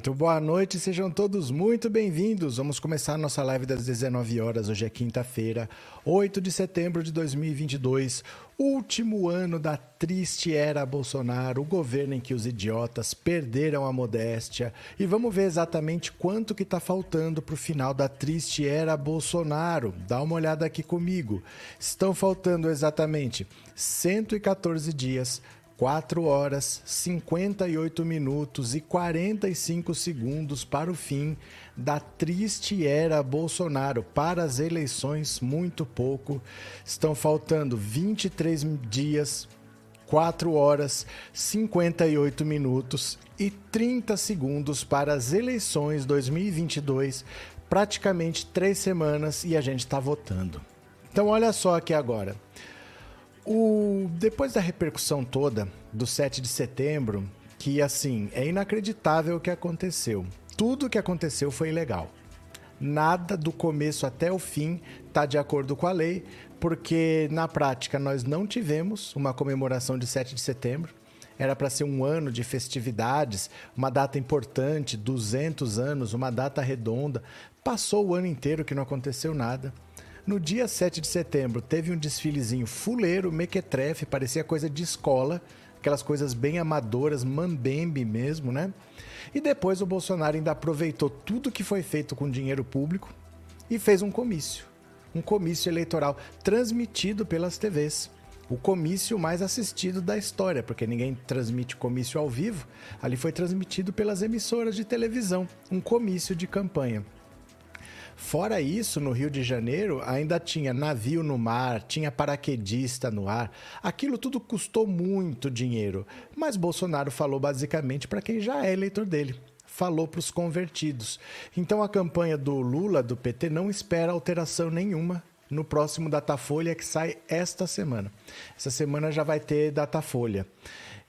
Muito boa noite, sejam todos muito bem-vindos. Vamos começar nossa live das 19 horas. Hoje é quinta-feira, 8 de setembro de 2022, último ano da triste era Bolsonaro, o governo em que os idiotas perderam a modéstia. E vamos ver exatamente quanto que está faltando para o final da triste era Bolsonaro. Dá uma olhada aqui comigo. Estão faltando exatamente 114 dias 4 horas, 58 minutos e 45 segundos para o fim da triste era Bolsonaro. Para as eleições, muito pouco. Estão faltando 23 dias, 4 horas, 58 minutos e 30 segundos para as eleições 2022. Praticamente três semanas e a gente está votando. Então, olha só aqui agora. O, depois da repercussão toda do 7 de setembro, que assim, é inacreditável o que aconteceu. Tudo o que aconteceu foi ilegal. Nada do começo até o fim está de acordo com a lei, porque na prática nós não tivemos uma comemoração de 7 de setembro. Era para ser um ano de festividades, uma data importante, 200 anos, uma data redonda. Passou o ano inteiro que não aconteceu nada. No dia 7 de setembro, teve um desfilezinho fuleiro, mequetrefe, parecia coisa de escola, aquelas coisas bem amadoras, mambembe mesmo, né? E depois o Bolsonaro ainda aproveitou tudo que foi feito com dinheiro público e fez um comício. Um comício eleitoral transmitido pelas TVs. O comício mais assistido da história, porque ninguém transmite comício ao vivo. Ali foi transmitido pelas emissoras de televisão. Um comício de campanha. Fora isso, no Rio de Janeiro ainda tinha navio no mar, tinha paraquedista no ar. Aquilo tudo custou muito dinheiro. Mas Bolsonaro falou basicamente para quem já é eleitor dele. Falou para os convertidos. Então a campanha do Lula, do PT, não espera alteração nenhuma no próximo Datafolha que sai esta semana. Essa semana já vai ter Datafolha.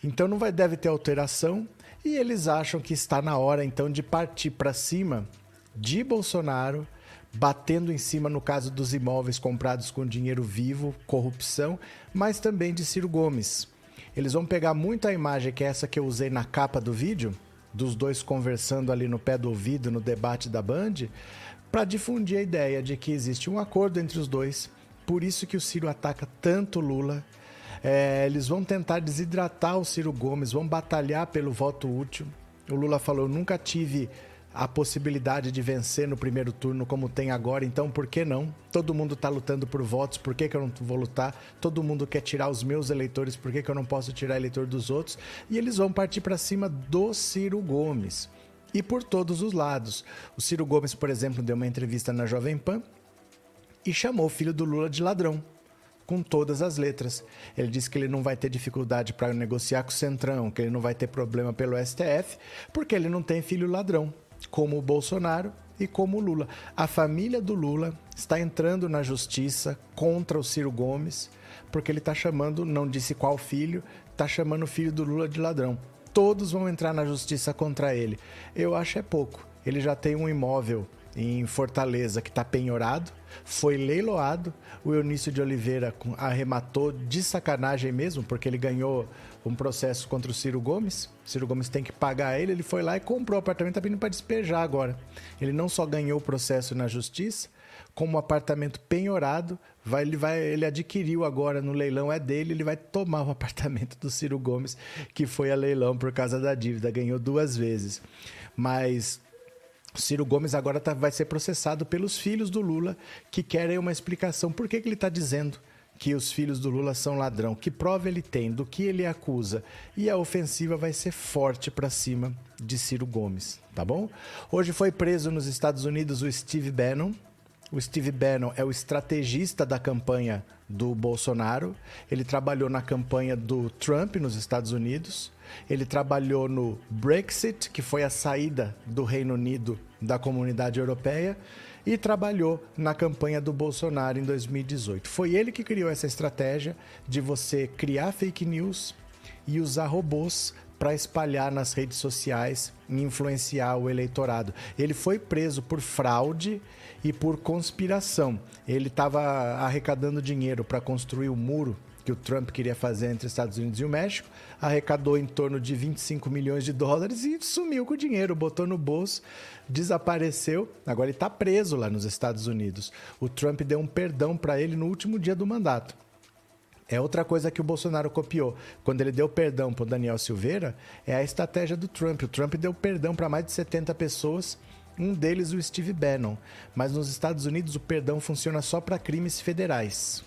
Então não vai, deve ter alteração e eles acham que está na hora então de partir para cima de Bolsonaro batendo em cima no caso dos imóveis comprados com dinheiro vivo, corrupção, mas também de Ciro Gomes. Eles vão pegar muito a imagem que é essa que eu usei na capa do vídeo, dos dois conversando ali no pé do ouvido no debate da Band, para difundir a ideia de que existe um acordo entre os dois. Por isso que o Ciro ataca tanto Lula. É, eles vão tentar desidratar o Ciro Gomes, vão batalhar pelo voto útil. O Lula falou: nunca tive a possibilidade de vencer no primeiro turno como tem agora, então por que não? Todo mundo está lutando por votos, por que, que eu não vou lutar? Todo mundo quer tirar os meus eleitores, por que, que eu não posso tirar eleitor dos outros? E eles vão partir para cima do Ciro Gomes. E por todos os lados. O Ciro Gomes, por exemplo, deu uma entrevista na Jovem Pan e chamou o filho do Lula de ladrão com todas as letras. Ele disse que ele não vai ter dificuldade para negociar com o Centrão, que ele não vai ter problema pelo STF, porque ele não tem filho ladrão como o Bolsonaro e como o Lula. A família do Lula está entrando na justiça contra o Ciro Gomes, porque ele está chamando, não disse qual filho, está chamando o filho do Lula de ladrão. Todos vão entrar na justiça contra ele. Eu acho é pouco. Ele já tem um imóvel em Fortaleza que está penhorado, foi leiloado. O Eunício de Oliveira arrematou de sacanagem mesmo, porque ele ganhou um processo contra o Ciro Gomes. O Ciro Gomes tem que pagar ele. Ele foi lá e comprou o apartamento, está pedindo para despejar agora. Ele não só ganhou o processo na justiça, como o apartamento penhorado, vai, ele, vai, ele adquiriu agora no leilão, é dele, ele vai tomar o apartamento do Ciro Gomes, que foi a leilão por causa da dívida, ganhou duas vezes. Mas Ciro Gomes agora tá, vai ser processado pelos filhos do Lula, que querem uma explicação. Por que, que ele está dizendo que os filhos do Lula são ladrão? Que prova ele tem? Do que ele acusa? E a ofensiva vai ser forte para cima de Ciro Gomes, tá bom? Hoje foi preso nos Estados Unidos o Steve Bannon, O Steve Bannon é o estrategista da campanha do Bolsonaro. Ele trabalhou na campanha do Trump nos Estados Unidos. Ele trabalhou no Brexit, que foi a saída do Reino Unido da comunidade europeia, e trabalhou na campanha do Bolsonaro em 2018. Foi ele que criou essa estratégia de você criar fake news e usar robôs para espalhar nas redes sociais e influenciar o eleitorado. Ele foi preso por fraude e por conspiração. Ele estava arrecadando dinheiro para construir o muro que o Trump queria fazer entre os Estados Unidos e o México, arrecadou em torno de 25 milhões de dólares e sumiu com o dinheiro, botou no bolso, desapareceu. Agora ele está preso lá nos Estados Unidos. O Trump deu um perdão para ele no último dia do mandato. É outra coisa que o Bolsonaro copiou. Quando ele deu perdão para o Daniel Silveira, é a estratégia do Trump. O Trump deu perdão para mais de 70 pessoas, um deles o Steve Bannon. Mas nos Estados Unidos o perdão funciona só para crimes federais.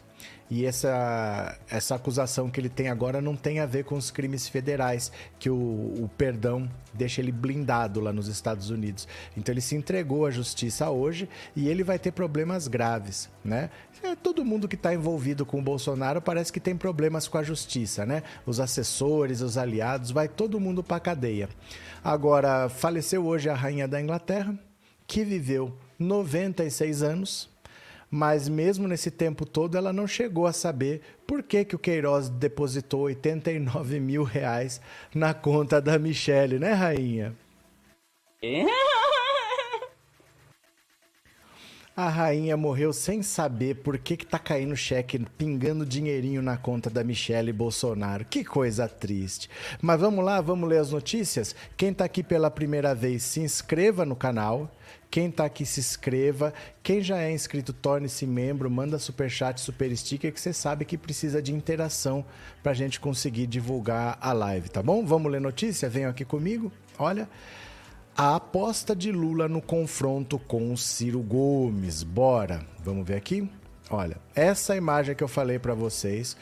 E essa, essa acusação que ele tem agora não tem a ver com os crimes federais, que o, o perdão deixa ele blindado lá nos Estados Unidos. Então ele se entregou à justiça hoje e ele vai ter problemas graves, né? É, todo mundo que está envolvido com o Bolsonaro parece que tem problemas com a justiça, né? Os assessores, os aliados, vai todo mundo para cadeia. Agora, faleceu hoje a rainha da Inglaterra, que viveu 96 anos, mas mesmo nesse tempo todo ela não chegou a saber por que, que o Queiroz depositou 89 mil reais na conta da Michelle, né, rainha? A rainha morreu sem saber por que, que tá caindo cheque, pingando dinheirinho na conta da Michelle Bolsonaro. Que coisa triste. Mas vamos lá, vamos ler as notícias? Quem tá aqui pela primeira vez, se inscreva no canal. Quem tá aqui, se inscreva. Quem já é inscrito, torne-se membro, manda super chat, super sticker, que você sabe que precisa de interação pra gente conseguir divulgar a live, tá bom? Vamos ler notícia? Venham aqui comigo. Olha a aposta de Lula no confronto com Ciro Gomes. Bora, vamos ver aqui? Olha, essa imagem que eu falei para vocês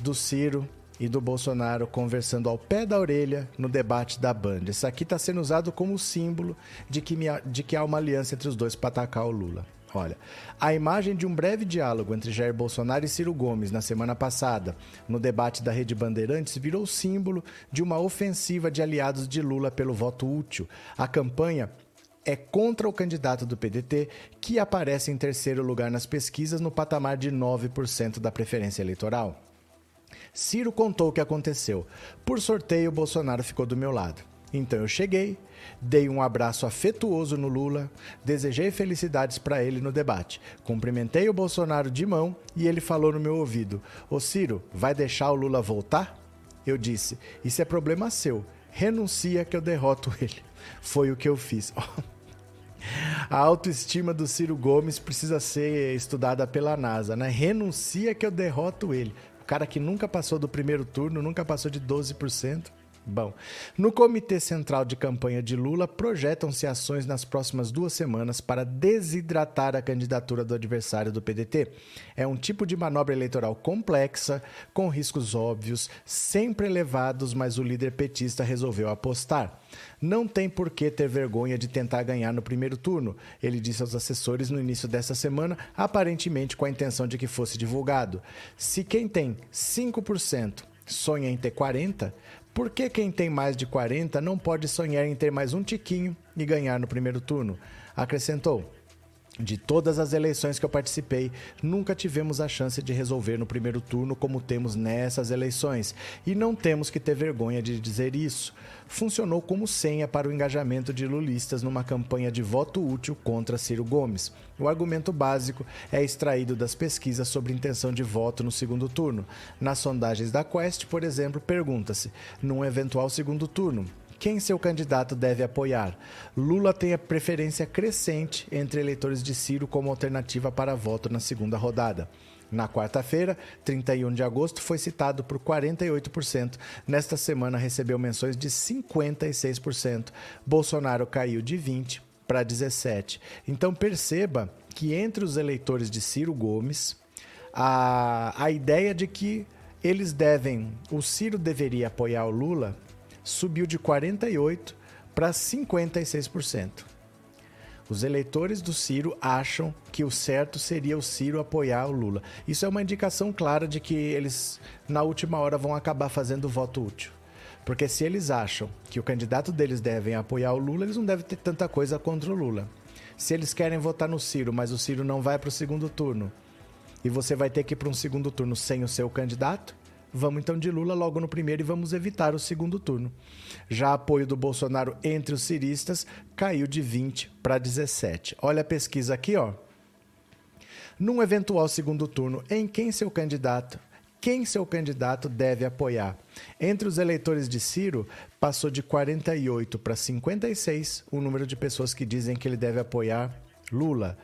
do Ciro e do Bolsonaro conversando ao pé da orelha no debate da Band. Isso aqui está sendo usado como símbolo de que, de que há uma aliança entre os dois para atacar o Lula. Olha, a imagem de um breve diálogo entre Jair Bolsonaro e Ciro Gomes na semana passada, no debate da Rede Bandeirantes, virou símbolo de uma ofensiva de aliados de Lula pelo voto útil. A campanha é contra o candidato do PDT, que aparece em terceiro lugar nas pesquisas no patamar de 9% da preferência eleitoral. Ciro contou o que aconteceu. Por sorteio, Bolsonaro ficou do meu lado. Então eu cheguei, dei um abraço afetuoso no Lula, desejei felicidades para ele no debate. Cumprimentei o Bolsonaro de mão e ele falou no meu ouvido: Ô Ciro, vai deixar o Lula voltar? Eu disse: Isso é problema seu. Renuncia que eu derroto ele. Foi o que eu fiz. A autoestima do Ciro Gomes precisa ser estudada pela NASA, né? Renuncia que eu derroto ele. O cara que nunca passou do primeiro turno, nunca passou de 12%. Bom, no Comitê Central de Campanha de Lula, projetam-se ações nas próximas duas semanas para desidratar a candidatura do adversário do PDT. É um tipo de manobra eleitoral complexa, com riscos óbvios, sempre elevados, mas o líder petista resolveu apostar. Não tem por que ter vergonha de tentar ganhar no primeiro turno, ele disse aos assessores no início desta semana, aparentemente com a intenção de que fosse divulgado. Se quem tem 5% sonha em ter 40%, por que quem tem mais de 40 não pode sonhar em ter mais um tiquinho e ganhar no primeiro turno? Acrescentou. De todas as eleições que eu participei, nunca tivemos a chance de resolver no primeiro turno como temos nessas eleições, e não temos que ter vergonha de dizer isso. Funcionou como senha para o engajamento de lulistas numa campanha de voto útil contra Ciro Gomes. O argumento básico é extraído das pesquisas sobre intenção de voto no segundo turno. Nas sondagens da Quest, por exemplo, pergunta-se: num eventual segundo turno, quem seu candidato deve apoiar. Lula tem a preferência crescente entre eleitores de Ciro como alternativa para voto na segunda rodada. Na quarta-feira, 31 de agosto, foi citado por 48%. Nesta semana, recebeu menções de 56%. Bolsonaro caiu de 20% para 17%. Então, perceba que entre os eleitores de Ciro Gomes, a, a ideia de que eles devem, o Ciro deveria apoiar o Lula, subiu de 48% para 56%. Os eleitores do Ciro acham que o certo seria o Ciro apoiar o Lula. Isso é uma indicação clara de que eles, na última hora, vão acabar fazendo voto útil. Porque se eles acham que o candidato deles devem apoiar o Lula, eles não devem ter tanta coisa contra o Lula. Se eles querem votar no Ciro, mas o Ciro não vai para o segundo turno, e você vai ter que ir para um segundo turno sem o seu candidato, vamos então de Lula logo no primeiro e vamos evitar o segundo turno. Já apoio do Bolsonaro entre os ciristas caiu de 20 para 17. Olha a pesquisa aqui, ó. Num eventual segundo turno, em quem seu candidato quem seu candidato deve apoiar. Entre os eleitores de Ciro, passou de 48 para 56 o número de pessoas que dizem que ele deve apoiar Lula.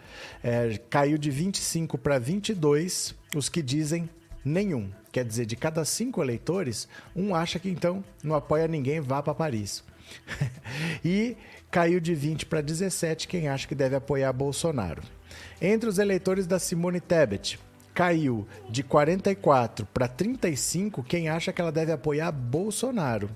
É, caiu de 25 para 22 os que dizem nenhum. Quer dizer, de cada cinco eleitores, um acha que então não apoia ninguém, vá para Paris. e caiu de 20 para 17 quem acha que deve apoiar Bolsonaro. Entre os eleitores da Simone Tebet, caiu de 44 para 35 quem acha que ela deve apoiar Bolsonaro.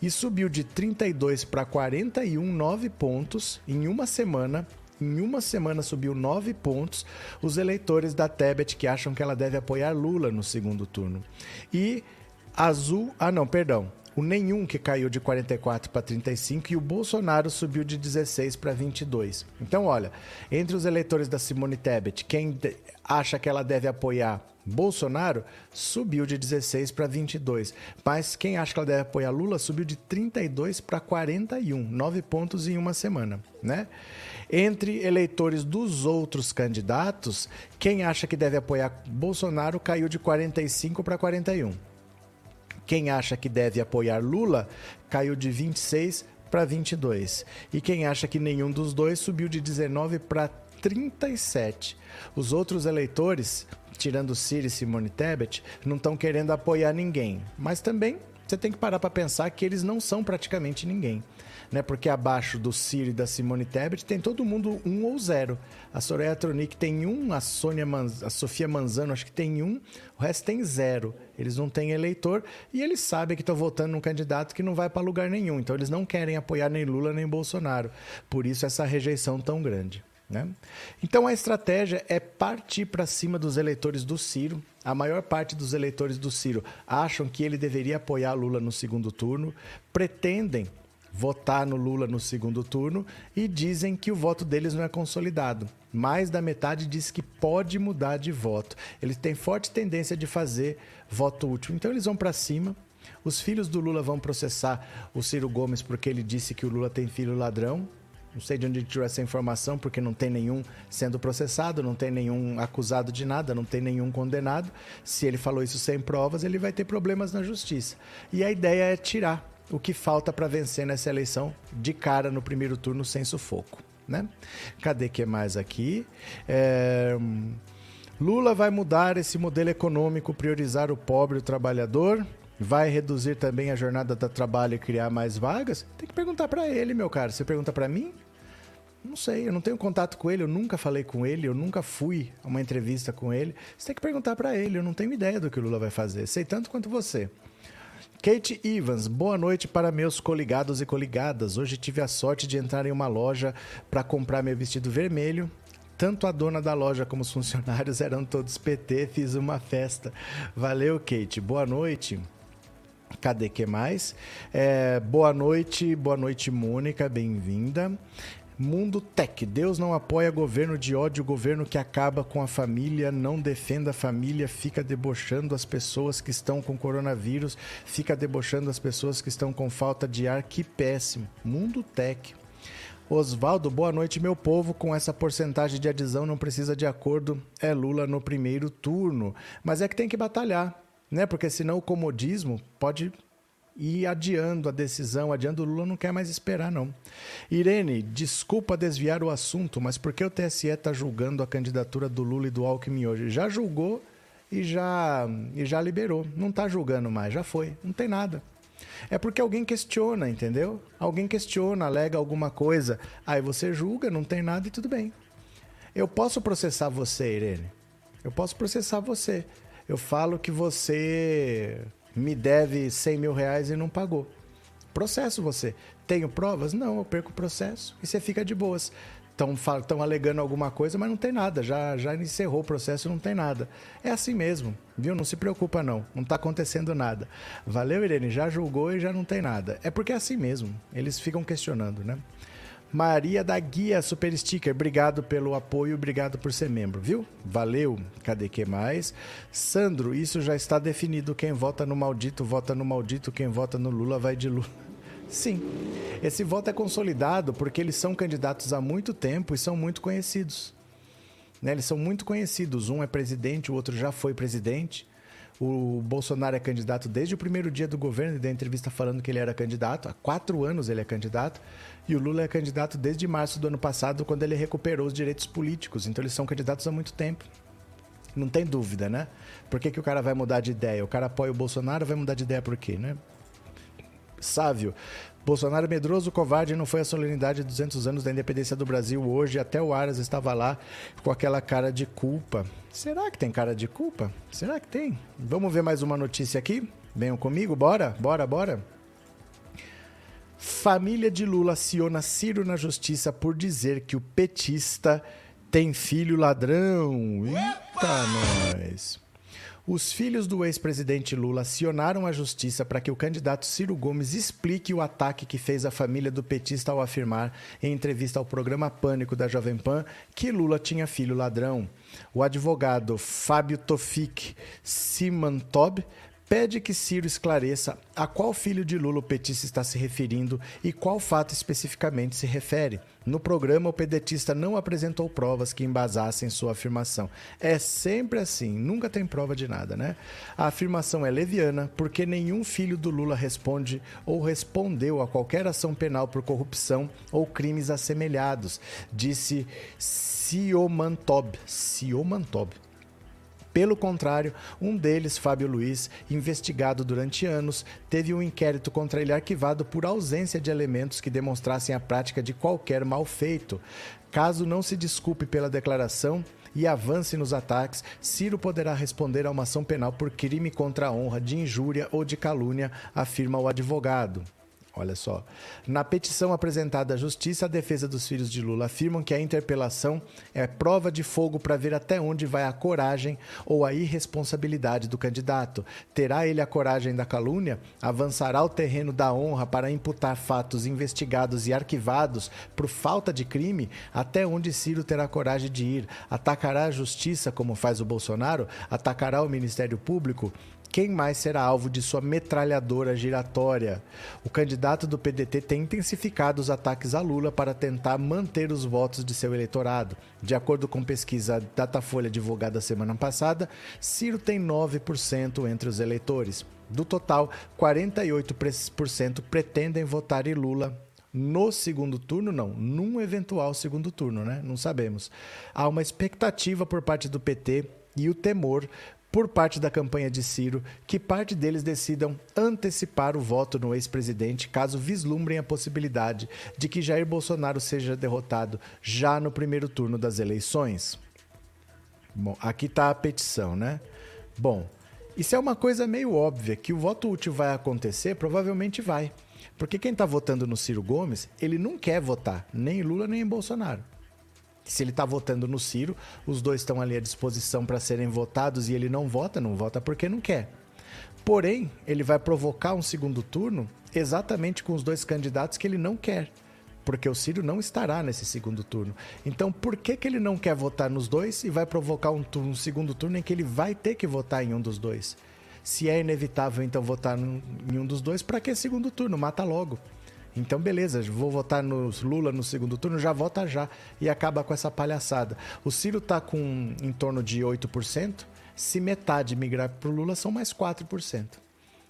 E subiu de 32 para 41, 9 pontos em uma semana. Em uma semana subiu 9 pontos os eleitores da Tebet que acham que ela deve apoiar Lula no segundo turno. E Azul, ah não, perdão, o nenhum que caiu de 44 para 35 e o Bolsonaro subiu de 16 para 22. Então, olha, entre os eleitores da Simone Tebet, quem acha que ela deve apoiar Bolsonaro subiu de 16 para 22. Mas quem acha que ela deve apoiar Lula subiu de 32 para 41, nove pontos em uma semana, né? Entre eleitores dos outros candidatos, quem acha que deve apoiar Bolsonaro caiu de 45 para 41. Quem acha que deve apoiar Lula caiu de 26 para 22. E quem acha que nenhum dos dois subiu de 19 para 37. Os outros eleitores, tirando Ciro e Simone Tebet, não estão querendo apoiar ninguém. Mas também você tem que parar para pensar que eles não são praticamente ninguém né? Porque abaixo do Ciro e da Simone Tebet tem todo mundo um ou zero. A Soraya Tronic tem um, a Sônia Manz... a Sofia Manzano acho que tem um, o resto tem zero. Eles não têm eleitor e eles sabem que estão votando num candidato que não vai para lugar nenhum. Então eles não querem apoiar nem Lula nem Bolsonaro. Por isso essa rejeição tão grande. Né? Então a estratégia é partir para cima dos eleitores do Ciro. A maior parte dos eleitores do Ciro acham que ele deveria apoiar Lula no segundo turno, pretendem votar no Lula no segundo turno e dizem que o voto deles não é consolidado. Mais da metade diz que pode mudar de voto. Eles têm forte tendência de fazer voto útil. Então eles vão para cima. Os filhos do Lula vão processar o Ciro Gomes porque ele disse que o Lula tem filho ladrão. Não sei de onde ele tirou essa informação, porque não tem nenhum sendo processado, não tem nenhum acusado de nada, não tem nenhum condenado. Se ele falou isso sem provas, ele vai ter problemas na justiça. E a ideia é tirar o que falta para vencer nessa eleição de cara no primeiro turno sem sufoco. Né? Cadê que mais aqui? É... Lula vai mudar esse modelo econômico, priorizar o pobre e o trabalhador. Vai reduzir também a jornada do trabalho e criar mais vagas? Tem que perguntar para ele, meu cara. Você pergunta para mim? Não sei, eu não tenho contato com ele, eu nunca falei com ele, eu nunca fui a uma entrevista com ele. Você tem que perguntar para ele, eu não tenho ideia do que o Lula vai fazer. Sei tanto quanto você. Kate Evans, boa noite para meus coligados e coligadas. Hoje tive a sorte de entrar em uma loja para comprar meu vestido vermelho. Tanto a dona da loja como os funcionários eram todos PT, fiz uma festa. Valeu, Kate. Boa noite. Cadê que mais? É, boa noite, boa noite, Mônica, bem-vinda. Mundo Tech. Deus não apoia governo de ódio, governo que acaba com a família, não defenda a família, fica debochando as pessoas que estão com coronavírus, fica debochando as pessoas que estão com falta de ar. Que péssimo. Mundo Tech. Osvaldo, boa noite, meu povo. Com essa porcentagem de adesão, não precisa de acordo. É Lula no primeiro turno. Mas é que tem que batalhar, né? Porque senão o comodismo pode e adiando a decisão, adiando o Lula, não quer mais esperar, não. Irene, desculpa desviar o assunto, mas por que o TSE está julgando a candidatura do Lula e do Alckmin hoje? Já julgou e já, e já liberou. Não está julgando mais, já foi. Não tem nada. É porque alguém questiona, entendeu? Alguém questiona, alega alguma coisa. Aí você julga, não tem nada e tudo bem. Eu posso processar você, Irene. Eu posso processar você. Eu falo que você me deve 100 mil reais e não pagou. Processo você. Tenho provas? Não, eu perco o processo e você fica de boas. estão alegando alguma coisa, mas não tem nada. Já, já encerrou o processo, não tem nada. É assim mesmo, viu? Não se preocupa, não. Não está acontecendo nada. Valeu, Irene. Já julgou e já não tem nada. É porque é assim mesmo. Eles ficam questionando, né? Maria da Guia Super Sticker, obrigado pelo apoio, obrigado por ser membro, viu? Valeu. Cadê que mais? Sandro, isso já está definido. Quem vota no maldito, vota no maldito. Quem vota no Lula, vai de Lula. Sim. Esse voto é consolidado porque eles são candidatos há muito tempo e são muito conhecidos. Né? Eles são muito conhecidos. Um é presidente, o outro já foi presidente. O Bolsonaro é candidato desde o primeiro dia do governo, e da entrevista falando que ele era candidato. Há quatro anos ele é candidato. E o Lula é candidato desde março do ano passado, quando ele recuperou os direitos políticos. Então eles são candidatos há muito tempo. Não tem dúvida, né? Por que, que o cara vai mudar de ideia? O cara apoia o Bolsonaro, vai mudar de ideia por quê, né? Sávio. Bolsonaro medroso, covarde, não foi a solenidade de 200 anos da independência do Brasil hoje. Até o Aras estava lá com aquela cara de culpa. Será que tem cara de culpa? Será que tem? Vamos ver mais uma notícia aqui? Venham comigo, bora, bora, bora. Família de Lula aciona Ciro na justiça por dizer que o petista tem filho ladrão. Eita, nós! Os filhos do ex-presidente Lula acionaram a justiça para que o candidato Ciro Gomes explique o ataque que fez a família do petista ao afirmar, em entrevista ao programa Pânico da Jovem Pan, que Lula tinha filho ladrão. O advogado Fábio Tofik Simantob pede que Ciro esclareça a qual filho de Lula o petista está se referindo e qual fato especificamente se refere. No programa, o pedetista não apresentou provas que embasassem sua afirmação. É sempre assim, nunca tem prova de nada, né? A afirmação é leviana porque nenhum filho do Lula responde ou respondeu a qualquer ação penal por corrupção ou crimes assemelhados, disse Ciomantob. Ciomantob. Pelo contrário, um deles, Fábio Luiz, investigado durante anos, teve um inquérito contra ele arquivado por ausência de elementos que demonstrassem a prática de qualquer mal feito. Caso não se desculpe pela declaração, e avance nos ataques, Ciro poderá responder a uma ação penal por crime contra a honra, de injúria ou de calúnia, afirma o advogado. Olha só. Na petição apresentada à Justiça, a defesa dos filhos de Lula afirmam que a interpelação é prova de fogo para ver até onde vai a coragem ou a irresponsabilidade do candidato. Terá ele a coragem da calúnia? Avançará o terreno da honra para imputar fatos investigados e arquivados por falta de crime? Até onde Ciro terá coragem de ir? Atacará a justiça, como faz o Bolsonaro? Atacará o Ministério Público? Quem mais será alvo de sua metralhadora giratória? O candidato do PDT tem intensificado os ataques a Lula para tentar manter os votos de seu eleitorado. De acordo com pesquisa Datafolha divulgada semana passada, Ciro tem 9% entre os eleitores. Do total, 48% pretendem votar em Lula no segundo turno, não, num eventual segundo turno, né? Não sabemos. Há uma expectativa por parte do PT e o temor por parte da campanha de Ciro que parte deles decidam antecipar o voto no ex-presidente caso vislumbrem a possibilidade de que Jair Bolsonaro seja derrotado já no primeiro turno das eleições. Bom, aqui está a petição, né? Bom, isso é uma coisa meio óbvia, que o voto útil vai acontecer, provavelmente vai. Porque quem está votando no Ciro Gomes, ele não quer votar nem em Lula nem em Bolsonaro se ele está votando no Ciro, os dois estão ali à disposição para serem votados e ele não vota, não vota porque não quer. Porém, ele vai provocar um segundo turno exatamente com os dois candidatos que ele não quer, porque o Ciro não estará nesse segundo turno. Então, por que, que ele não quer votar nos dois e vai provocar um, turno, um segundo turno em que ele vai ter que votar em um dos dois? Se é inevitável, então, votar em um dos dois, para que segundo turno? Mata logo. Então, beleza, vou votar no Lula no segundo turno, já vota já e acaba com essa palhaçada. O Ciro está com em torno de 8%, se metade migrar para o Lula, são mais 4%.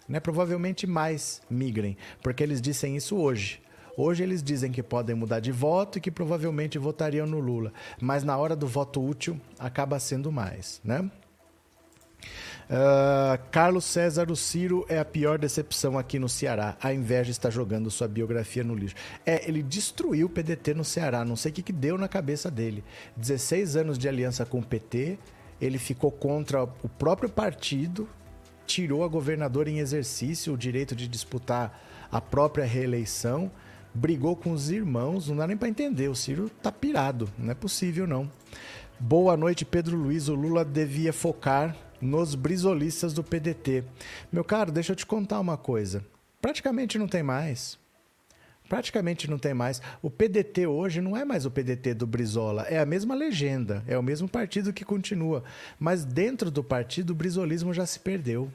Né? Provavelmente mais migrem, porque eles dizem isso hoje. Hoje eles dizem que podem mudar de voto e que provavelmente votariam no Lula, mas na hora do voto útil acaba sendo mais, né? Uh, Carlos César, o Ciro é a pior decepção aqui no Ceará. A inveja está jogando sua biografia no lixo. É, ele destruiu o PDT no Ceará. Não sei o que, que deu na cabeça dele. 16 anos de aliança com o PT, ele ficou contra o próprio partido, tirou a governadora em exercício o direito de disputar a própria reeleição brigou com os irmãos, não dá nem para entender. O Ciro tá pirado, não é possível não. Boa noite, Pedro Luiz. O Lula devia focar nos brisolistas do PDT. Meu caro, deixa eu te contar uma coisa. Praticamente não tem mais. Praticamente não tem mais. O PDT hoje não é mais o PDT do Brizola, é a mesma legenda, é o mesmo partido que continua. Mas dentro do partido, o brisolismo já se perdeu.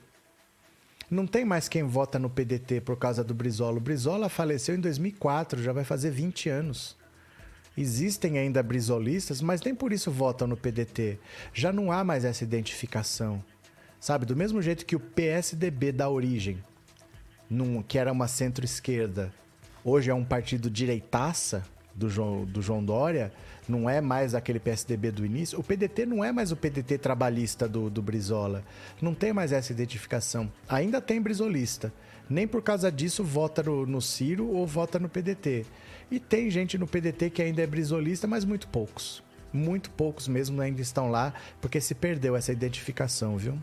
Não tem mais quem vota no PDT por causa do Brizola. O Brizola faleceu em 2004, já vai fazer 20 anos. Existem ainda brisolistas, mas nem por isso votam no PDT. Já não há mais essa identificação. Sabe, do mesmo jeito que o PSDB da origem, num, que era uma centro-esquerda, hoje é um partido direitaça do João, do João Dória, não é mais aquele PSDB do início. O PDT não é mais o PDT trabalhista do, do Brizola. Não tem mais essa identificação. Ainda tem brisolista. Nem por causa disso vota no, no Ciro ou vota no PDT. E tem gente no PDT que ainda é brisolista, mas muito poucos. Muito poucos mesmo ainda estão lá, porque se perdeu essa identificação, viu?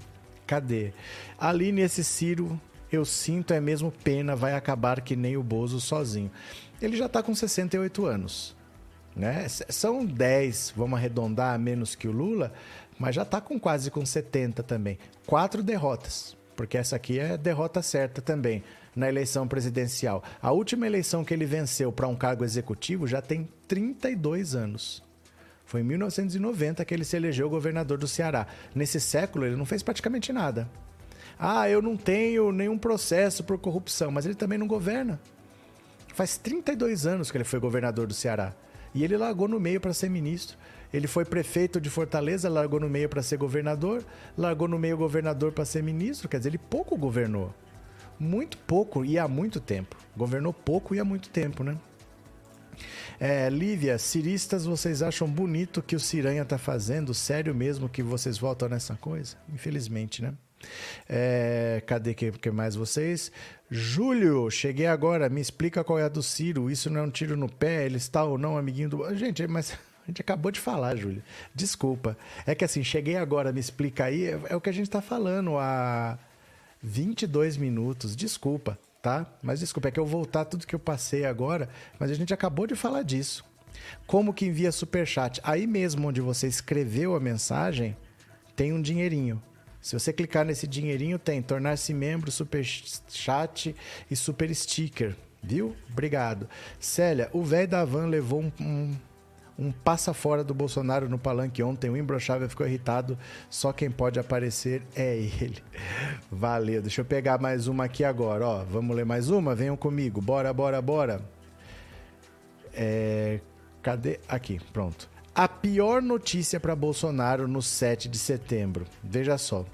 Cadê? Ali nesse Ciro, eu sinto é mesmo pena, vai acabar que nem o Bozo sozinho. Ele já está com 68 anos. Né? São 10, vamos arredondar, menos que o Lula, mas já está com quase com 70 também. Quatro derrotas, porque essa aqui é derrota certa também na eleição presidencial. A última eleição que ele venceu para um cargo executivo já tem 32 anos. Foi em 1990 que ele se elegeu governador do Ceará. Nesse século, ele não fez praticamente nada. Ah, eu não tenho nenhum processo por corrupção, mas ele também não governa. Faz 32 anos que ele foi governador do Ceará. E ele largou no meio para ser ministro. Ele foi prefeito de Fortaleza, largou no meio para ser governador, largou no meio governador para ser ministro. Quer dizer, ele pouco governou. Muito pouco e há muito tempo. Governou pouco e há muito tempo, né? É, Lívia, ciristas, vocês acham bonito que o Ciranha tá fazendo? Sério mesmo que vocês votam nessa coisa? Infelizmente, né? É, cadê que, que mais vocês? Júlio, cheguei agora, me explica qual é a do Ciro. Isso não é um tiro no pé? Ele está ou não amiguinho do. Gente, mas a gente acabou de falar, Júlio. Desculpa. É que assim, cheguei agora, me explica aí. É, é o que a gente está falando há 22 minutos. Desculpa, tá? Mas desculpa, é que eu voltar tudo que eu passei agora, mas a gente acabou de falar disso. Como que envia superchat? Aí mesmo onde você escreveu a mensagem, tem um dinheirinho. Se você clicar nesse dinheirinho, tem tornar-se membro, super chat e super sticker, viu? Obrigado. Célia, o velho da van levou um, um, um, passa fora do Bolsonaro no palanque ontem. O imbrochável ficou irritado. Só quem pode aparecer é ele. Valeu. Deixa eu pegar mais uma aqui agora. Ó, vamos ler mais uma? Venham comigo. Bora, bora, bora. É... Cadê? Aqui, pronto a pior notícia para Bolsonaro no 7 de setembro. Veja só.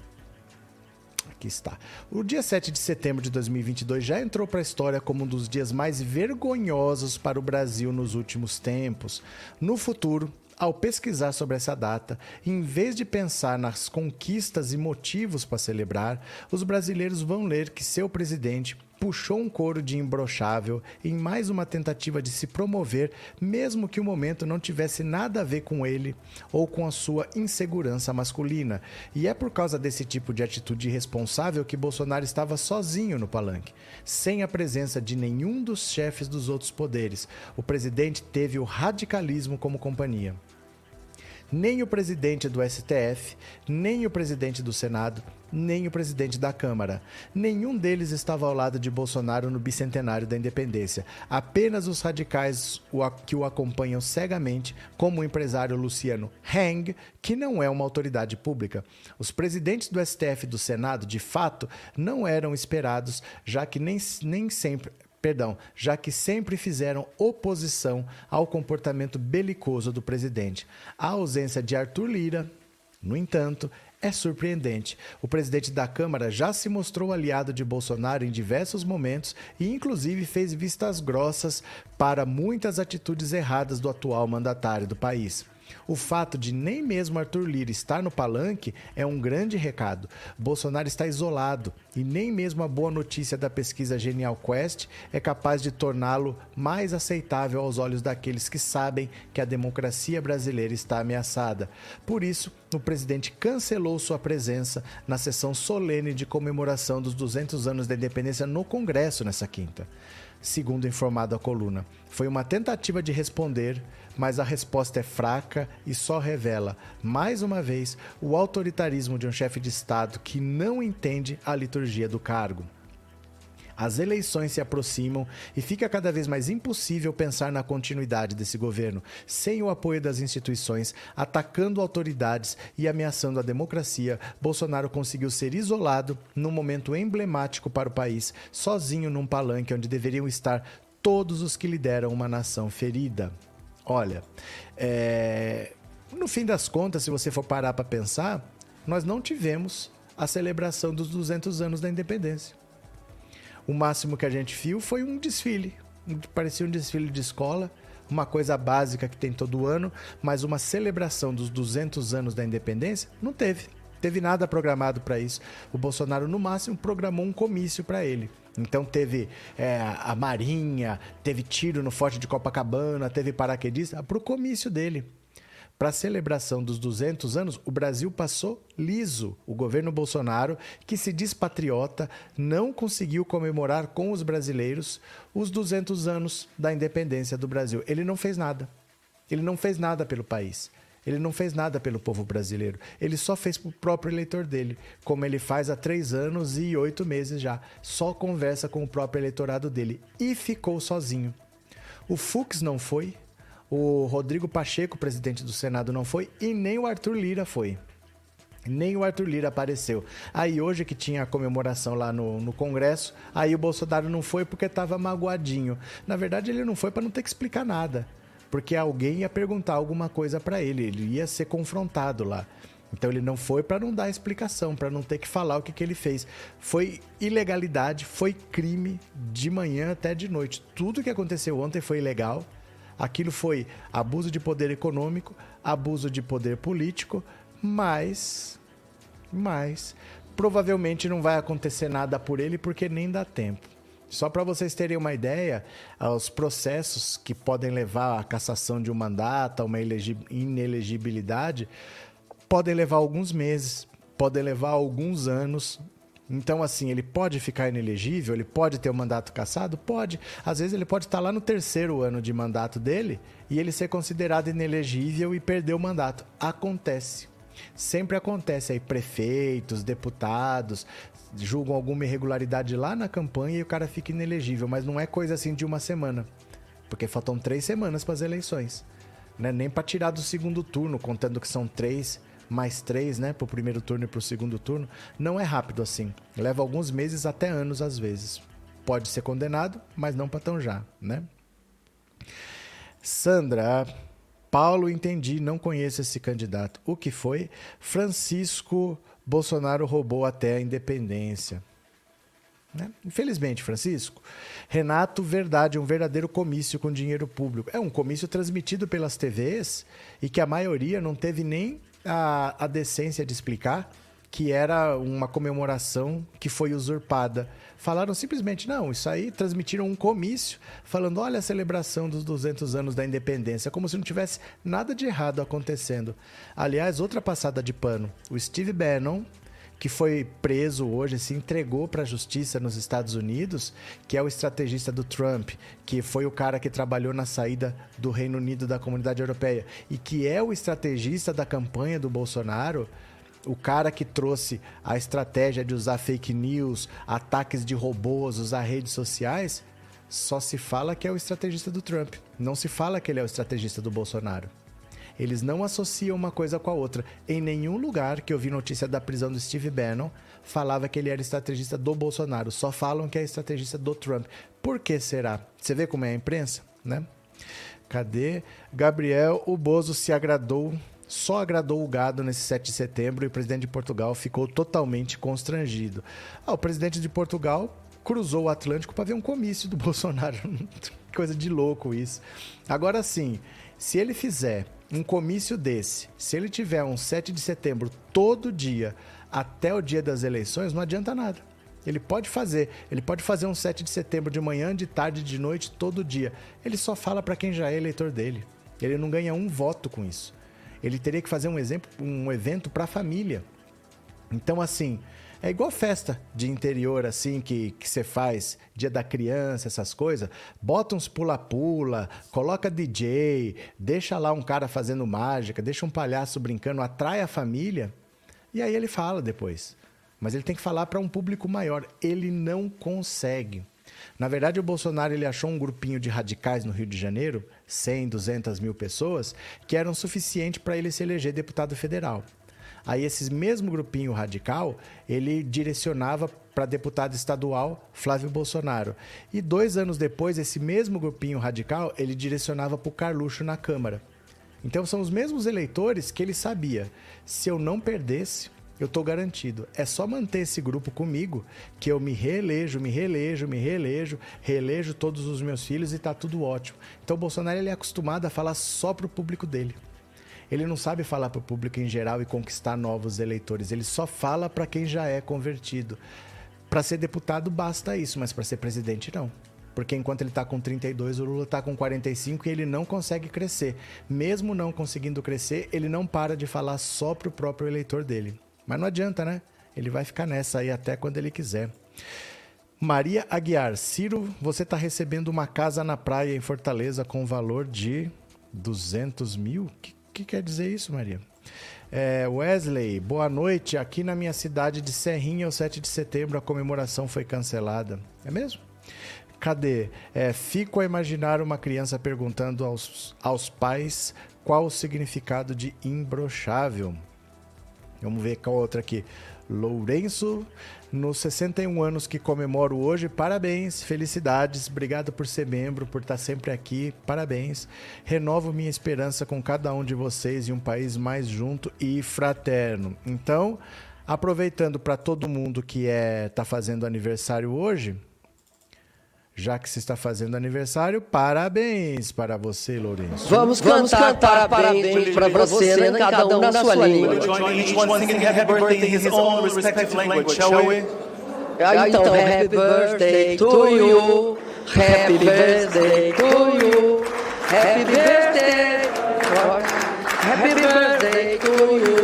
Aqui está. O dia 7 de setembro de 2022 já entrou para a história como um dos dias mais vergonhosos para o Brasil nos últimos tempos. No futuro, ao pesquisar sobre essa data, em vez de pensar nas conquistas e motivos para celebrar, os brasileiros vão ler que seu presidente puxou um couro de imbrochável em mais uma tentativa de se promover, mesmo que o momento não tivesse nada a ver com ele ou com a sua insegurança masculina. E é por causa desse tipo de atitude irresponsável que Bolsonaro estava sozinho no palanque, sem a presença de nenhum dos chefes dos outros poderes. O presidente teve o radicalismo como companhia nem o presidente do STF, nem o presidente do Senado, nem o presidente da Câmara. Nenhum deles estava ao lado de Bolsonaro no bicentenário da independência. Apenas os radicais que o acompanham cegamente, como o empresário Luciano Heng, que não é uma autoridade pública. Os presidentes do STF e do Senado, de fato, não eram esperados, já que nem, nem sempre perdão, já que sempre fizeram oposição ao comportamento belicoso do presidente. A ausência de Arthur Lira, no entanto, é surpreendente. O presidente da Câmara já se mostrou aliado de Bolsonaro em diversos momentos e, inclusive, fez vistas grossas para muitas atitudes erradas do atual mandatário do país. O fato de nem mesmo Arthur Lira estar no palanque é um grande recado. Bolsonaro está isolado e nem mesmo a boa notícia da pesquisa Genial Quest é capaz de torná-lo mais aceitável aos olhos daqueles que sabem que a democracia brasileira está ameaçada. Por isso, o presidente cancelou sua presença na sessão solene de comemoração dos 200 anos da independência no Congresso nessa quinta. segundo informado a coluna. Foi uma tentativa de responder, mas a resposta é fraca e só revela, mais uma vez, o autoritarismo de um chefe de Estado que não entende a liturgia do cargo. As eleições se aproximam e fica cada vez mais impossível pensar na continuidade desse governo, sem o apoio das instituições, atacando autoridades e ameaçando a democracia. Bolsonaro conseguiu ser isolado num momento emblemático para o país, sozinho num palanque onde deveriam estar todos os que lideram uma nação ferida. Olha, é... no fim das contas, se você for parar para pensar, nós não tivemos a celebração dos 200 anos da independência. O máximo que a gente viu foi um desfile. Parecia um desfile de escola, uma coisa básica que tem todo ano, mas uma celebração dos 200 anos da independência não teve. Teve nada programado para isso. O Bolsonaro, no máximo, programou um comício para ele. Então teve é, a Marinha, teve tiro no Forte de Copacabana, teve paraquedista para o comício dele para a celebração dos 200 anos, o Brasil passou liso. O governo Bolsonaro, que se diz patriota, não conseguiu comemorar com os brasileiros os 200 anos da independência do Brasil. Ele não fez nada. Ele não fez nada pelo país. Ele não fez nada pelo povo brasileiro. Ele só fez para o próprio eleitor dele, como ele faz há três anos e oito meses já. Só conversa com o próprio eleitorado dele. E ficou sozinho. O Fux não foi, o Rodrigo Pacheco, presidente do Senado, não foi e nem o Arthur Lira foi. Nem o Arthur Lira apareceu. Aí hoje que tinha a comemoração lá no, no Congresso, aí o Bolsonaro não foi porque estava magoadinho. Na verdade, ele não foi para não ter que explicar nada. Porque alguém ia perguntar alguma coisa para ele, ele ia ser confrontado lá. Então ele não foi para não dar explicação, para não ter que falar o que, que ele fez. Foi ilegalidade, foi crime de manhã até de noite. Tudo que aconteceu ontem foi ilegal. Aquilo foi abuso de poder econômico, abuso de poder político, mas. Mas. Provavelmente não vai acontecer nada por ele porque nem dá tempo. Só para vocês terem uma ideia, os processos que podem levar à cassação de um mandato, a uma inelegibilidade, podem levar alguns meses, podem levar alguns anos, então, assim, ele pode ficar inelegível, ele pode ter o mandato cassado? Pode. Às vezes ele pode estar lá no terceiro ano de mandato dele e ele ser considerado inelegível e perder o mandato. Acontece. Sempre acontece aí, prefeitos, deputados julgam alguma irregularidade lá na campanha e o cara fica inelegível, mas não é coisa assim de uma semana, porque faltam três semanas para as eleições, né? nem para tirar do segundo turno, contando que são três mais três, né, para o primeiro turno e para o segundo turno, não é rápido assim. Leva alguns meses até anos às vezes. Pode ser condenado, mas não para tão já, né? Sandra, Paulo, entendi, não conheço esse candidato. O que foi? Francisco Bolsonaro roubou até a independência. Né? Infelizmente, Francisco. Renato, verdade, um verdadeiro comício com dinheiro público. É um comício transmitido pelas TVs e que a maioria não teve nem a, a decência de explicar que era uma comemoração que foi usurpada. Falaram simplesmente, não, isso aí transmitiram um comício falando, olha a celebração dos 200 anos da independência, como se não tivesse nada de errado acontecendo. Aliás, outra passada de pano, o Steve Bannon, que foi preso hoje, se entregou para a justiça nos Estados Unidos, que é o estrategista do Trump, que foi o cara que trabalhou na saída do Reino Unido da Comunidade Europeia e que é o estrategista da campanha do Bolsonaro, o cara que trouxe a estratégia de usar fake news, ataques de robôs, usar redes sociais, só se fala que é o estrategista do Trump. Não se fala que ele é o estrategista do Bolsonaro. Eles não associam uma coisa com a outra. Em nenhum lugar que eu vi notícia da prisão do Steve Bannon falava que ele era estrategista do Bolsonaro. Só falam que é estrategista do Trump. Por que será? Você vê como é a imprensa, né? Cadê? Gabriel, o Bozo se agradou só agradou o gado nesse 7 de setembro e o presidente de Portugal ficou totalmente constrangido. Ah, o presidente de Portugal cruzou o Atlântico para ver um comício do Bolsonaro. Coisa de louco isso. Agora sim, se ele fizer um comício desse, se ele tiver um 7 de setembro todo dia até o dia das eleições, não adianta nada. Ele pode fazer, ele pode fazer um 7 de setembro de manhã, de tarde, de noite, todo dia. Ele só fala para quem já é eleitor dele. Ele não ganha um voto com isso. Ele teria que fazer um exemplo, um evento para a família. Então assim, É igual festa de interior, assim, que você faz, dia da criança, essas coisas. Bota uns pula-pula, coloca DJ, deixa lá um cara fazendo mágica, deixa um palhaço brincando, atrai a família. E aí ele fala depois. Mas ele tem que falar para um público maior. Ele não consegue. Na verdade, o Bolsonaro ele achou um grupinho de radicais no Rio de Janeiro, 100, 200 mil pessoas, que eram suficiente para ele se eleger deputado federal. Aí esse mesmo grupinho radical, ele direcionava para deputado estadual Flávio Bolsonaro. E dois anos depois, esse mesmo grupinho radical, ele direcionava para o Carluxo na Câmara. Então são os mesmos eleitores que ele sabia. Se eu não perdesse, eu estou garantido. É só manter esse grupo comigo que eu me reelejo, me reelejo, me reelejo, reelejo todos os meus filhos e está tudo ótimo. Então o Bolsonaro ele é acostumado a falar só para o público dele. Ele não sabe falar para o público em geral e conquistar novos eleitores. Ele só fala para quem já é convertido. Para ser deputado basta isso, mas para ser presidente não. Porque enquanto ele está com 32, o Lula está com 45 e ele não consegue crescer. Mesmo não conseguindo crescer, ele não para de falar só para o próprio eleitor dele. Mas não adianta, né? Ele vai ficar nessa aí até quando ele quiser. Maria Aguiar, Ciro, você está recebendo uma casa na praia em Fortaleza com valor de 200 mil? Que que quer dizer isso, Maria? É, Wesley, boa noite. Aqui na minha cidade de Serrinha, o 7 de setembro, a comemoração foi cancelada. É mesmo? Cadê? É, fico a imaginar uma criança perguntando aos, aos pais qual o significado de imbrochável. Vamos ver qual outra aqui. Lourenço, nos 61 anos que comemoro hoje, parabéns, felicidades, obrigado por ser membro, por estar sempre aqui, parabéns. Renovo minha esperança com cada um de vocês e um país mais junto e fraterno. Então, aproveitando para todo mundo que é tá fazendo aniversário hoje, já que se está fazendo aniversário, parabéns para você, Lourenço. Vamos cantar, Vamos cantar parabéns para você, né? cada um na sua língua. Então, happy birthday to you, happy birthday to you, happy birthday, happy birthday to you.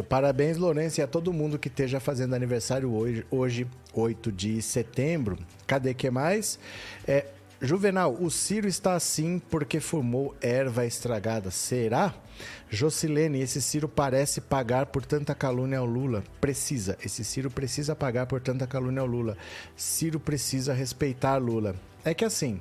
Pronto. Parabéns, Lourenço, e a todo mundo que esteja fazendo aniversário hoje, hoje 8 de setembro. Cadê que mais? É, Juvenal, o Ciro está assim porque fumou erva estragada. Será? Jocilene, esse Ciro parece pagar por tanta calúnia ao Lula. Precisa. Esse Ciro precisa pagar por tanta calúnia ao Lula. Ciro precisa respeitar Lula. É que assim,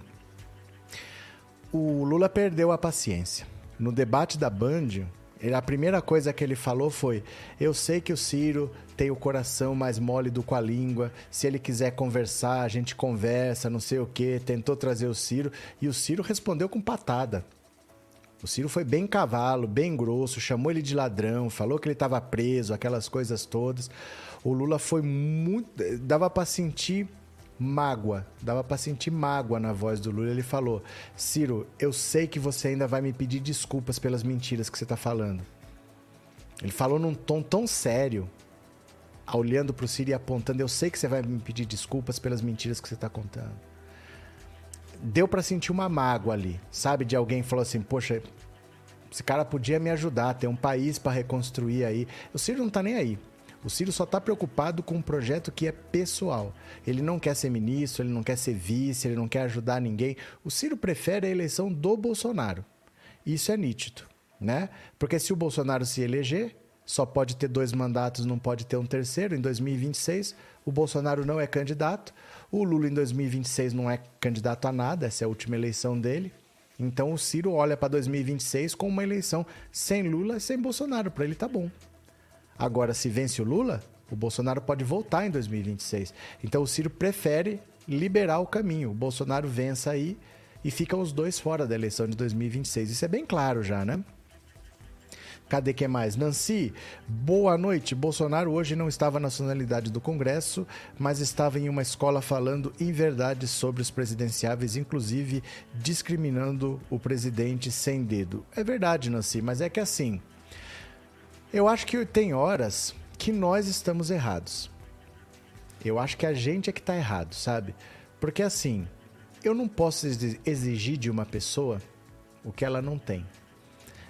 o Lula perdeu a paciência. No debate da Band, a primeira coisa que ele falou foi: Eu sei que o Ciro tem o coração mais mole do com a língua. Se ele quiser conversar, a gente conversa, não sei o quê. Tentou trazer o Ciro. E o Ciro respondeu com patada. O Ciro foi bem cavalo, bem grosso, chamou ele de ladrão, falou que ele estava preso, aquelas coisas todas. O Lula foi muito. dava para sentir mágoa, dava para sentir mágoa na voz do Lula. Ele falou: Ciro, eu sei que você ainda vai me pedir desculpas pelas mentiras que você está falando. Ele falou num tom tão sério, olhando para o Ciro e apontando: Eu sei que você vai me pedir desculpas pelas mentiras que você está contando. Deu para sentir uma mágoa ali, sabe? De alguém falou assim: Poxa, esse cara podia me ajudar, tem um país para reconstruir aí. O Ciro não tá nem aí. O Ciro só está preocupado com um projeto que é pessoal. Ele não quer ser ministro, ele não quer ser vice, ele não quer ajudar ninguém. O Ciro prefere a eleição do Bolsonaro. Isso é nítido, né? Porque se o Bolsonaro se eleger, só pode ter dois mandatos, não pode ter um terceiro. Em 2026, o Bolsonaro não é candidato. O Lula, em 2026, não é candidato a nada, essa é a última eleição dele. Então, o Ciro olha para 2026 como uma eleição sem Lula e sem Bolsonaro. Para ele, tá bom. Agora, se vence o Lula, o Bolsonaro pode voltar em 2026. Então o Ciro prefere liberar o caminho. O Bolsonaro vença aí e ficam os dois fora da eleição de 2026. Isso é bem claro já, né? Cadê que mais? Nancy, boa noite. Bolsonaro hoje não estava na nacionalidade do Congresso, mas estava em uma escola falando inverdades sobre os presidenciáveis, inclusive discriminando o presidente sem dedo. É verdade, Nancy, mas é que assim, eu acho que tem horas que nós estamos errados. Eu acho que a gente é que está errado, sabe? Porque assim, eu não posso exigir de uma pessoa o que ela não tem.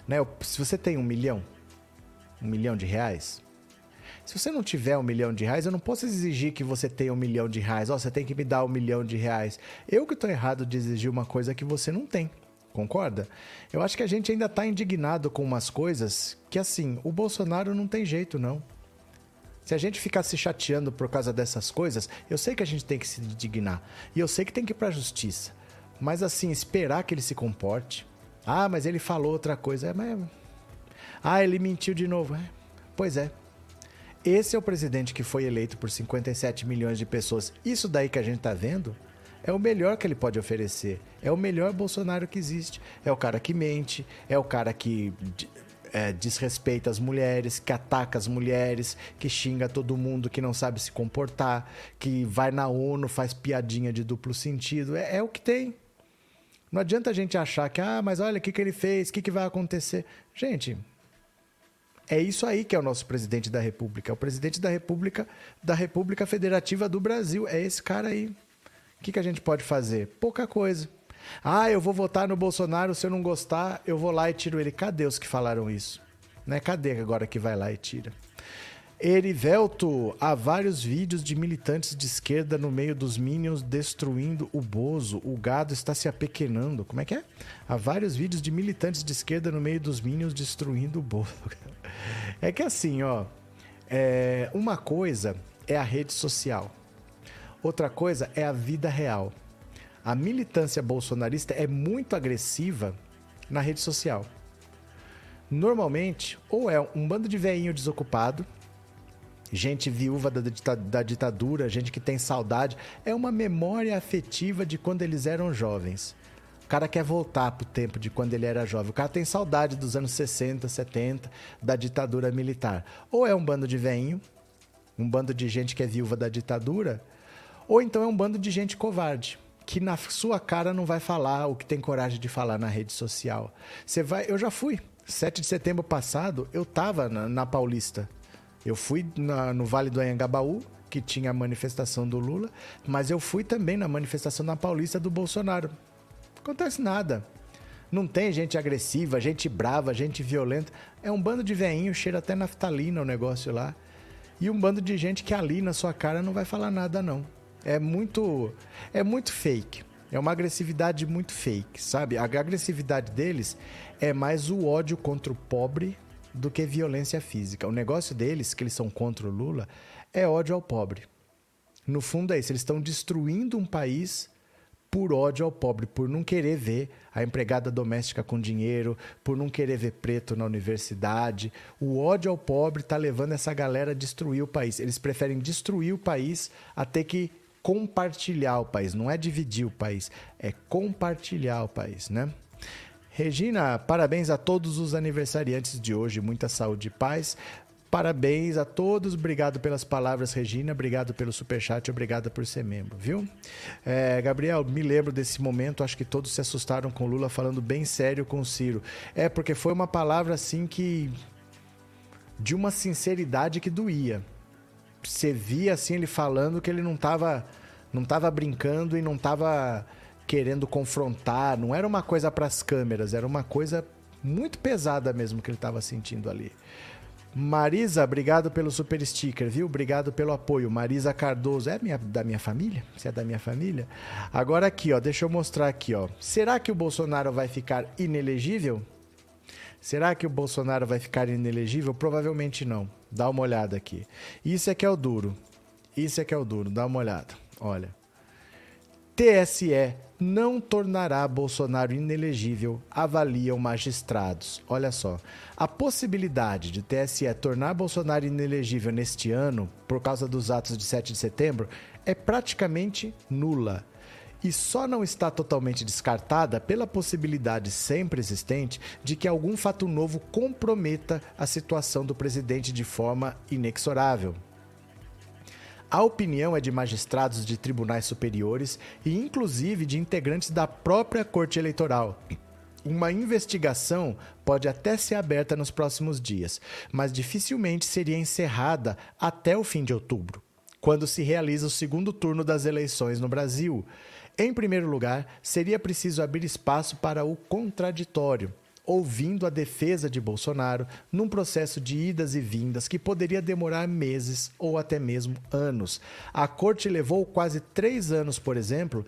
Né? Se você tem um milhão, um milhão de reais, se você não tiver um milhão de reais, eu não posso exigir que você tenha um milhão de reais. Ó, oh, você tem que me dar um milhão de reais. Eu que estou errado de exigir uma coisa que você não tem. Concorda? Eu acho que a gente ainda está indignado com umas coisas que, assim, o Bolsonaro não tem jeito, não. Se a gente ficar se chateando por causa dessas coisas, eu sei que a gente tem que se indignar. E eu sei que tem que ir para a justiça. Mas, assim, esperar que ele se comporte. Ah, mas ele falou outra coisa. É, mas... Ah, ele mentiu de novo. É. Pois é. Esse é o presidente que foi eleito por 57 milhões de pessoas. Isso daí que a gente está vendo é o melhor que ele pode oferecer. É o melhor Bolsonaro que existe. É o cara que mente, é o cara que é, desrespeita as mulheres, que ataca as mulheres, que xinga todo mundo, que não sabe se comportar, que vai na ONU, faz piadinha de duplo sentido. É, é o que tem. Não adianta a gente achar que, ah, mas olha o que, que ele fez, o que, que vai acontecer. Gente, é isso aí que é o nosso presidente da República. É o presidente da República, da República Federativa do Brasil. É esse cara aí. O que, que a gente pode fazer? Pouca coisa. Ah, eu vou votar no Bolsonaro, se eu não gostar, eu vou lá e tiro ele. Cadê os que falaram isso? Né? Cadê agora que vai lá e tira? Erivelto, há vários vídeos de militantes de esquerda no meio dos Minions destruindo o Bozo. O gado está se apequenando. Como é que é? Há vários vídeos de militantes de esquerda no meio dos Minions destruindo o Bozo. É que assim, ó. É, uma coisa é a rede social. Outra coisa é a vida real. A militância bolsonarista é muito agressiva na rede social. Normalmente, ou é um bando de veinho desocupado, gente viúva da, da, ditadura, gente que tem saudade. É uma memória afetiva de quando eles eram jovens. O cara quer voltar pro tempo de quando ele era jovem. O cara tem saudade dos anos 60, 70, da ditadura militar. Ou é um bando de veinho, um bando de gente que é viúva da ditadura, ou então é um bando de gente covarde que na sua cara não vai falar o que tem coragem de falar na rede social. Você vai, eu já fui. 7 de setembro passado, eu tava na, na Paulista. Eu fui na, no Vale do Anhangabaú, que tinha a manifestação do Lula, mas eu fui também na manifestação na Paulista do Bolsonaro. Não acontece nada. Não tem gente agressiva, gente brava, gente violenta. É um bando de veinho, cheira até naftalina o negócio lá. E um bando de gente que ali na sua cara não vai falar nada, não. É muito, é muito fake. É uma agressividade muito fake, sabe? A agressividade deles é mais o ódio contra o pobre do que violência física. O negócio deles, que eles são contra o Lula, é ódio ao pobre. No fundo é isso, eles estão destruindo um país por ódio ao pobre, por não querer ver a empregada doméstica com dinheiro, por não querer ver preto na universidade. O ódio ao pobre está levando essa galera a destruir o país. Eles preferem destruir o país a ter que compartilhar o país, não é dividir o país, é compartilhar o país, né? Regina, parabéns a todos os aniversariantes de hoje, muita saúde e paz. Parabéns a todos, obrigado pelas palavras, Regina, obrigado pelo superchat, obrigado por ser membro, viu? É, Gabriel, me lembro desse momento, acho que todos se assustaram com Lula falando bem sério com o Ciro. É, porque foi uma palavra assim que. de uma sinceridade que doía você via assim ele falando que ele não estava não tava brincando e não estava querendo confrontar, não era uma coisa para as câmeras, era uma coisa muito pesada mesmo que ele estava sentindo ali. Marisa, obrigado pelo super sticker, viu? Obrigado pelo apoio. Marisa Cardoso, é minha, da minha família? Você é da minha família? Agora aqui, ó, deixa eu mostrar aqui, ó. Será que o Bolsonaro vai ficar inelegível? Será que o Bolsonaro vai ficar inelegível? Provavelmente não. Dá uma olhada aqui. Isso é que é o duro. Isso é que é o duro. Dá uma olhada. Olha. TSE não tornará Bolsonaro inelegível, avaliam magistrados. Olha só. A possibilidade de TSE tornar Bolsonaro inelegível neste ano, por causa dos atos de 7 de setembro, é praticamente nula e só não está totalmente descartada pela possibilidade sempre existente de que algum fato novo comprometa a situação do presidente de forma inexorável. A opinião é de magistrados de tribunais superiores e, inclusive, de integrantes da própria Corte Eleitoral. Uma investigação pode até ser aberta nos próximos dias, mas dificilmente seria encerrada até o fim de outubro, quando se realiza o segundo turno das eleições no Brasil Em primeiro lugar, seria preciso abrir espaço para o contraditório, ouvindo a defesa de Bolsonaro num processo de idas e vindas que poderia demorar meses ou até mesmo anos. A corte levou quase três anos, por exemplo,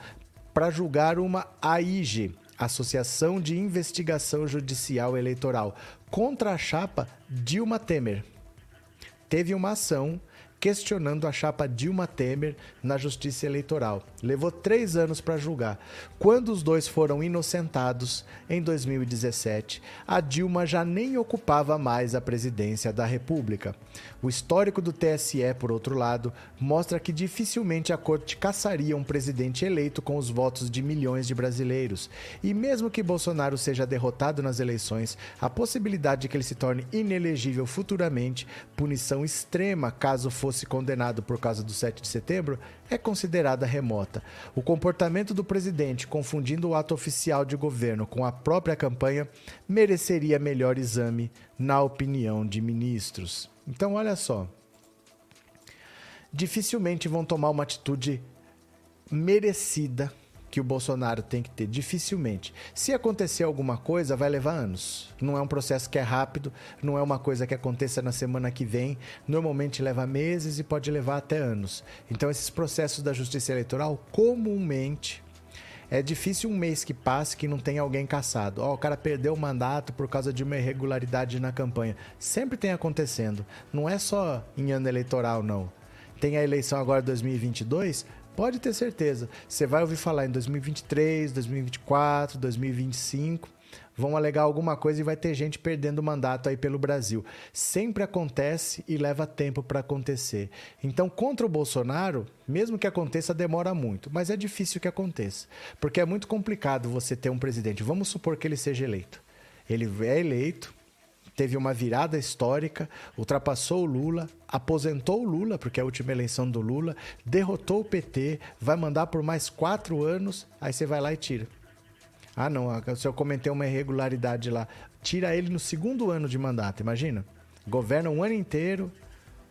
para julgar uma AIG, Associação de Investigação Judicial Eleitoral, contra a chapa Dilma Temer. Teve uma ação questionando a chapa Dilma Temer na Justiça Eleitoral. Levou três anos para julgar. Quando os dois foram inocentados, em 2017, a Dilma já nem ocupava mais a presidência da República. O histórico do TSE, por outro lado, mostra que dificilmente a corte caçaria um presidente eleito com os votos de milhões de brasileiros. E mesmo que Bolsonaro seja derrotado nas eleições, a possibilidade de que ele se torne inelegível futuramente, punição extrema caso fosse fosse condenado por causa do 7 de setembro é considerada remota. O comportamento do presidente, confundindo o ato oficial de governo com a própria campanha, mereceria melhor exame, na opinião de ministros. Então, olha só. Dificilmente vão tomar uma atitude merecida que o Bolsonaro tem que ter, dificilmente. Se acontecer alguma coisa, vai levar anos. Não é um processo que é rápido, não é uma coisa que aconteça na semana que vem. Normalmente leva meses e pode levar até anos. Então, esses processos da justiça eleitoral, comumente, é difícil um mês que passe que não tenha alguém caçado. Ó, oh, o cara perdeu o mandato por causa de uma irregularidade na campanha. Sempre tem acontecendo. Não é só em ano eleitoral, não. Tem a eleição agora 2022, Pode ter certeza. Você vai ouvir falar em 2023, 2024, 2025. Vão alegar alguma coisa e vai ter gente perdendo mandato aí pelo Brasil. Sempre acontece e leva tempo para acontecer. Então, contra o Bolsonaro, mesmo que aconteça, demora muito. Mas é difícil que aconteça. Porque é muito complicado você ter um presidente. Vamos supor que ele seja eleito. Ele é eleito, teve uma virada histórica, ultrapassou o Lula, aposentou o Lula, porque é a última eleição do Lula, derrotou o PT, vai mandar por mais quatro anos, aí você vai lá e tira. Ah, não, se eu comentei uma irregularidade lá, tira ele no segundo ano de mandato, imagina? Governa um ano inteiro,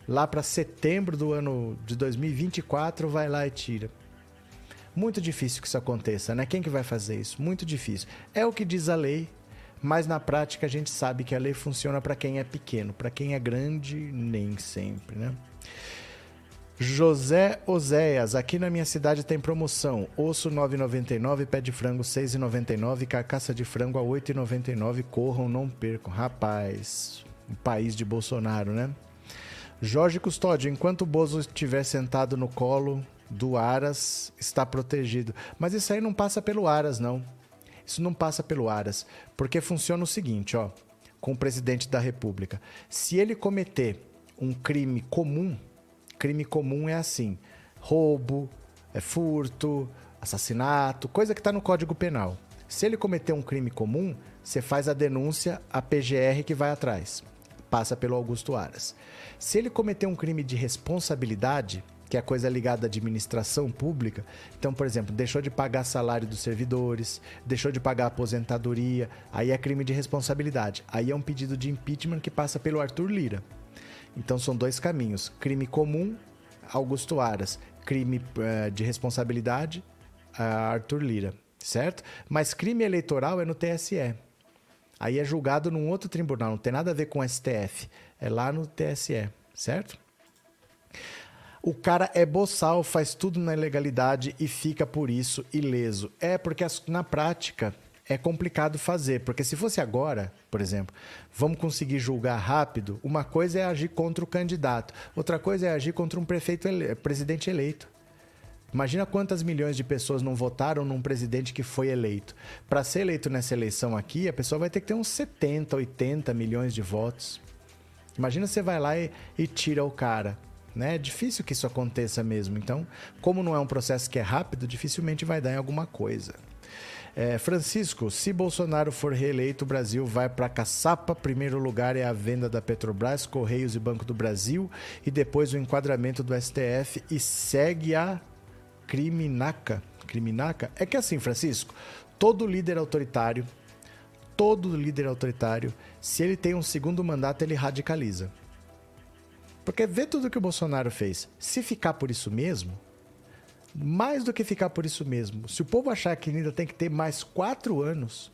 lá para setembro do ano de 2024, vai lá e tira. Muito difícil que isso aconteça, né? Quem que vai fazer isso? Muito difícil. É o que diz a lei, mas na prática a gente sabe que a lei funciona para quem é pequeno, para quem é grande, nem sempre, né? José Oséias, aqui na minha cidade tem promoção. Osso 9,99, pé de frango 6,99, carcaça de frango a 8,99. Corram, não percam. Rapaz, um país de Bolsonaro, né? Jorge Custódio, enquanto o Bozo estiver sentado no colo do Aras, está protegido. Mas isso aí não passa pelo Aras, não. Isso não passa pelo Aras, porque funciona o seguinte, ó, com o presidente da República. Se ele cometer um crime comum, crime comum é assim: roubo, é furto, assassinato, coisa que está no Código Penal. Se ele cometer um crime comum, você faz a denúncia à PGR que vai atrás. Passa pelo Augusto Aras. Se ele cometer um crime de responsabilidade, que é coisa ligada à administração pública. Então, por exemplo, deixou de pagar salário dos servidores, deixou de pagar aposentadoria, aí é crime de responsabilidade. Aí é um pedido de impeachment que passa pelo Arthur Lira. Então são dois caminhos: crime comum, Augusto Aras, crime uh, de responsabilidade, uh, Arthur Lira, certo? Mas crime eleitoral é no TSE. Aí é julgado num outro tribunal, não tem nada a ver com o STF, é lá no TSE, certo? O cara é boçal, faz tudo na ilegalidade e fica por isso ileso. É porque na prática é complicado fazer, porque se fosse agora, por exemplo, vamos conseguir julgar rápido, uma coisa é agir contra o candidato, outra coisa é agir contra um prefeito ele presidente eleito. Imagina quantas milhões de pessoas não votaram num presidente que foi eleito. Para ser eleito nessa eleição aqui, a pessoa vai ter que ter uns 70, 80 milhões de votos. Imagina você vai lá e, e tira o cara. Né? É difícil que isso aconteça mesmo. Então, como não é um processo que é rápido, dificilmente vai dar em alguma coisa. É, Francisco, se Bolsonaro for reeleito, o Brasil vai para caçapa. Primeiro lugar é a venda da Petrobras, Correios e Banco do Brasil, e depois o enquadramento do STF e segue a criminaca. Criminaca? É que assim, Francisco, todo líder autoritário, todo líder autoritário, se ele tem um segundo mandato, ele radicaliza. Porque vê tudo que o Bolsonaro fez. Se ficar por isso mesmo, mais do que ficar por isso mesmo, se o povo achar que ainda tem que ter mais quatro anos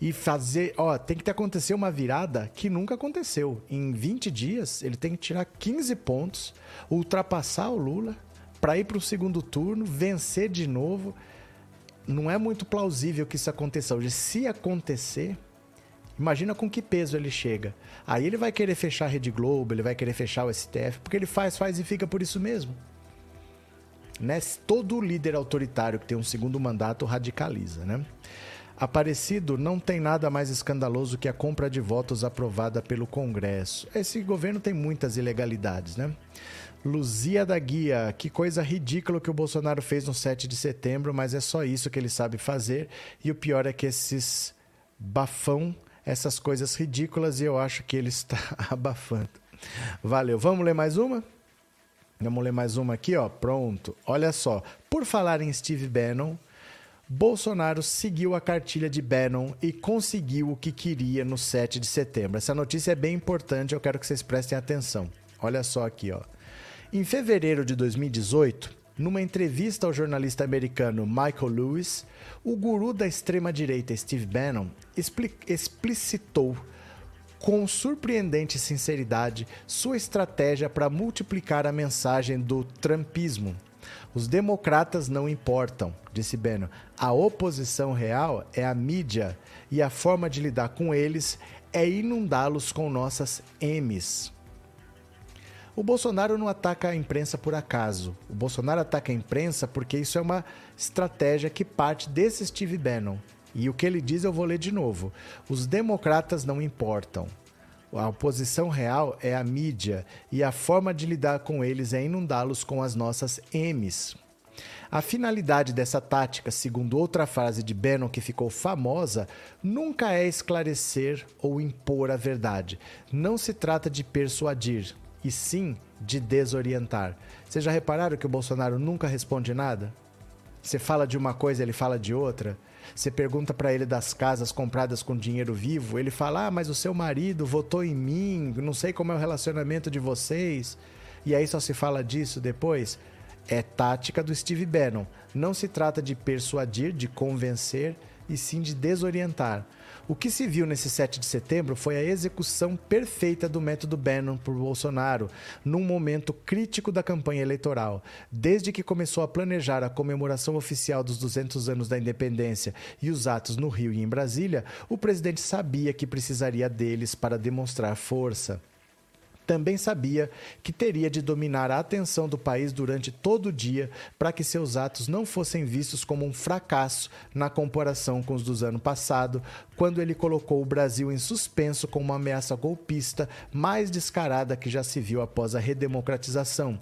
e fazer. Ó, tem que acontecer uma virada que nunca aconteceu. Em 20 dias, ele tem que tirar 15 pontos, ultrapassar o Lula para ir para o segundo turno, vencer de novo. Não é muito plausível que isso aconteça hoje. Se acontecer, imagina com que peso ele chega. Aí ele vai querer fechar a Rede Globo, ele vai querer fechar o STF, porque ele faz, faz e fica por isso mesmo. Né? Todo líder autoritário que tem um segundo mandato radicaliza, né? Aparecido não tem nada mais escandaloso que a compra de votos aprovada pelo Congresso. Esse governo tem muitas ilegalidades, né? Luzia da Guia, que coisa ridícula que o Bolsonaro fez no 7 de setembro, mas é só isso que ele sabe fazer. E o pior é que esses bafão, essas coisas ridículas, e eu acho que ele está abafando. Valeu. Vamos ler mais uma? Vamos ler mais uma aqui, ó. Pronto. Olha só. Por falar em Steve Bannon, Bolsonaro seguiu a cartilha de Bannon e conseguiu o que queria no 7 de setembro. Essa notícia é bem importante, eu quero que vocês prestem atenção. Olha só aqui, ó. Em fevereiro de 2018, numa entrevista ao jornalista americano Michael Lewis, o guru da extrema-direita Steve Bannon explicitou com surpreendente sinceridade sua estratégia para multiplicar a mensagem do trumpismo os democratas não importam, disse Beno. A oposição real é a mídia e a forma de lidar com eles é inundá-los com nossas M's. O Bolsonaro não ataca a imprensa por acaso. O Bolsonaro ataca a imprensa porque isso é uma estratégia que parte desse Steve Bannon. E o que ele diz eu vou ler de novo. Os democratas não importam. A oposição real é a mídia e a forma de lidar com eles é inundá-los com as nossas M's. A finalidade dessa tática, segundo outra frase de Bannon que ficou famosa, nunca é esclarecer ou impor a verdade. Não se trata de persuadir, e sim de desorientar. Vocês já repararam que o Bolsonaro nunca responde nada? Você fala de uma coisa, ele fala de outra. Você pergunta para ele das casas compradas com dinheiro vivo, ele fala: "Ah, mas o seu marido votou em mim, não sei como é o relacionamento de vocês". E aí só se fala disso depois. É tática do Steve Bannon. Não se trata de persuadir, de convencer, e sim de desorientar. O que se viu nesse 7 de setembro foi a execução perfeita do método Bannon por Bolsonaro, num momento crítico da campanha eleitoral. Desde que começou a planejar a comemoração oficial dos 200 anos da independência e os atos no Rio e em Brasília, o presidente sabia que precisaria deles para demonstrar força também sabia que teria de dominar a atenção do país durante todo o dia para que seus atos não fossem vistos como um fracasso na comparação com os dos ano passado, quando ele colocou o Brasil em suspenso com uma ameaça golpista mais descarada que já se viu após a redemocratização.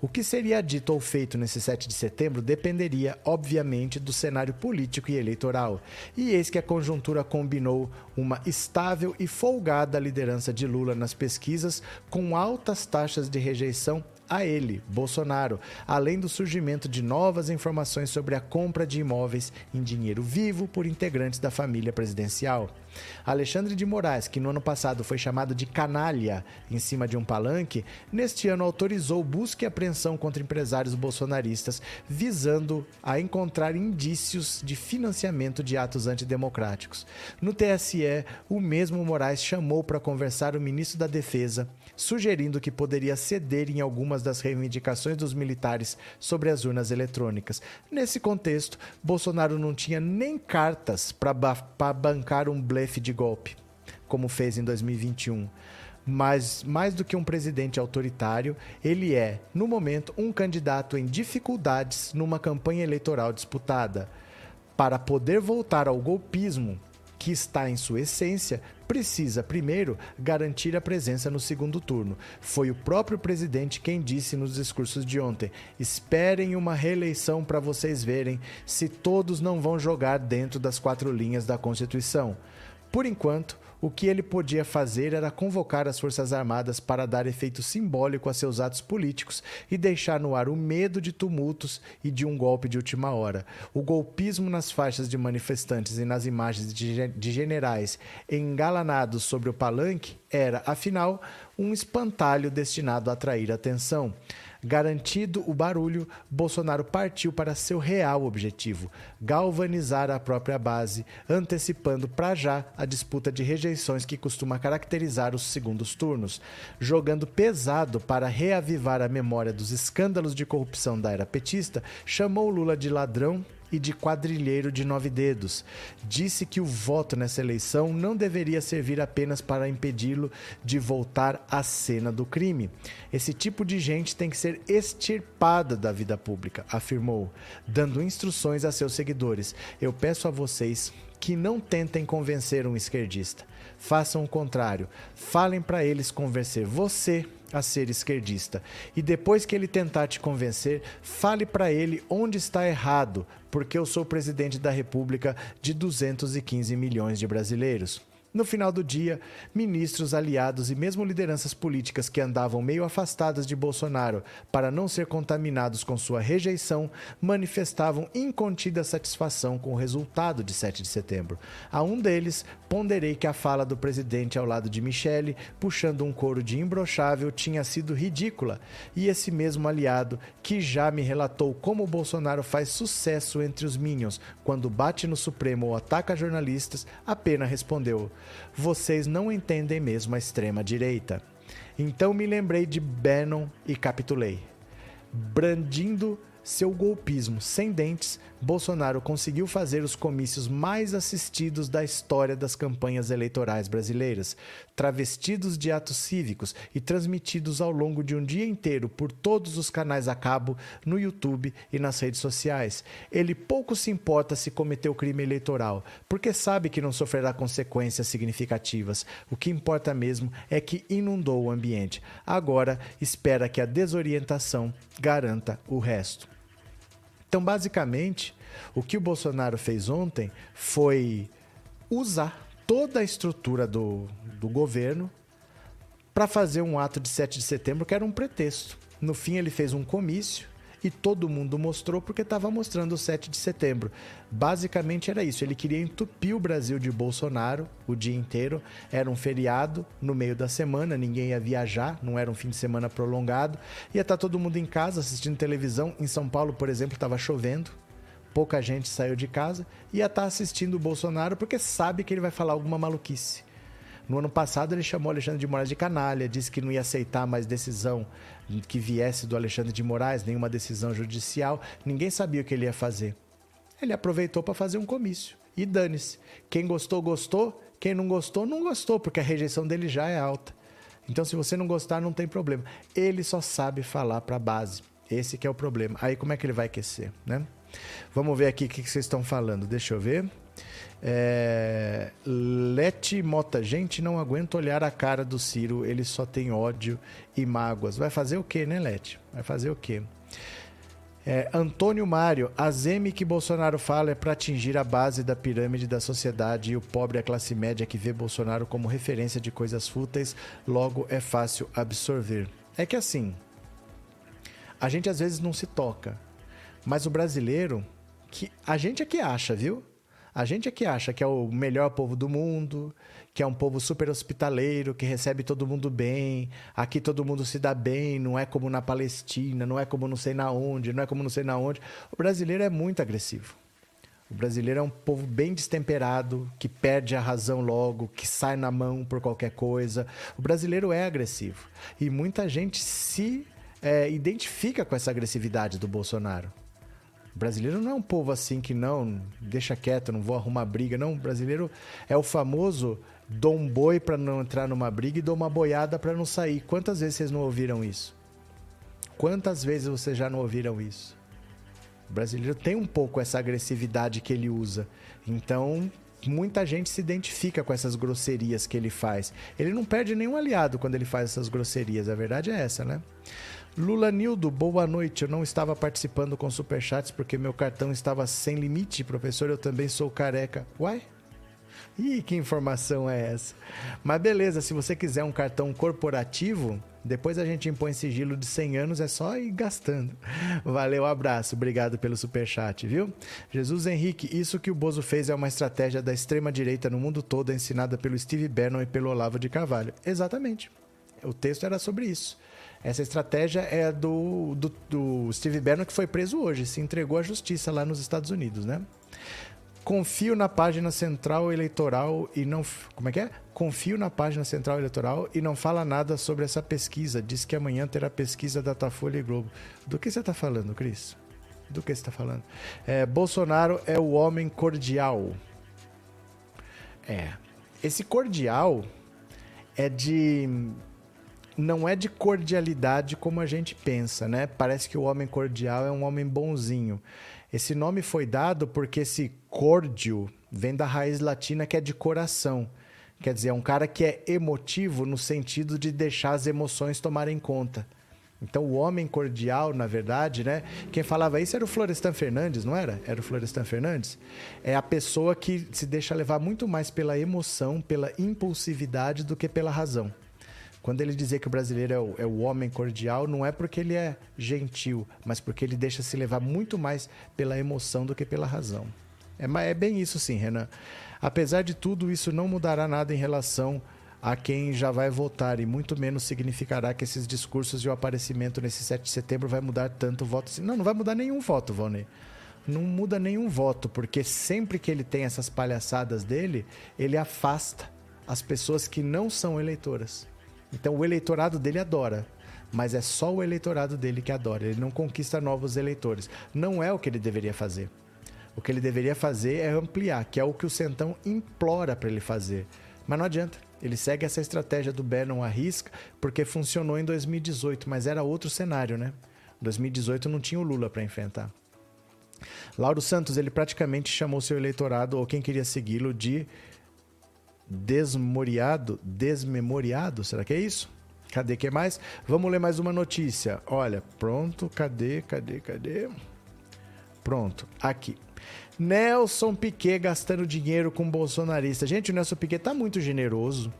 O que seria dito ou feito nesse 7 de setembro dependeria, obviamente, do cenário político e eleitoral. E eis que a conjuntura combinou uma estável e folgada liderança de Lula nas pesquisas com altas taxas de rejeição a ele, Bolsonaro, além do surgimento de novas informações sobre a compra de imóveis em dinheiro vivo por integrantes da família presidencial. Alexandre de Moraes, que no ano passado foi chamado de canalha em cima de um palanque, neste ano autorizou busca e apreensão contra empresários bolsonaristas, visando a encontrar indícios de financiamento de atos antidemocráticos. No TSE, o mesmo Moraes chamou para conversar o ministro da Defesa, sugerindo que poderia ceder em algumas das reivindicações dos militares sobre as urnas eletrônicas. Nesse contexto, Bolsonaro não tinha nem cartas para bancar um blefe de golpe, como fez em 2021 mas mais do que um presidente autoritário, ele é, no momento, um candidato em dificuldades numa campanha eleitoral disputada. Para poder voltar ao golpismo, que está em sua essência, precisa, primeiro, garantir a presença no segundo turno. Foi o próprio presidente quem disse nos discursos de ontem: esperem uma reeleição para vocês verem se todos não vão jogar dentro das quatro linhas da Constituição. Por enquanto, o que ele podia fazer era convocar as Forças Armadas para dar efeito simbólico a seus atos políticos e deixar no ar o medo de tumultos e de um golpe de última hora. O golpismo nas faixas de manifestantes e nas imagens de generais engalanados sobre o palanque era, afinal, um espantalho destinado a atrair atenção. Garantido o barulho, Bolsonaro partiu para seu real objetivo: galvanizar a própria base, antecipando para já a disputa de rejeições que costuma caracterizar os segundos turnos, jogando pesado para reavivar a memória dos escândalos de corrupção da era petista, chamou Lula de ladrão e de quadrilheiro de nove dedos. Disse que o voto nessa eleição não deveria servir apenas para impedi-lo de voltar à cena do crime. Esse tipo de gente tem que ser extirpada da vida pública, afirmou, dando instruções a seus seguidores. Eu peço a vocês que não tentem convencer um esquerdista. Façam o contrário. Falem para eles convencer você a ser esquerdista. E depois que ele tentar te convencer, fale para ele onde está errado, porque eu sou presidente da República de 215 milhões de brasileiros. No final do dia, ministros, aliados e mesmo lideranças políticas que andavam meio afastadas de Bolsonaro para não ser contaminados com sua rejeição manifestavam incontida satisfação com o resultado de 7 de setembro. A um deles, ponderei que a fala do presidente ao lado de Michele, puxando um coro de imbrochável, tinha sido ridícula, e esse mesmo aliado, que já me relatou como Bolsonaro faz sucesso entre os minions quando bate no Supremo ou ataca jornalistas, apenas respondeu: vocês não entendem mesmo a extrema-direita. Então me lembrei de Bannon e capitulei. Brandindo seu golpismo sem dentes, Bolsonaro conseguiu fazer os comícios mais assistidos da história das campanhas eleitorais brasileiras, travestidos de atos cívicos e transmitidos ao longo de um dia inteiro por todos os canais a cabo, no YouTube e nas redes sociais. Ele pouco se importa se cometeu crime eleitoral, porque sabe que não sofrerá consequências significativas. O que importa mesmo é que inundou o ambiente. Agora espera que a desorientação garanta o resto. Então, basicamente, o que o Bolsonaro fez ontem foi usar toda a estrutura do, do governo para fazer um ato de 7 de setembro que era um pretexto. No fim, ele fez um comício e todo mundo mostrou porque estava mostrando o 7 de setembro. Basicamente era isso. Ele queria entupir o Brasil de Bolsonaro o dia inteiro. Era um feriado no meio da semana, ninguém ia viajar, não era um fim de semana prolongado. Ia estar tá todo mundo em casa assistindo televisão. Em São Paulo, por exemplo, estava chovendo. Pouca gente saiu de casa. Ia estar tá assistindo o Bolsonaro porque sabe que ele vai falar alguma maluquice. No ano passado, ele chamou Alexandre de Moraes de canalha, disse que não ia aceitar mais decisão que viesse do Alexandre de Moraes, nenhuma decisão judicial. Ninguém sabia o que ele ia fazer. Ele aproveitou para fazer um comício. E dane-se. Quem gostou, gostou. Quem não gostou, não gostou, porque a rejeição dele já é alta. Então, se você não gostar, não tem problema. Ele só sabe falar para a base. Esse que é o problema. Aí, como é que ele vai aquecer, né? Vamos ver aqui o que vocês estão falando. Deixa eu ver. É... Lete Mota, gente, não aguento olhar a cara do Ciro, ele só tem ódio e mágoas. Vai fazer o quê, né, Lete? Vai fazer o quê? É, Antônio Mário, a zeme que Bolsonaro fala é para atingir a base da pirâmide da sociedade e o pobre a classe média que vê Bolsonaro como referência de coisas fúteis, logo é fácil absorver. É que assim, a gente às vezes não se toca, mas o brasileiro, que a gente é que acha, viu? A gente é que acha que é o melhor povo do mundo, que é um povo super hospitaleiro, que recebe todo mundo bem, aqui todo mundo se dá bem, não é como na Palestina, não é como não sei na onde, não é como não sei na onde. O brasileiro é muito agressivo. O brasileiro é um povo bem destemperado, que perde a razão logo, que sai na mão por qualquer coisa. O brasileiro é agressivo. E muita gente se é, identifica com essa agressividade do Bolsonaro. O brasileiro não é um povo assim que não, deixa quieto, não vou arrumar briga. Não, o brasileiro é o famoso dou um boi para não entrar numa briga e dou uma boiada para não sair. Quantas vezes vocês não ouviram isso? Quantas vezes vocês já não ouviram isso? O brasileiro tem um pouco essa agressividade que ele usa. Então, muita gente se identifica com essas grosserias que ele faz. Ele não perde nenhum aliado quando ele faz essas grosserias. A verdade é essa, né? Lula Nildo, boa noite. Eu não estava participando com superchats porque meu cartão estava sem limite. Professor, eu também sou careca. Uai? Ih, que informação é essa? Mas beleza, se você quiser um cartão corporativo, depois a gente impõe sigilo de 100 anos, é só ir gastando. Valeu, abraço, obrigado pelo superchat, viu? Jesus Henrique, isso que o Bozo fez é uma estratégia da extrema-direita no mundo todo, ensinada pelo Steve Bannon e pelo Olavo de Carvalho. Exatamente. O texto era sobre isso Essa estratégia é do, do, do Steve Bannon, que foi preso hoje, se entregou à justiça lá nos Estados Unidos, né? Confio na página central eleitoral e não. Como é que é? Confio na página central eleitoral e não fala nada sobre essa pesquisa. Diz que amanhã terá pesquisa da Datafolha e Globo. Do que você está falando, Cris? Do que você está falando? É, Bolsonaro é o homem cordial. É. Esse cordial é de. Não é de cordialidade como a gente pensa, né? Parece que o homem cordial é um homem bonzinho. Esse nome foi dado porque esse cordio vem da raiz latina que é de coração. Quer dizer, é um cara que é emotivo no sentido de deixar as emoções tomarem conta. Então, o homem cordial, na verdade, né? Quem falava isso era o Florestan Fernandes, não era? Era o Florestan Fernandes? É a pessoa que se deixa levar muito mais pela emoção, pela impulsividade do que pela razão. Quando ele dizia que o brasileiro é o, é o, homem cordial, não é porque ele é gentil, mas porque ele deixa se levar muito mais pela emoção do que pela razão. É, é bem isso sim, Renan. Apesar de tudo, isso não mudará nada em relação a quem já vai votar e muito menos significará que esses discursos e o aparecimento nesse 7 de setembro vai mudar tanto o voto. Não, não vai mudar nenhum voto, Valnei. Não muda nenhum voto, porque sempre que ele tem essas palhaçadas dele, ele afasta as pessoas que não são eleitoras. Então o eleitorado dele adora, mas é só o eleitorado dele que adora. Ele não conquista novos eleitores. Não é o que ele deveria fazer. O que ele deveria fazer é ampliar, que é o que o Centão implora para ele fazer. Mas não adianta. Ele segue essa estratégia do Bannon à risca, porque funcionou em 2018, mas era outro cenário, né? 2018 não tinha o Lula para enfrentar. Lauro Santos, ele praticamente chamou seu eleitorado, ou quem queria segui-lo, de desmoriado, desmemoriado, será que é isso? Cadê que mais? Vamos ler mais uma notícia. Olha, pronto, cadê, cadê, cadê? Pronto, aqui. Nelson Piquet gastando dinheiro com bolsonarista. Gente, o Nelson Piquet tá muito generoso.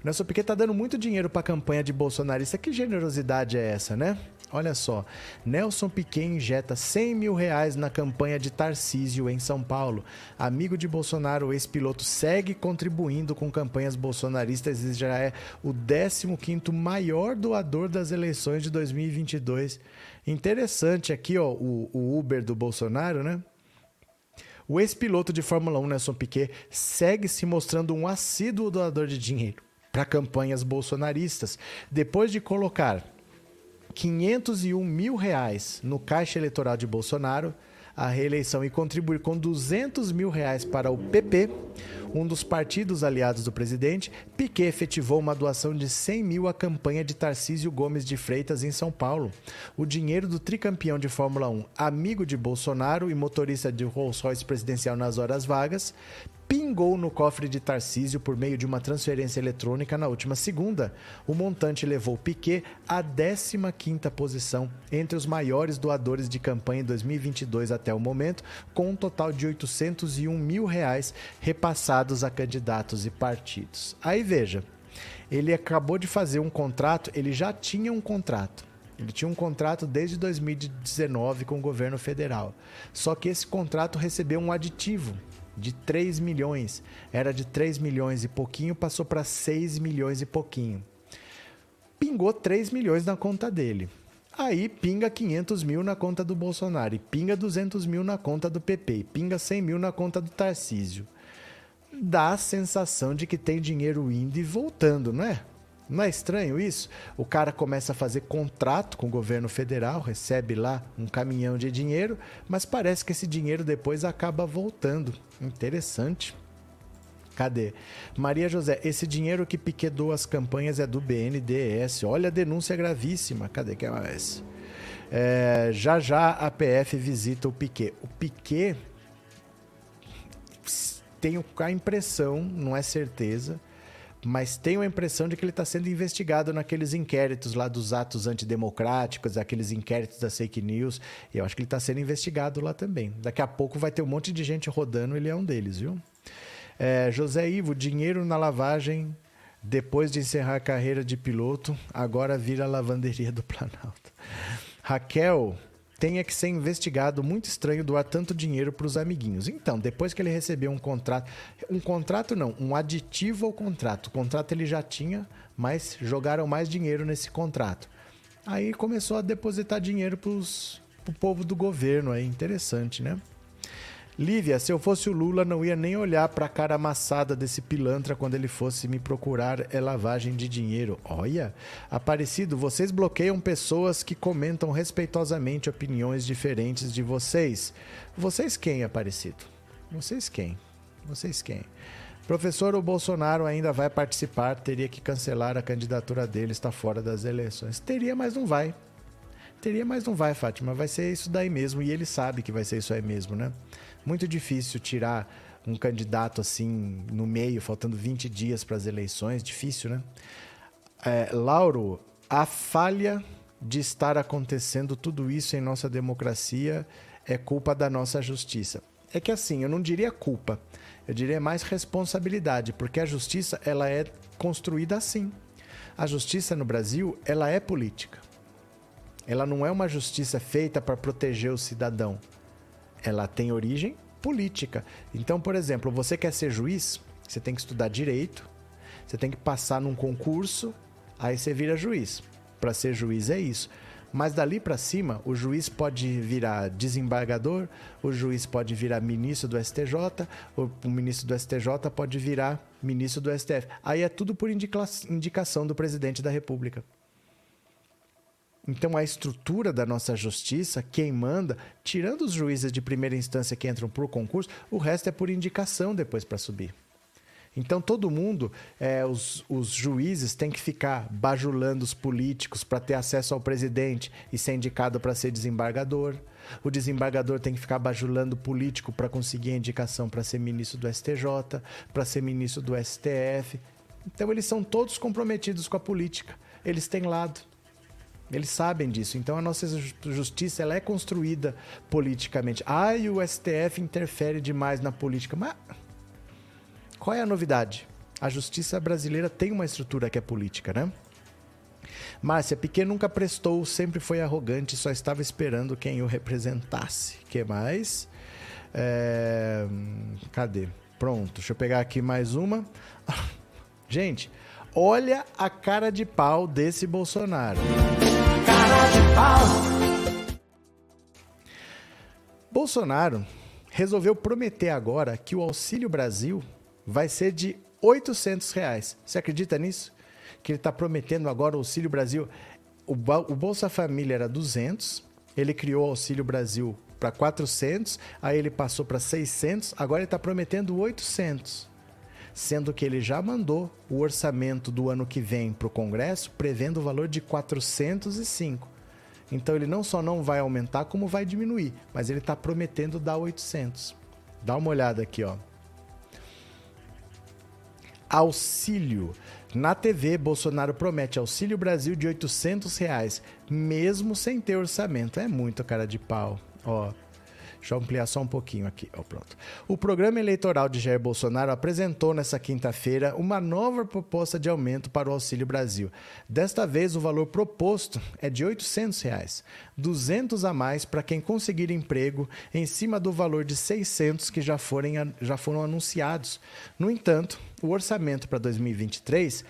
O Nelson Piquet tá dando muito dinheiro para a campanha de bolsonarista. Que generosidade é essa, né? Olha só, Nelson Piquet injeta 100 mil reais na campanha de Tarcísio em São Paulo. Amigo de Bolsonaro, o ex-piloto segue contribuindo com campanhas bolsonaristas e já é o 15º maior doador das eleições de 2022. Interessante aqui, ó, o, o Uber do Bolsonaro, né? O ex-piloto de Fórmula 1, Nelson Piquet, segue se mostrando um assíduo doador de dinheiro para campanhas bolsonaristas, depois de colocar 501 mil reais no caixa eleitoral de Bolsonaro a reeleição e contribuir com 200 mil reais para o PP, um dos partidos aliados do presidente, Piquet efetivou uma doação de 100 mil à campanha de Tarcísio Gomes de Freitas em São Paulo. O dinheiro do tricampeão de Fórmula 1, amigo de Bolsonaro e motorista de Rolls-Royce presidencial nas horas vagas, pingou no cofre de Tarcísio por meio de uma transferência eletrônica na última segunda. O montante levou Piquet à 15ª posição entre os maiores doadores de campanha em 2022 até o momento, com um total de 801 mil reais repassados a candidatos e partidos. Aí veja, ele acabou de fazer um contrato, ele já tinha um contrato. Ele tinha um contrato desde 2019 com o governo federal. Só que esse contrato recebeu um aditivo de 3 milhões. Era de 3 milhões e pouquinho, passou para 6 milhões e pouquinho. Pingou 3 milhões na conta dele. Aí pinga 500 mil na conta do Bolsonaro, e pinga 200 mil na conta do PP, e pinga 100 mil na conta do Tarcísio. Dá a sensação de que tem dinheiro indo e voltando, não é? Não é estranho isso? O cara começa a fazer contrato com o governo federal, recebe lá um caminhão de dinheiro, mas parece que esse dinheiro depois acaba voltando. Interessante. Cadê? Maria José, esse dinheiro que piquedou as campanhas é do BNDES. Olha a denúncia gravíssima. Cadê que é mais? É, já já a PF visita o Piquet. O Piquet tenho a impressão, não é certeza, mas tenho a impressão de que ele está sendo investigado naqueles inquéritos lá dos atos antidemocráticos, aqueles inquéritos da fake news. E eu acho que ele está sendo investigado lá também. Daqui a pouco vai ter um monte de gente rodando, ele é um deles, viu? É, José Ivo, dinheiro na lavagem depois de encerrar a carreira de piloto, agora vira lavanderia do Planalto. Raquel, tenha que ser investigado. Muito estranho doar tanto dinheiro para os amiguinhos. Então, depois que ele recebeu um contrato, um contrato não, um aditivo ao contrato. O contrato ele já tinha, mas jogaram mais dinheiro nesse contrato. Aí começou a depositar dinheiro para o povo do governo. Aí, interessante, né? Lívia, se eu fosse o Lula, não ia nem olhar para a cara amassada desse pilantra quando ele fosse me procurar. É lavagem de dinheiro. Olha, Aparecido, vocês bloqueiam pessoas que comentam respeitosamente opiniões diferentes de vocês. Vocês quem, Aparecido? Vocês quem? Vocês quem? Professor, o Bolsonaro ainda vai participar, teria que cancelar a candidatura dele, está fora das eleições. Teria, mas não vai. Teria, mas não vai, Fátima. Vai ser isso daí mesmo. E ele sabe que vai ser isso aí mesmo, né? Muito difícil tirar um candidato assim no meio, faltando 20 dias para as eleições. Difícil, né? É, Lauro, a falha de estar acontecendo tudo isso em nossa democracia é culpa da nossa justiça. É que assim, eu não diria culpa, eu diria mais responsabilidade, porque a justiça ela é construída assim. A justiça no Brasil, ela é política. Ela não é uma justiça feita para proteger o cidadão ela tem origem política. Então, por exemplo, você quer ser juiz, você tem que estudar direito, você tem que passar num concurso, aí você vira juiz. Para ser juiz é isso. Mas dali para cima, o juiz pode virar desembargador, o juiz pode virar ministro do STJ, o ministro do STJ pode virar ministro do STF. Aí é tudo por indicação do presidente da República. Então, a estrutura da nossa justiça, quem manda, tirando os juízes de primeira instância que entram por concurso, o resto é por indicação depois para subir. Então, todo mundo, é, os, os, juízes têm que ficar bajulando os políticos para ter acesso ao presidente e ser indicado para ser desembargador. O desembargador tem que ficar bajulando o político para conseguir a indicação para ser ministro do STJ, para ser ministro do STF. Então, eles são todos comprometidos com a política. Eles têm lado. Eles sabem disso. Então a nossa justiça ela é construída politicamente. Ah, e o STF interfere demais na política. Mas qual é a novidade? A justiça brasileira tem uma estrutura que é política, né? Márcia, Piquet nunca prestou, sempre foi arrogante, só estava esperando quem o representasse. que mais? É... Cadê? Pronto, deixa eu pegar aqui mais uma. Gente, olha a cara de pau desse Bolsonaro cara de pau. Bolsonaro resolveu prometer agora que o Auxílio Brasil vai ser de 800 reais. Você acredita nisso? Que ele está prometendo agora o Auxílio Brasil. O, o Bolsa Família era 200, ele criou o Auxílio Brasil para 400, aí ele passou para 600, agora ele está prometendo 800 sendo que ele já mandou o orçamento do ano que vem para o Congresso, prevendo o valor de 405. Então ele não só não vai aumentar, como vai diminuir, mas ele está prometendo dar 800. Dá uma olhada aqui, ó. Auxílio. Na TV, Bolsonaro promete Auxílio Brasil de 800 reais, mesmo sem ter orçamento. É muito cara de pau. Ó, Deixa eu ampliar só um pouquinho aqui. Oh, pronto. O programa eleitoral de Jair Bolsonaro apresentou nesta quinta-feira uma nova proposta de aumento para o Auxílio Brasil. Desta vez, o valor proposto é de 800 reais, 200 a mais para quem conseguir emprego, em cima do valor de 600 que já, forem, já foram anunciados. No entanto, o orçamento para 2023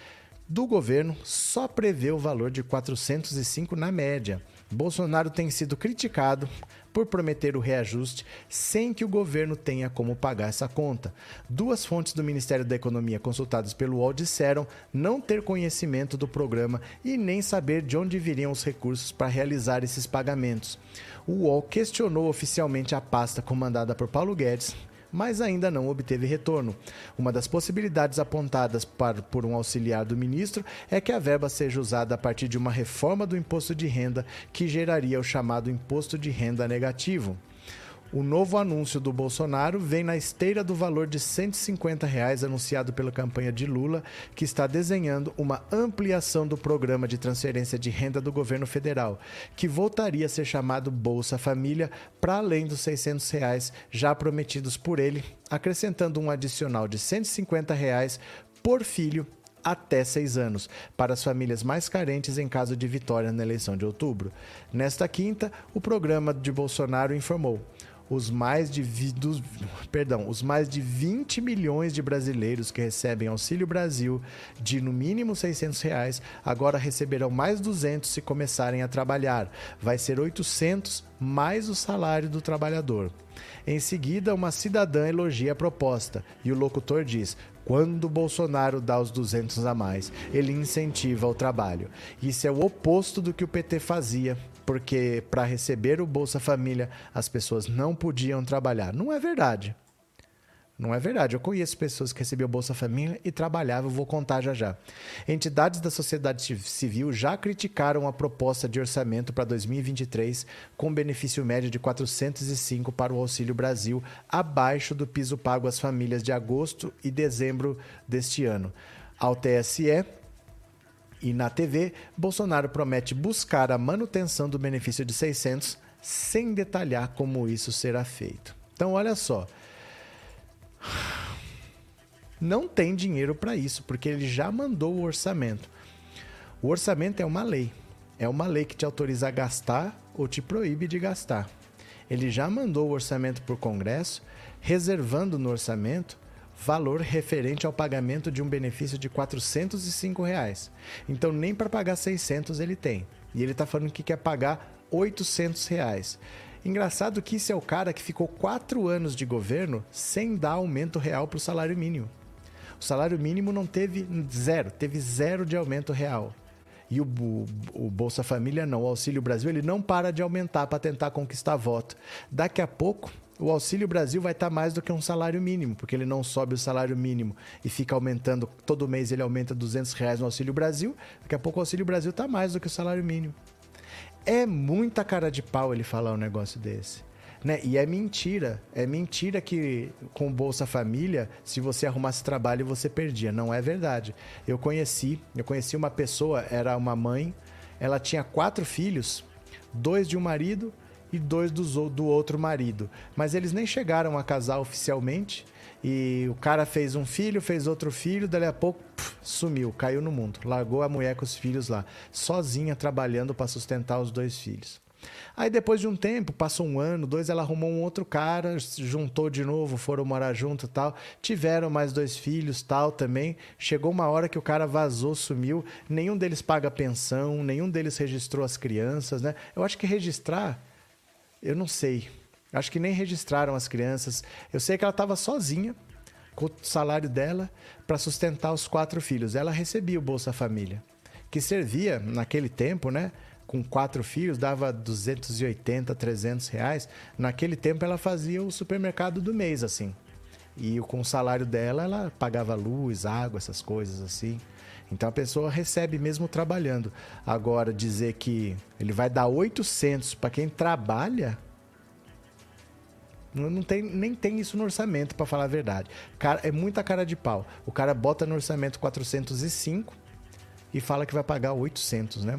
do governo só prevê o valor de 405 na média. Bolsonaro tem sido criticado por prometer o reajuste sem que o governo tenha como pagar essa conta. Duas fontes do Ministério da Economia consultadas pelo UOL disseram não ter conhecimento do programa e nem saber de onde viriam os recursos para realizar esses pagamentos. O UOL questionou oficialmente a pasta comandada por Paulo Guedes mas ainda não obteve retorno. Uma das possibilidades apontadas por um auxiliar do ministro é que a verba seja usada a partir de uma reforma do imposto de renda que geraria o chamado imposto de renda negativo. O novo anúncio do Bolsonaro vem na esteira do valor de 150 reais anunciado pela campanha de Lula, que está desenhando uma ampliação do programa de transferência de renda do governo federal, que voltaria a ser chamado Bolsa Família, para além dos 600 reais já prometidos por ele, acrescentando um adicional de 150 reais por filho até seis anos, para as famílias mais carentes em caso de vitória na eleição de outubro. Nesta quinta, o programa de Bolsonaro informou: os mais de vi, dos, perdão, os mais de 20 milhões de brasileiros que recebem Auxílio Brasil de no mínimo 600 reais, agora receberão mais 200 se começarem a trabalhar. Vai ser 800 mais o salário do trabalhador. Em seguida, uma cidadã elogia a proposta e o locutor diz: quando Bolsonaro dá os 200 a mais, ele incentiva o trabalho. Isso é o oposto do que o PT fazia, porque para receber o Bolsa Família as pessoas não podiam trabalhar. Não é verdade. Não é verdade. Eu conheço pessoas que recebiam Bolsa Família e trabalhavam, vou contar já já. Entidades da sociedade civil já criticaram a proposta de orçamento para 2023, com benefício médio de 405 para o Auxílio Brasil, abaixo do piso pago às famílias de agosto e dezembro deste ano. Ao TSE, e na TV, Bolsonaro promete buscar a manutenção do benefício de 600, sem detalhar como isso será feito. Então, olha só. Não tem dinheiro para isso, porque ele já mandou o orçamento. O orçamento é uma lei. É uma lei que te autoriza a gastar ou te proíbe de gastar. Ele já mandou o orçamento para o Congresso, reservando no orçamento valor referente ao pagamento de um benefício de 405 reais. Então, nem para pagar 600 ele tem. E ele está falando que quer pagar 800 reais. Engraçado que isso é o cara que ficou quatro anos de governo sem dar aumento real para o salário mínimo. O salário mínimo não teve zero, teve zero de aumento real. E o, o, Bolsa Família não, o Auxílio Brasil, ele não para de aumentar para tentar conquistar voto. Daqui a pouco, o Auxílio Brasil vai estar mais do que um salário mínimo, porque ele não sobe o salário mínimo e fica aumentando, todo mês ele aumenta 200 reais no Auxílio Brasil. Daqui a pouco o Auxílio Brasil está mais do que o salário mínimo. É muita cara de pau ele falar um negócio desse. Né? E é mentira. É mentira que com Bolsa Família, se você arrumasse trabalho, você perdia. Não é verdade. Eu conheci, eu conheci uma pessoa, era uma mãe, ela tinha quatro filhos, dois de um marido e dois do, do outro marido. Mas eles nem chegaram a casar oficialmente. E o cara fez um filho, fez outro filho, dali a pouco sumiu, caiu no mundo. Largou a mulher com os filhos lá, sozinha trabalhando para sustentar os dois filhos. Aí depois de um tempo, passou um ano, dois, ela arrumou um outro cara, juntou de novo, foram morar junto tal. Tiveram mais dois filhos tal também. Chegou uma hora que o cara vazou, sumiu. Nenhum deles paga pensão, nenhum deles registrou as crianças, né? Eu acho que registrar, eu não sei. Acho que nem registraram as crianças. Eu sei que ela estava sozinha com o salário dela para sustentar os quatro filhos. Ela recebia o Bolsa Família, que servia naquele tempo, né? Com quatro filhos, dava 280, 300 reais. Naquele tempo, ela fazia o supermercado do mês, assim. E com o salário dela, ela pagava luz, água, essas coisas assim. Então a pessoa recebe mesmo trabalhando. Agora, dizer que ele vai dar 800 para quem trabalha, não tem, nem tem isso no orçamento, para falar a verdade. Cara, é muita cara de pau. O cara bota no orçamento 405 e fala que vai pagar 800, né?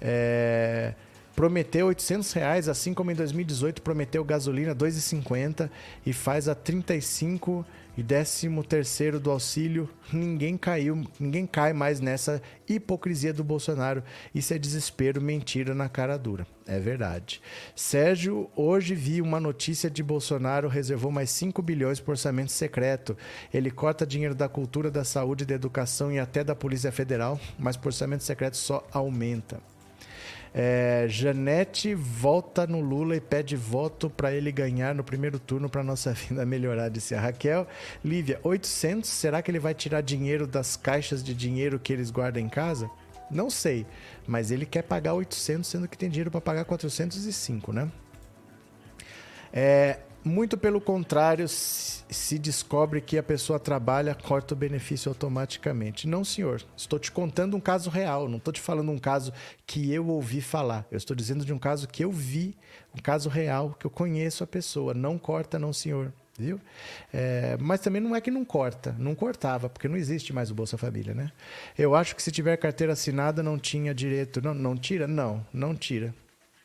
É, prometeu 800 reais, assim como em 2018 prometeu gasolina 2,50 e faz a 35 e 13 terceiro do auxílio, ninguém caiu, ninguém cai mais nessa hipocrisia do Bolsonaro. Isso é desespero, mentira na cara dura. É verdade. Sérgio, hoje vi uma notícia de Bolsonaro reservou mais 5 bilhões para orçamento secreto. Ele corta dinheiro da cultura, da saúde, da educação e até da Polícia Federal, mas o orçamento secreto só aumenta. É, Janete volta no Lula e pede voto para ele ganhar no primeiro turno para nossa vida melhorar, disse a Raquel. Lívia, 800, será que ele vai tirar dinheiro das caixas de dinheiro que eles guardam em casa? Não sei, mas ele quer pagar 800, sendo que tem dinheiro para pagar 405, né? É, muito pelo contrário, se descobre que a pessoa trabalha, corta o benefício automaticamente. Não, senhor. Estou te contando um caso real. Não estou te falando um caso que eu ouvi falar. Eu estou dizendo de um caso que eu vi, um caso real, que eu conheço a pessoa. Não corta, não, senhor. Viu? É, mas também não é que não corta, não cortava, porque não existe mais o Bolsa Família, né? Eu acho que se tiver carteira assinada não tinha direito. Não, não tira? Não, não tira.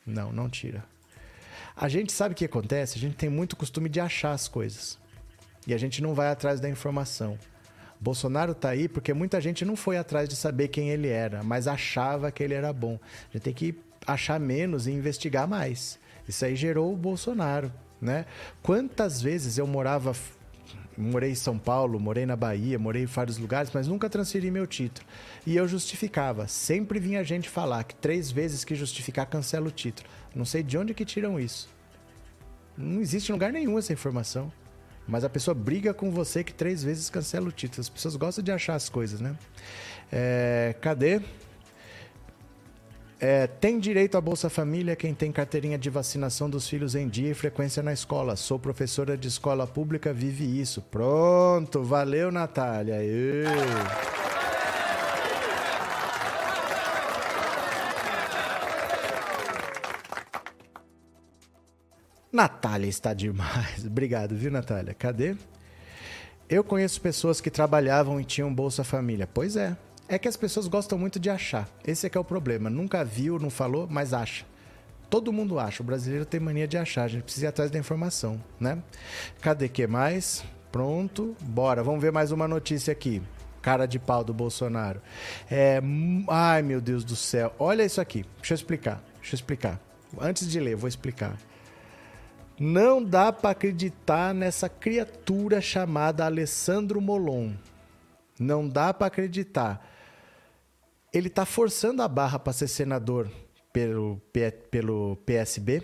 Não, não tira. A gente sabe o que acontece? A gente tem muito costume de achar as coisas. E a gente não vai atrás da informação. Bolsonaro tá aí porque muita gente não foi atrás de saber quem ele era, mas achava que ele era bom. A gente tem que achar menos e investigar mais. Isso aí gerou o Bolsonaro. né? Quantas vezes eu morava morei em São Paulo, morei na Bahia, morei em vários lugares, mas nunca transferi meu título. E eu justificava. Sempre vinha gente falar que três vezes que justificar cancela o título. Não sei de onde que tiram isso. Não existe em lugar nenhum essa informação. Mas a pessoa briga com você que três vezes cancela o título. As pessoas gostam de achar as coisas, né? É, cadê? É, tem direito à Bolsa Família quem tem carteirinha de vacinação dos filhos em dia e frequência na escola. Sou professora de escola pública, vive isso. Pronto, valeu, Natália. Natália está demais. Obrigado, viu, Natália? Cadê? Eu conheço pessoas que trabalhavam e tinham Bolsa Família. Pois é, é que as pessoas gostam muito de achar. Esse é que é o problema. Nunca viu, não falou, mas acha. Todo mundo acha. O brasileiro tem mania de achar. A gente precisa ir atrás da informação, né? Cadê que mais? Pronto. Bora. Vamos ver mais uma notícia aqui. Cara de pau do Bolsonaro. É... Ai, meu Deus do céu. Olha isso aqui. Deixa eu explicar. Deixa eu explicar. Antes de ler, vou explicar. Não dá para acreditar nessa criatura chamada Alessandro Molon. Não dá para acreditar ele está forçando a barra para ser senador pelo, pelo PSB,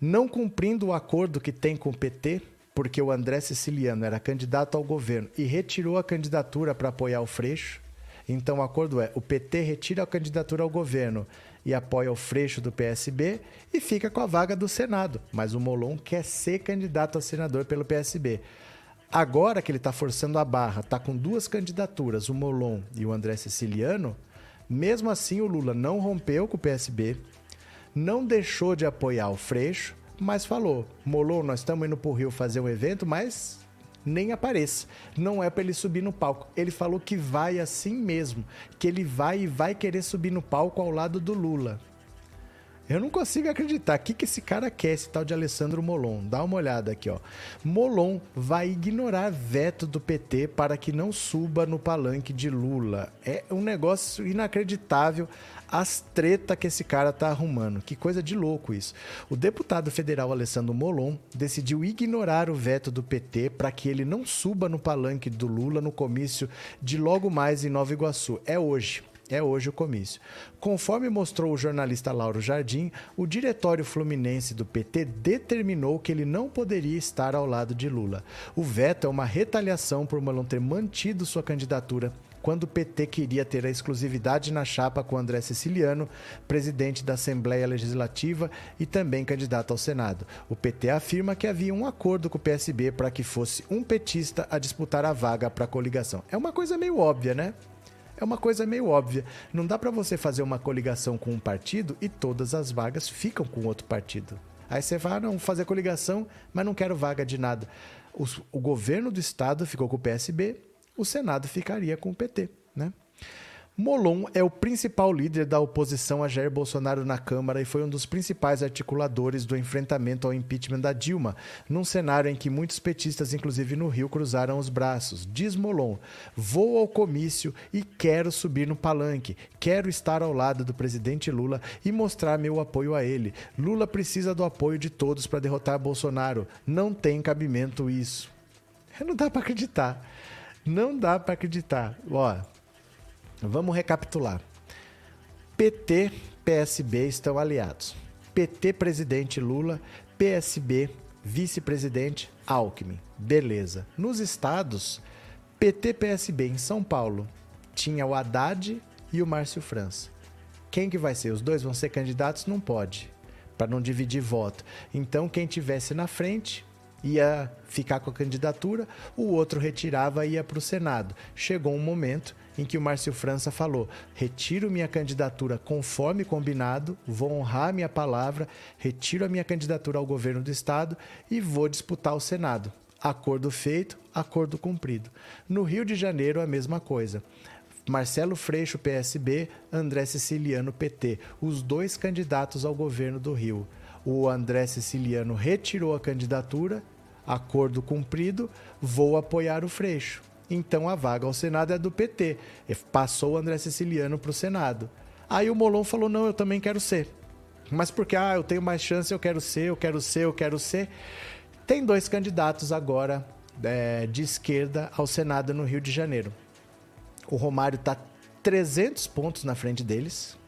não cumprindo o acordo que tem com o PT, porque o André Siciliano era candidato ao governo e retirou a candidatura para apoiar o Freixo. Então o acordo é: o PT retira a candidatura ao governo e apoia o Freixo do PSB e fica com a vaga do Senado. Mas o Molon quer ser candidato a senador pelo PSB. Agora que ele está forçando a barra, está com duas candidaturas, o Molon e o André Siciliano, mesmo assim o Lula não rompeu com o PSB, não deixou de apoiar o Freixo, mas falou: Molon, nós estamos indo para o Rio fazer um evento, mas nem apareça. Não é para ele subir no palco. Ele falou que vai assim mesmo, que ele vai e vai querer subir no palco ao lado do Lula. Eu não consigo acreditar. O que, que esse cara quer, esse tal de Alessandro Molon? Dá uma olhada aqui, ó. Molon vai ignorar veto do PT para que não suba no palanque de Lula. É um negócio inacreditável as treta que esse cara tá arrumando. Que coisa de louco isso. O deputado federal Alessandro Molon decidiu ignorar o veto do PT para que ele não suba no palanque do Lula no comício de logo mais em Nova Iguaçu. É hoje. É hoje o comício. Conforme mostrou o jornalista Lauro Jardim, o diretório fluminense do PT determinou que ele não poderia estar ao lado de Lula. O veto é uma retaliação por Malon ter mantido sua candidatura quando o PT queria ter a exclusividade na chapa com André Siciliano, presidente da Assembleia Legislativa e também candidato ao Senado. O PT afirma que havia um acordo com o PSB para que fosse um petista a disputar a vaga para a coligação. É uma coisa meio óbvia, né? É uma coisa meio óbvia. Não dá para você fazer uma coligação com um partido e todas as vagas ficam com outro partido. Aí você vai, ah, não, fazer coligação, mas não quero vaga de nada. O, o governo do estado ficou com o PSB, o Senado ficaria com o PT, né? Molon é o principal líder da oposição a Jair Bolsonaro na Câmara e foi um dos principais articuladores do enfrentamento ao impeachment da Dilma, num cenário em que muitos petistas, inclusive no Rio, cruzaram os braços. Diz Molon: vou ao comício e quero subir no palanque, quero estar ao lado do presidente Lula e mostrar meu apoio a ele. Lula precisa do apoio de todos para derrotar Bolsonaro. Não tem cabimento isso. Não dá para acreditar. Não dá para acreditar. Ó, Vamos recapitular. PT, PSB estão aliados. PT, presidente Lula, PSB, vice-presidente Alckmin. Beleza. Nos estados, PT, PSB em São Paulo tinha o Haddad e o Márcio França. Quem que vai ser? Os dois vão ser candidatos? Não pode, para não dividir voto. Então, quem tivesse na frente ia ficar com a candidatura, o outro retirava e ia para o Senado. Chegou um momento em que o Márcio França falou: retiro minha candidatura conforme combinado, vou honrar minha palavra, retiro a minha candidatura ao governo do estado e vou disputar o Senado. Acordo feito, acordo cumprido. No Rio de Janeiro, a mesma coisa. Marcelo Freixo, PSB, André Siciliano, PT, os dois candidatos ao governo do Rio. O André Siciliano retirou a candidatura, acordo cumprido, vou apoiar o Freixo. Então a vaga ao Senado é do PT. Passou o André Siciliano para o Senado. Aí o Molon falou: não, eu também quero ser. Mas porque, ah, eu tenho mais chance, eu quero ser, eu quero ser, eu quero ser. Tem dois candidatos agora é, de esquerda ao Senado no Rio de Janeiro. O Romário está 300 pontos na frente deles.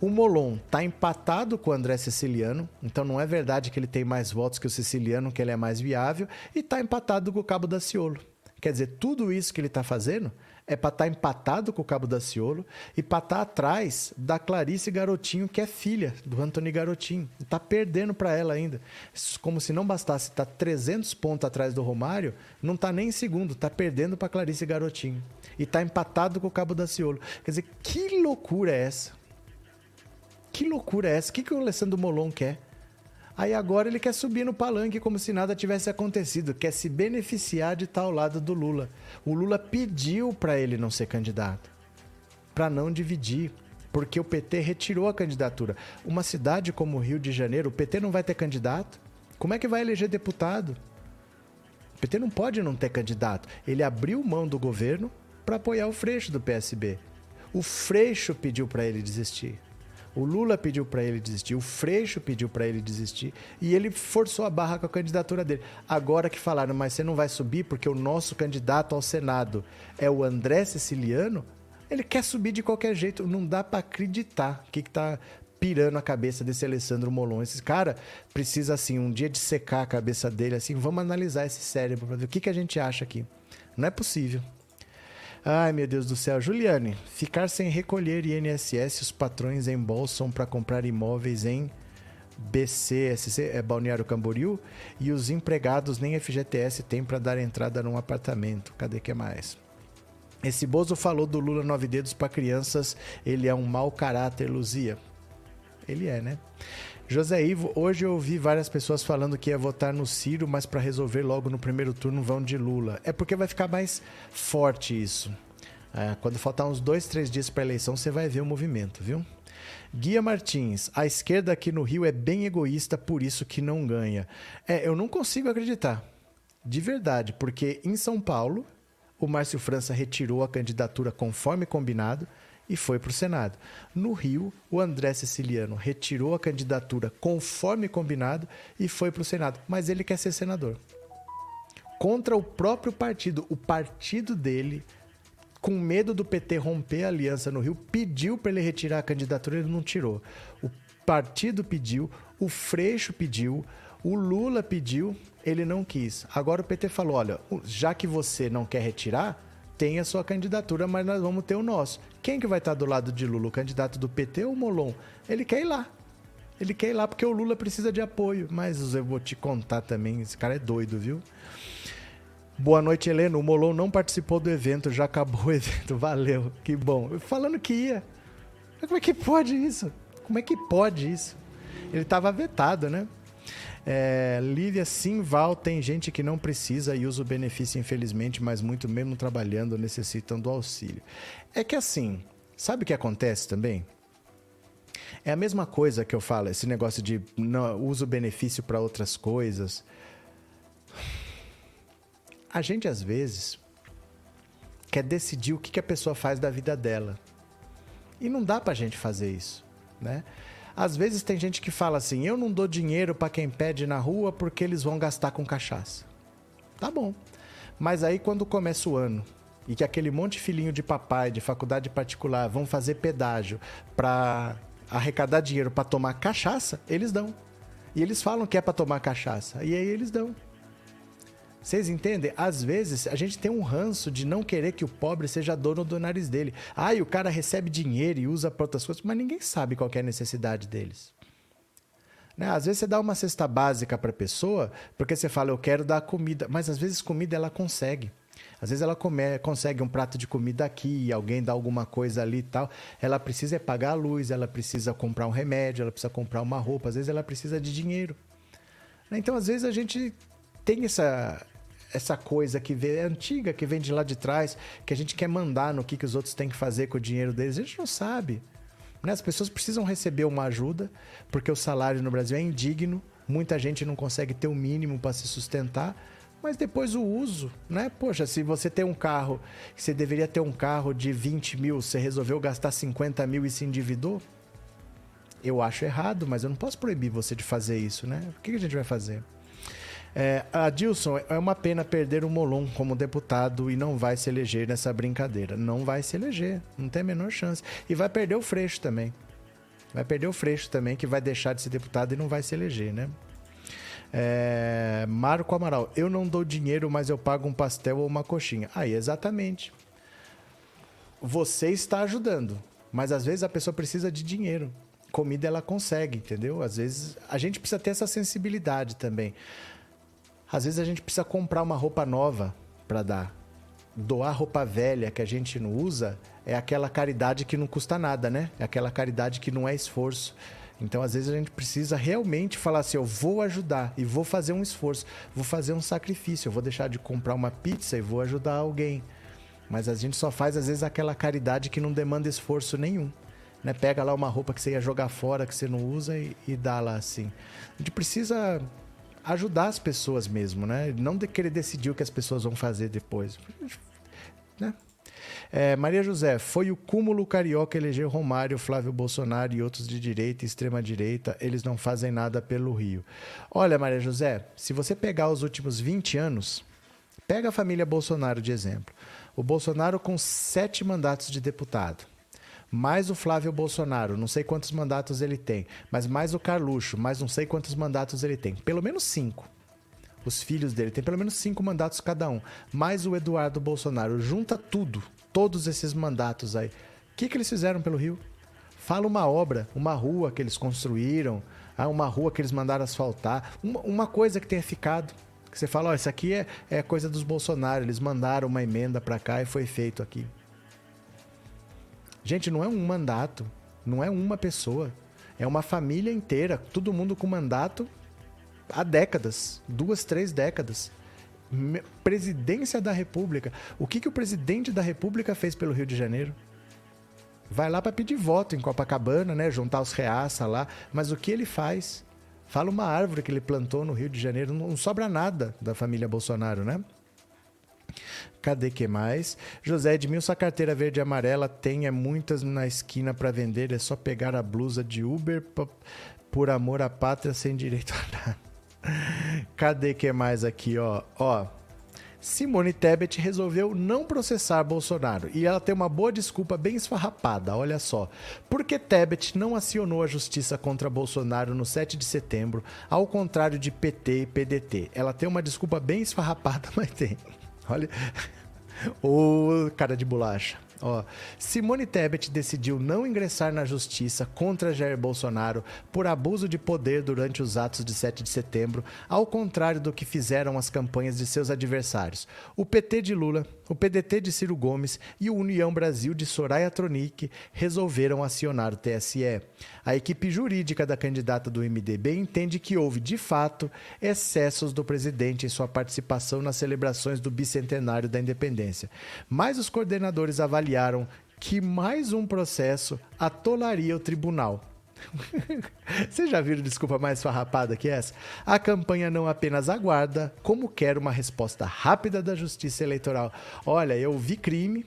O Molon está empatado com o André Siciliano, então não é verdade que ele tem mais votos que o Siciliano, que ele é mais viável, e está empatado com o Cabo Daciolo. Quer dizer, tudo isso que ele está fazendo é para estar tá empatado com o Cabo Daciolo e para estar tá atrás da Clarice Garotinho, que é filha do Antony Garotinho. Está perdendo para ela ainda. Como se não bastasse estar tá 300 pontos atrás do Romário, não está nem em segundo, está perdendo para Clarice Garotinho. E está empatado com o Cabo Daciolo. Quer dizer, que loucura é essa? Que loucura é essa? O que, que o Alessandro Molon quer? Aí agora ele quer subir no palanque como se nada tivesse acontecido, quer se beneficiar de estar ao lado do Lula. O Lula pediu para ele não ser candidato, para não dividir, porque o PT retirou a candidatura. Uma cidade como o Rio de Janeiro, o PT não vai ter candidato? Como é que vai eleger deputado? O PT não pode não ter candidato. Ele abriu mão do governo para apoiar o Freixo do PSB. O Freixo pediu para ele desistir. O Lula pediu para ele desistir, o Freixo pediu para ele desistir e ele forçou a barra com a candidatura dele. Agora que falaram, mas você não vai subir porque o nosso candidato ao Senado é o André Siciliano, ele quer subir de qualquer jeito. Não dá para acreditar o que, que tá pirando a cabeça desse Alessandro Molon. Esse cara precisa, assim, um dia de secar a cabeça dele, assim, vamos analisar esse cérebro para ver o que, que a gente acha aqui. Não é possível. Ai, meu Deus do céu. Juliane, ficar sem recolher INSS, os patrões embolsam para comprar imóveis em BCSC, é Balneário Camboriú, e os empregados nem FGTS têm para dar entrada num apartamento. Cadê que mais? Esse Bozo falou do Lula nove dedos para crianças, ele é um mau caráter, Luzia. Ele é, né? José Ivo, hoje eu ouvi várias pessoas falando que ia votar no Ciro, mas para resolver logo no primeiro turno vão de Lula. É porque vai ficar mais forte isso. É, quando faltar uns dois, três dias para eleição, você vai ver o movimento, viu? Guia Martins, a esquerda aqui no Rio é bem egoísta, por isso que não ganha. É, eu não consigo acreditar. De verdade, porque em São Paulo, o Márcio França retirou a candidatura conforme combinado e foi para o Senado. No Rio, o André Siciliano retirou a candidatura conforme combinado e foi para o Senado, mas ele quer ser senador. Contra o próprio partido, o partido dele, com medo do PT romper a aliança no Rio, pediu para ele retirar a candidatura, ele não tirou. O partido pediu, o Freixo pediu, o Lula pediu, ele não quis. Agora o PT falou: olha, já que você não quer retirar, tem a sua candidatura, mas nós vamos ter o nosso. Quem que vai estar do lado de Lula? O candidato do PT ou o Molon? Ele quer ir lá. Ele quer ir lá porque o Lula precisa de apoio. Mas eu vou te contar também, esse cara é doido, viu? Boa noite, Helena. O Molon não participou do evento, já acabou o evento. Valeu, que bom. Falando que ia. Como é que pode isso? Como é que pode isso? Ele estava vetado, né? É, Lívia Simval, tem gente que não precisa e usa o benefício, infelizmente, mas muito mesmo trabalhando necessitam do auxílio. É que assim, sabe o que acontece também? É a mesma coisa que eu falo, esse negócio de não, uso benefício para outras coisas. A gente, às vezes, quer decidir o que, que a pessoa faz da vida dela. E não dá pra gente fazer isso, né? Às vezes tem gente que fala assim: eu não dou dinheiro para quem pede na rua porque eles vão gastar com cachaça. Tá bom. Mas aí quando começa o ano e que aquele monte de filhinho de papai de faculdade particular vão fazer pedágio para arrecadar dinheiro para tomar cachaça, eles dão. E eles falam que é para tomar cachaça. E aí eles dão. Vocês entendem? Às vezes a gente tem um ranço de não querer que o pobre seja dono do nariz dele. Ah, e o cara recebe dinheiro e usa para outras coisas, mas ninguém sabe qual é a necessidade deles. Né? Às vezes você dá uma cesta básica para a pessoa porque você fala, eu quero dar comida, mas às vezes comida ela consegue. Às vezes ela come, consegue um prato de comida aqui, alguém dá alguma coisa ali e tal. Ela precisa é pagar a luz, ela precisa comprar um remédio, ela precisa comprar uma roupa, às vezes ela precisa de dinheiro. Então, às vezes a gente tem essa, essa coisa que é antiga, que vem de lá de trás, que a gente quer mandar no que, que os outros têm que fazer com o dinheiro deles. A gente não sabe. Né? As pessoas precisam receber uma ajuda, porque o salário no Brasil é indigno, muita gente não consegue ter o mínimo para se sustentar. Mas depois o uso, né? Poxa, se você tem um carro, você deveria ter um carro de 20 mil, você resolveu gastar 50 mil e se endividou, Eu acho errado, mas eu não posso proibir você de fazer isso, né? O que a gente vai fazer? É, Adilson, é uma pena perder o Molon como deputado e não vai se eleger nessa brincadeira. Não vai se eleger, não tem a menor chance. E vai perder o Freixo também. Vai perder o Freixo também, que vai deixar de ser deputado e não vai se eleger, né? É, Marco Amaral, eu não dou dinheiro, mas eu pago um pastel ou uma coxinha. Aí, exatamente. Você está ajudando, mas às vezes a pessoa precisa de dinheiro. Comida ela consegue, entendeu? Às vezes a gente precisa ter essa sensibilidade também. Às vezes a gente precisa comprar uma roupa nova para dar. Doar roupa velha que a gente não usa é aquela caridade que não custa nada, né? É aquela caridade que não é esforço. Então, às vezes, a gente precisa realmente falar assim: eu vou ajudar e vou fazer um esforço, vou fazer um sacrifício, eu vou deixar de comprar uma pizza e vou ajudar alguém. Mas a gente só faz, às vezes, aquela caridade que não demanda esforço nenhum. Né? Pega lá uma roupa que você ia jogar fora, que você não usa e, e dá lá assim. A gente precisa ajudar as pessoas mesmo, né? Não de querer decidir o que as pessoas vão fazer depois. Né? É, Maria José, foi o cúmulo carioca eleger Romário, Flávio Bolsonaro e outros de direita e extrema-direita. Eles não fazem nada pelo Rio. Olha, Maria José, se você pegar os últimos 20 anos, pega a família Bolsonaro de exemplo. O Bolsonaro com sete mandatos de deputado mais o Flávio Bolsonaro, não sei quantos mandatos ele tem, mas mais o Carluxo, mais não sei quantos mandatos ele tem. Pelo menos cinco. Os filhos dele têm pelo menos cinco mandatos cada um. Mais o Eduardo Bolsonaro. Junta tudo, todos esses mandatos aí. O que, que eles fizeram pelo Rio? Fala uma obra, uma rua que eles construíram, ah, uma rua que eles mandaram asfaltar, uma, coisa que tenha ficado. Que você fala, ó, oh, isso aqui é, é coisa dos Bolsonaro, eles mandaram uma emenda para cá e foi feito aqui. Gente, não é um mandato, não é uma pessoa, é uma família inteira, todo mundo com mandato há décadas, duas, três décadas. Presidência da República. O que, que o presidente da República fez pelo Rio de Janeiro? Vai lá para pedir voto em Copacabana, né? Juntar os reaça lá. Mas o que ele faz? Fala uma árvore que ele plantou no Rio de Janeiro. Não sobra nada da família Bolsonaro, né? Cadê que mais? José Edmilson, a carteira verde e amarela tem é muitas na esquina para vender. É só pegar a blusa de Uber por amor à pátria sem direito a nada. Cadê que mais aqui, ó? Ó, Simone Tebet resolveu não processar Bolsonaro e ela tem uma boa desculpa bem esfarrapada, olha só. Porque Tebet não acionou a justiça contra Bolsonaro no 7 de setembro, ao contrário de PT e PDT. Ela tem uma desculpa bem esfarrapada, mas tem. Olha. Ô, cara de bolacha. Ó, Simone Tebet decidiu não ingressar na justiça contra Jair Bolsonaro por abuso de poder durante os atos de 7 de setembro, ao contrário do que fizeram as campanhas de seus adversários. O PT de Lula, o PDT de Ciro Gomes e o União Brasil de Soraya Tronic resolveram acionar o TSE. A equipe jurídica da candidata do MDB entende que houve, de fato, excessos do presidente em sua participação nas celebrações do bicentenário da independência. Mas os coordenadores avaliaram avaliaram que mais um processo atolaria o tribunal. Vocês já viram desculpa mais farrapada que essa? A campanha não apenas aguarda, como quer uma resposta rápida da Justiça Eleitoral. Olha, eu vi crime,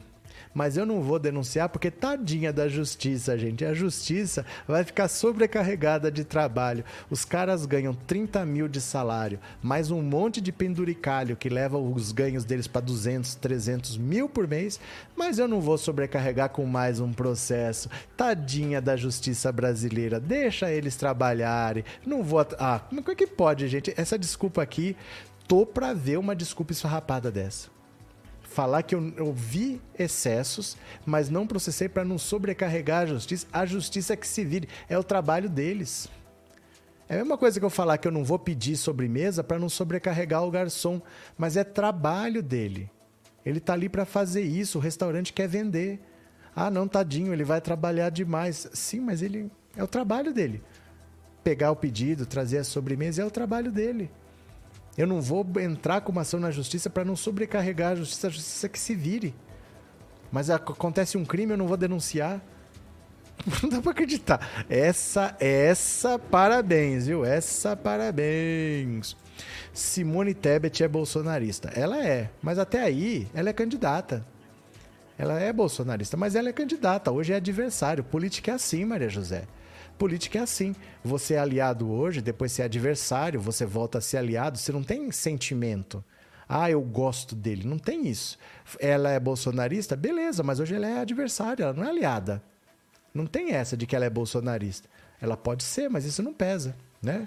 mas eu não vou denunciar porque tadinha da justiça, gente. A justiça vai ficar sobrecarregada de trabalho. Os caras ganham 30 mil de salário, mais um monte de penduricalho que leva os ganhos deles para 200, 300 mil por mês, mas eu não vou sobrecarregar com mais um processo. Tadinha da justiça brasileira. Deixa eles trabalharem. Não vou. Ah, como é que pode, gente? Essa desculpa aqui, tô pra ver uma desculpa esfarrapada dessa falar que eu, eu vi excessos, mas não processei para não sobrecarregar a justiça. A justiça é que se vire. É o trabalho deles. É a mesma coisa que eu falar que eu não vou pedir sobremesa para não sobrecarregar o garçom, mas é trabalho dele. Ele tá ali para fazer isso, o restaurante quer vender. Ah, não, tadinho, ele vai trabalhar demais. Sim, mas ele é o trabalho dele. Pegar o pedido, trazer a sobremesa é o trabalho dele. Eu não vou entrar com uma ação na justiça para não sobrecarregar a justiça, a justiça que se vire. Mas acontece um crime, eu não vou denunciar. Não dá pra acreditar. Essa, essa, parabéns, viu? Essa, parabéns. Simone Tebet é bolsonarista. Ela é, mas até aí ela é candidata. Ela é bolsonarista, mas ela é candidata. Hoje é adversário. Política é assim, Maria José. Política é assim. Você é aliado hoje, depois você é adversário, você volta a ser aliado, você não tem sentimento. Ah, eu gosto dele. Não tem isso. Ela é bolsonarista? Beleza, mas hoje ela é adversária, ela não é aliada. Não tem essa de que ela é bolsonarista. Ela pode ser, mas isso não pesa, né?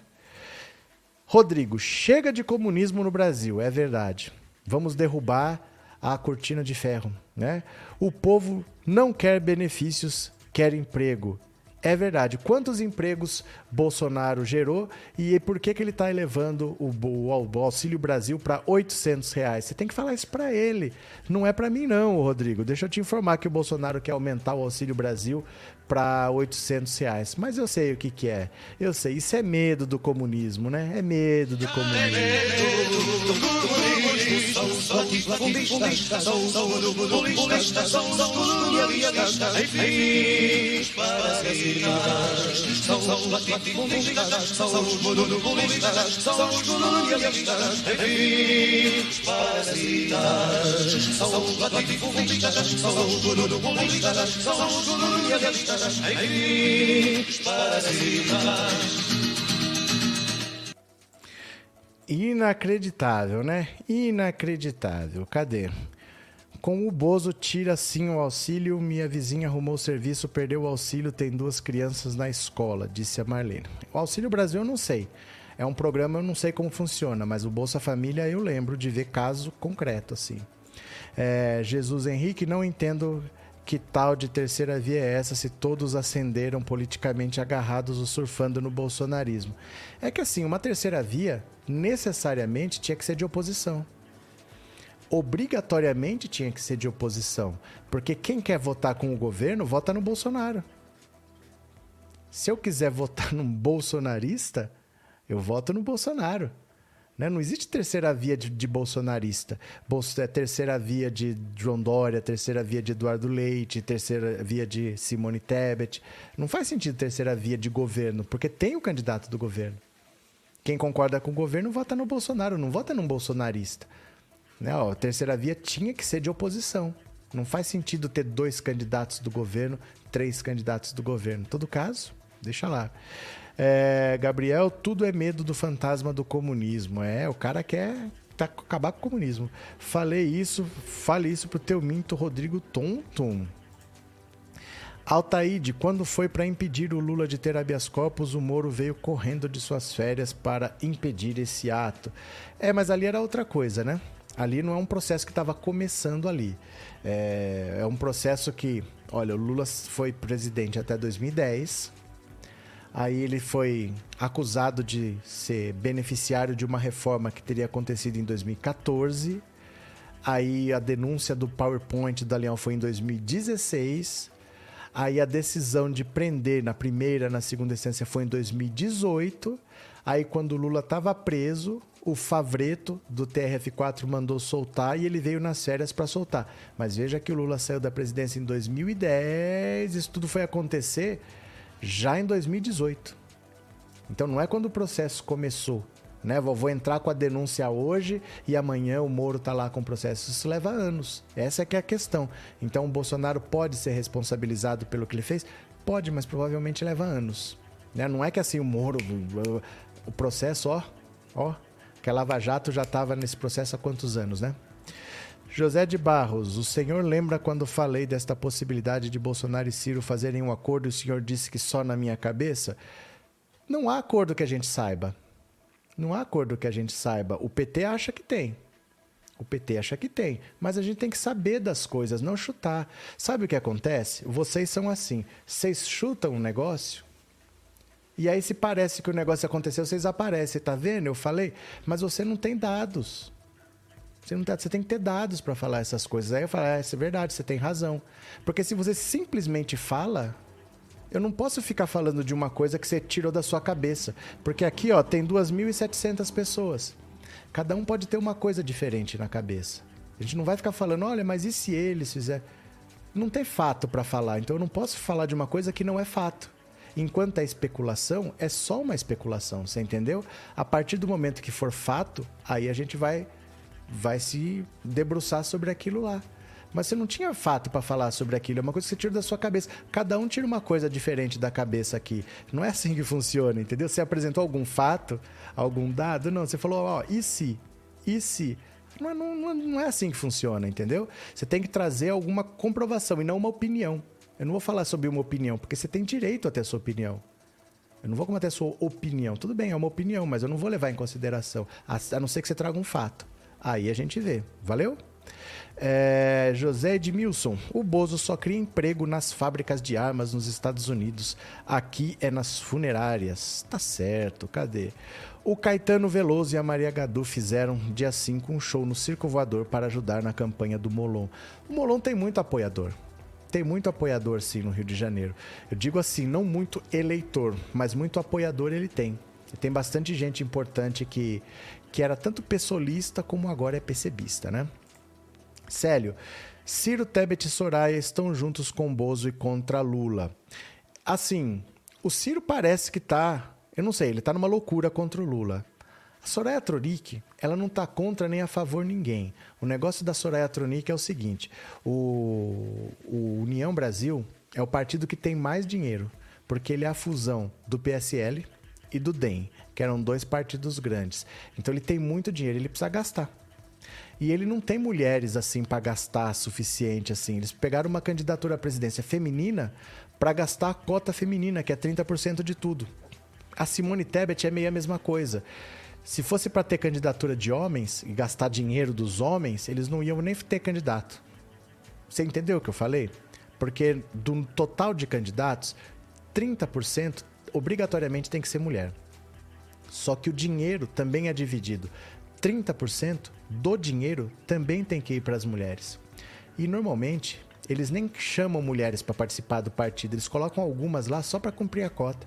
Rodrigo, chega de comunismo no Brasil, é verdade. Vamos derrubar a cortina de ferro, né? O povo não quer benefícios, quer emprego. É verdade. Quantos empregos Bolsonaro gerou e por que, que ele está elevando o, o, o, Auxílio Brasil para 800 reais? Você tem que falar isso para ele. Não é para mim não, Rodrigo. Deixa eu te informar que o Bolsonaro quer aumentar o Auxílio Brasil para 800 reais. Mas eu sei o que, que é. Eu sei. Isso é medo do comunismo, né? É medo do comunismo. Inacreditável, né? Inacreditável. Cadê? Com o Bozo tira sim o auxílio, minha vizinha arrumou o serviço, perdeu o auxílio, tem duas crianças na escola, disse a Marlene. O Auxílio Brasil eu não sei. É um programa, eu não sei como funciona, mas o Bolsa Família eu lembro de ver caso concreto, assim. É, Jesus Henrique, não entendo que tal de terceira via é essa se todos ascenderam politicamente agarrados ou surfando no bolsonarismo? É que assim, uma terceira via necessariamente tinha que ser de oposição. Obrigatoriamente tinha que ser de oposição. Porque quem quer votar com o governo, vota no Bolsonaro. Se eu quiser votar num bolsonarista, eu voto no Bolsonaro. Né? Não existe terceira via de, de bolsonarista. Bolso, é terceira via de João Dória, terceira via de Eduardo Leite, terceira via de Simone Tebet. Não faz sentido terceira via de governo, porque tem o candidato do governo. Quem concorda com o governo vota no Bolsonaro, não vota num bolsonarista. Né? Ó, a terceira via tinha que ser de oposição. Não faz sentido ter dois candidatos do governo, três candidatos do governo. Em todo caso, deixa lá. É, Gabriel, tudo é medo do fantasma do comunismo. É, o cara quer tá, acabar com o comunismo. Falei isso, fale isso pro teu minto Rodrigo Tonton. Altaíde, quando foi para impedir o Lula de ter habeas corpus, o Moro veio correndo de suas férias para impedir esse ato. É, mas ali era outra coisa, né? Ali não é um processo que estava começando ali. É, é um processo que, olha, o Lula foi presidente até 2010, Aí ele foi acusado de ser beneficiário de uma reforma que teria acontecido em 2014. Aí a denúncia do PowerPoint da Leão foi em 2016. Aí a decisão de prender na primeira, na segunda instância foi em 2018. Aí quando o Lula estava preso, o Favreto do TRF4 mandou soltar e ele veio nas férias para soltar. Mas veja que o Lula saiu da presidência em 2010, isso tudo foi acontecer já em 2018. Então não é quando o processo começou, né? Vou, vou entrar com a denúncia hoje e amanhã o Moro está lá com o processo. Isso leva anos. Essa é que é a questão. Então o Bolsonaro pode ser responsabilizado pelo que ele fez? Pode, mas provavelmente leva anos. Né? Não é que assim o Moro, o processo, ó, ó, que a Lava Jato já estava nesse processo há quantos anos, né? José de Barros, o senhor lembra quando falei desta possibilidade de Bolsonaro e Ciro fazerem um acordo e o senhor disse que só na minha cabeça? Não há acordo que a gente saiba. Não há acordo que a gente saiba. O PT acha que tem. O PT acha que tem. Mas a gente tem que saber das coisas, não chutar. Sabe o que acontece? Vocês são assim. Vocês chutam um negócio. E aí, se parece que o negócio aconteceu, vocês aparecem. Tá vendo? Eu falei. Mas você não tem dados. Você, não tá, você tem que ter dados para falar essas coisas. Aí eu falo, isso é verdade, você tem razão. Porque se você simplesmente fala, eu não posso ficar falando de uma coisa que você tirou da sua cabeça. Porque aqui, ó, tem 2.700 pessoas. Cada um pode ter uma coisa diferente na cabeça. A gente não vai ficar falando, olha, mas e se eles fizer? Não tem fato para falar, então eu não posso falar de uma coisa que não é fato. Enquanto é especulação, é só uma especulação, você entendeu? A partir do momento que for fato, aí a gente vai vai se debruçar sobre aquilo lá. Mas você não tinha fato para falar sobre aquilo. É uma coisa que você tira da sua cabeça. Cada um tira uma coisa diferente da cabeça aqui. Não é assim que funciona, entendeu? Você apresentou algum fato, algum dado? Não, você falou, ó, e se? E se? Não, não, não é assim que funciona, entendeu? Você tem que trazer alguma comprovação e não uma opinião. Eu não vou falar sobre uma opinião, porque você tem direito a ter a sua opinião. Eu não vou combater a sua opinião. Tudo bem, é uma opinião, mas eu não vou levar em consideração. A não ser que você traga um fato. Aí a gente vê. Valeu? É, José Edmilson, o Bozo só cria emprego nas fábricas de armas nos Estados Unidos. Aqui é nas funerárias. Tá certo, cadê? O Caetano Veloso e a Maria Gadu fizeram dia 5 um show no Circo Voador para ajudar na campanha do Molon. O Molon tem muito apoiador. Tem muito apoiador, sim, no Rio de Janeiro. Eu digo assim, não muito eleitor, mas muito apoiador ele tem. Tem bastante gente importante que, que era tanto pessolista como agora é PCBista, né? Célio, Ciro, Tebet e Soraya estão juntos com Bozo e contra Lula. Assim, o Ciro parece que tá, eu não sei, ele tá numa loucura contra o Lula. A Soraya Tronic, ela não tá contra nem a favor ninguém. O negócio da Soraya Tronic é o seguinte, o, o União Brasil é o partido que tem mais dinheiro, porque ele é a fusão do PSL e do DEM, que eram dois partidos grandes. Então ele tem muito dinheiro, ele precisa gastar. E ele não tem mulheres assim para gastar suficiente assim. Eles pegaram uma candidatura à presidência feminina para gastar a cota feminina, que é 30% de tudo. A Simone Tebet é meio a mesma coisa. Se fosse para ter candidatura de homens e gastar dinheiro dos homens, eles não iam nem ter candidato. Você entendeu o que eu falei? Porque do total de candidatos, 30% obrigatoriamente tem que ser mulher. Só que o dinheiro também é dividido. 30% do dinheiro também tem que ir para as mulheres. E normalmente eles nem chamam mulheres para participar do partido, eles colocam algumas lá só para cumprir a cota.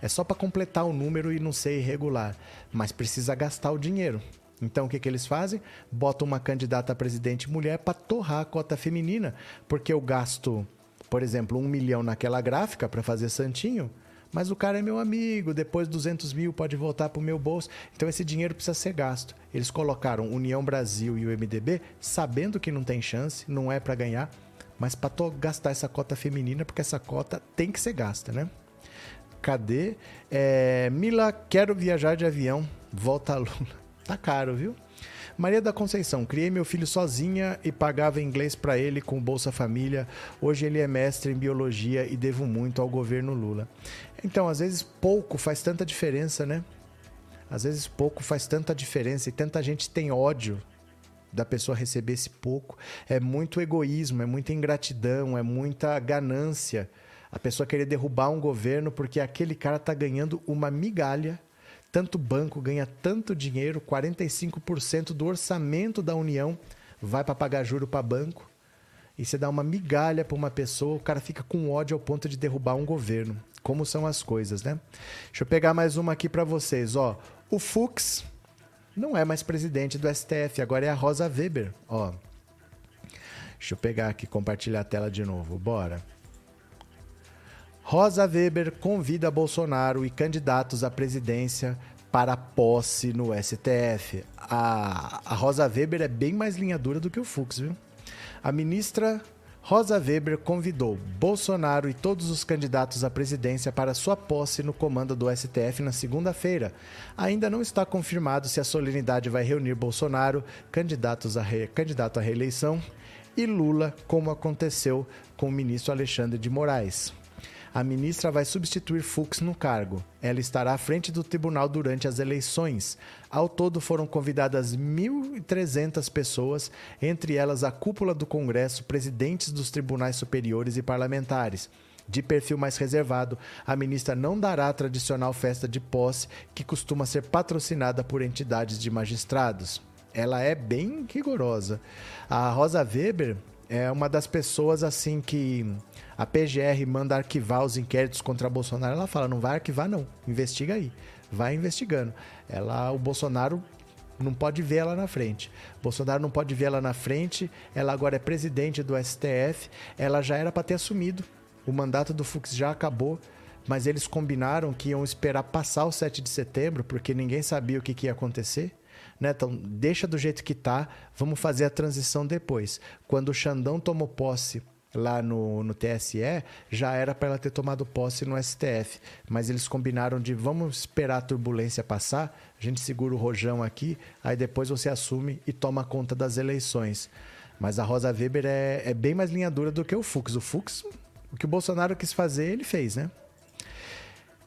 É só para completar o número e não ser irregular, mas precisa gastar o dinheiro. Então o que, que eles fazem? Botam uma candidata a presidente mulher para torrar a cota feminina, porque eu gasto, por exemplo, um milhão naquela gráfica para fazer santinho, mas o cara é meu amigo, depois 200 mil pode voltar para o meu bolso. Então esse dinheiro precisa ser gasto. Eles colocaram União Brasil e o MDB sabendo que não tem chance, não é para ganhar, mas para gastar essa cota feminina, porque essa cota tem que ser gasta, né? Cadê? É, Mila, quero viajar de avião. Volta a Lula. Tá caro, viu? Maria da Conceição, criei meu filho sozinha e pagava inglês para ele com Bolsa Família. Hoje ele é mestre em biologia e devo muito ao governo Lula. Então, às vezes pouco faz tanta diferença, né? Às vezes pouco faz tanta diferença e tanta gente tem ódio da pessoa receber esse pouco. É muito egoísmo, é muita ingratidão, é muita ganância. A pessoa querer derrubar um governo porque aquele cara tá ganhando uma migalha tanto banco ganha tanto dinheiro, 45% do orçamento da União vai para pagar juro para banco. E você dá uma migalha para uma pessoa, o cara fica com ódio ao ponto de derrubar um governo. Como são as coisas, né? Deixa eu pegar mais uma aqui para vocês, ó. O Fux não é mais presidente do STF, agora é a Rosa Weber, ó. Deixa eu pegar aqui, compartilhar a tela de novo. Bora. Rosa Weber convida Bolsonaro e candidatos à presidência para posse no STF. A, a Rosa Weber é bem mais linha dura do que o Fux, viu? A ministra Rosa Weber convidou Bolsonaro e todos os candidatos à presidência para sua posse no comando do STF na segunda-feira. Ainda não está confirmado se a solenidade vai reunir Bolsonaro, candidatos a re... candidato à reeleição, e Lula, como aconteceu com o ministro Alexandre de Moraes. A ministra vai substituir Fux no cargo. Ela estará à frente do tribunal durante as eleições. Ao todo foram convidadas 1.300 pessoas, entre elas a cúpula do Congresso, presidentes dos tribunais superiores e parlamentares. De perfil mais reservado, a ministra não dará a tradicional festa de posse que costuma ser patrocinada por entidades de magistrados. Ela é bem rigorosa. A Rosa Weber é uma das pessoas assim que a PGR manda arquivar os inquéritos contra Bolsonaro, ela fala: não vai arquivar, não. Investiga aí. Vai investigando. Ela, o Bolsonaro não pode ver ela na frente. Bolsonaro não pode ver ela na frente. Ela agora é presidente do STF. Ela já era para ter assumido. O mandato do Fux já acabou. Mas eles combinaram que iam esperar passar o 7 de setembro, porque ninguém sabia o que, que ia acontecer. né? Então, deixa do jeito que tá, vamos fazer a transição depois. Quando o Xandão tomou posse lá no, no TSE, já era para ela ter tomado posse no STF. Mas eles combinaram de vamos esperar a turbulência passar, a gente segura o rojão aqui, aí depois você assume e toma conta das eleições. Mas a Rosa Weber é, é bem mais linha dura do que o Fux. O Fux, o que o Bolsonaro quis fazer, ele fez, né?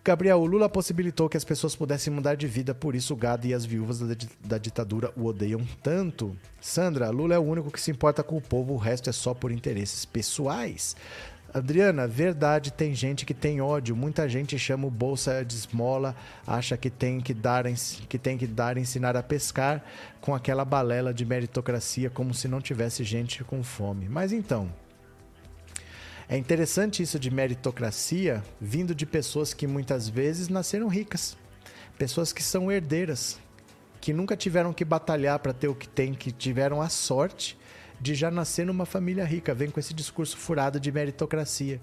Gabriel, Lula possibilitou que as pessoas pudessem mudar de vida, por isso o gado e as viúvas da, da, ditadura o odeiam tanto. Sandra, Lula é o único que se importa com o povo, o resto é só por interesses pessoais. Adriana, verdade, tem gente que tem ódio. Muita gente chama o bolsa de esmola, acha que tem que dar, que tem que dar ensinar a pescar com aquela balela de meritocracia, como se não tivesse gente com fome. Mas então, é interessante isso de meritocracia vindo de pessoas que muitas vezes nasceram ricas, pessoas que são herdeiras, que nunca tiveram que batalhar para ter o que tem, que tiveram a sorte de já nascer numa família rica, vem com esse discurso furado de meritocracia.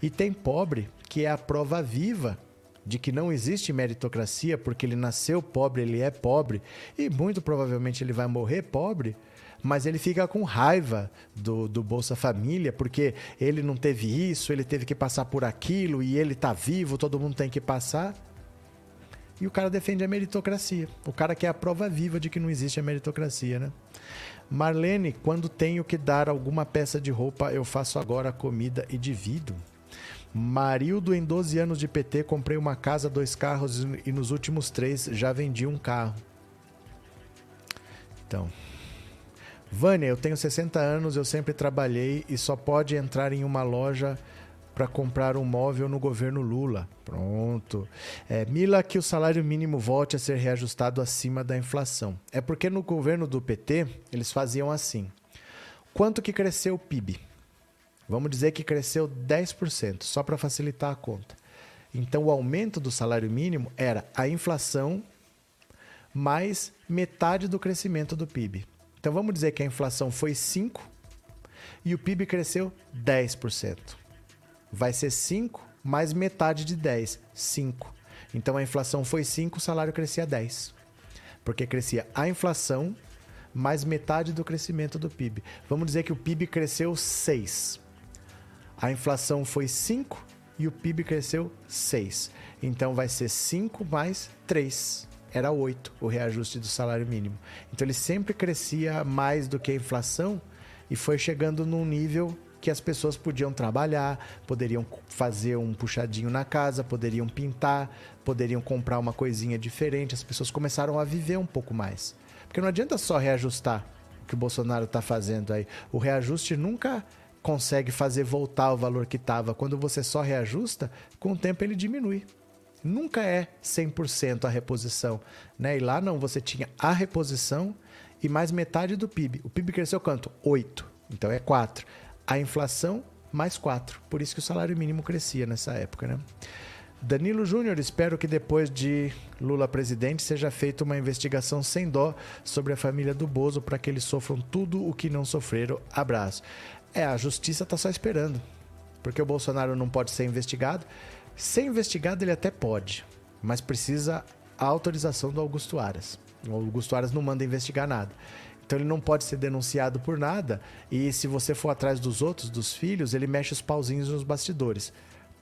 E tem pobre que é a prova viva de que não existe meritocracia, porque ele nasceu pobre, ele é pobre, e muito provavelmente ele vai morrer pobre, mas ele fica com raiva do, do Bolsa Família, porque ele não teve isso, ele teve que passar por aquilo e ele está vivo, todo mundo tem que passar. E o cara defende a meritocracia. O cara quer a prova viva de que não existe a meritocracia, né? Marlene, quando tenho que dar alguma peça de roupa, eu faço agora comida e divido. Marildo, em 12 anos de PT, comprei uma casa, dois carros e nos últimos três já vendi um carro. Então, Vânia, eu tenho 60 anos, eu sempre trabalhei e só pode entrar em uma loja para comprar um móvel no governo Lula. Pronto. É, Mila, que o salário mínimo volte a ser reajustado acima da inflação. É porque no governo do PT eles faziam assim. Quanto que cresceu o PIB? Vamos dizer que cresceu 10%, só para facilitar a conta. Então o aumento do salário mínimo era a inflação mais metade do crescimento do PIB. Então vamos dizer que a inflação foi 5 e o PIB cresceu 10%. Vai ser 5 mais metade de 10, 5. Então a inflação foi 5, o salário crescia 10. Porque crescia a inflação mais metade do crescimento do PIB. Vamos dizer que o PIB cresceu 6. A inflação foi 5 e o PIB cresceu 6. Então vai ser 5 mais 3 era 8 o reajuste do salário mínimo. Então ele sempre crescia mais do que a inflação e foi chegando num nível que as pessoas podiam trabalhar, poderiam fazer um puxadinho na casa, poderiam pintar, poderiam comprar uma coisinha diferente. As pessoas começaram a viver um pouco mais. Porque não adianta só reajustar o que o Bolsonaro está fazendo aí. O reajuste nunca consegue fazer voltar o valor que estava. Quando você só reajusta, com o tempo ele diminui nunca é 100% a reposição, né? E lá não, você tinha a reposição e mais metade do PIB. O PIB cresceu quanto? 8. Então é 4. A inflação mais 4. Por isso que o salário mínimo crescia nessa época, né? Danilo Júnior, espero que depois de Lula presidente seja feita uma investigação sem dó sobre a família do Bozo para que eles sofram tudo o que não sofreram. Abraço. É, a justiça está só esperando. Porque o Bolsonaro não pode ser investigado. Ser investigado ele até pode, mas precisa a autorização do Augusto Aras. O Augusto Aras não manda investigar nada. Então ele não pode ser denunciado por nada. E se você for atrás dos outros, dos filhos, ele mexe os pauzinhos nos bastidores.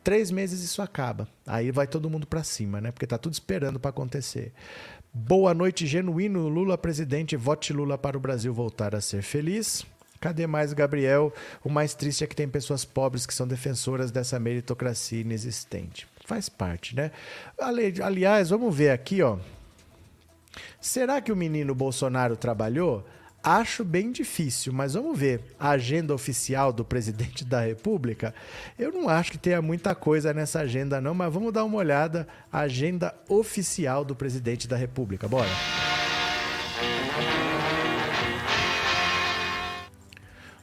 Três meses isso acaba. Aí vai todo mundo para cima, né? Porque tá tudo esperando para acontecer. Boa noite, genuíno Lula presidente. Vote Lula para o Brasil voltar a ser feliz. Cadê mais Gabriel? O mais triste é que tem pessoas pobres que são defensoras dessa meritocracia inexistente. Faz parte, né? Aliás, vamos ver aqui, ó. Será que o menino Bolsonaro trabalhou? Acho bem difícil, mas vamos ver. A agenda oficial do presidente da República, eu não acho que tenha muita coisa nessa agenda, não, mas vamos dar uma olhada. Agenda oficial do presidente da República. Bora!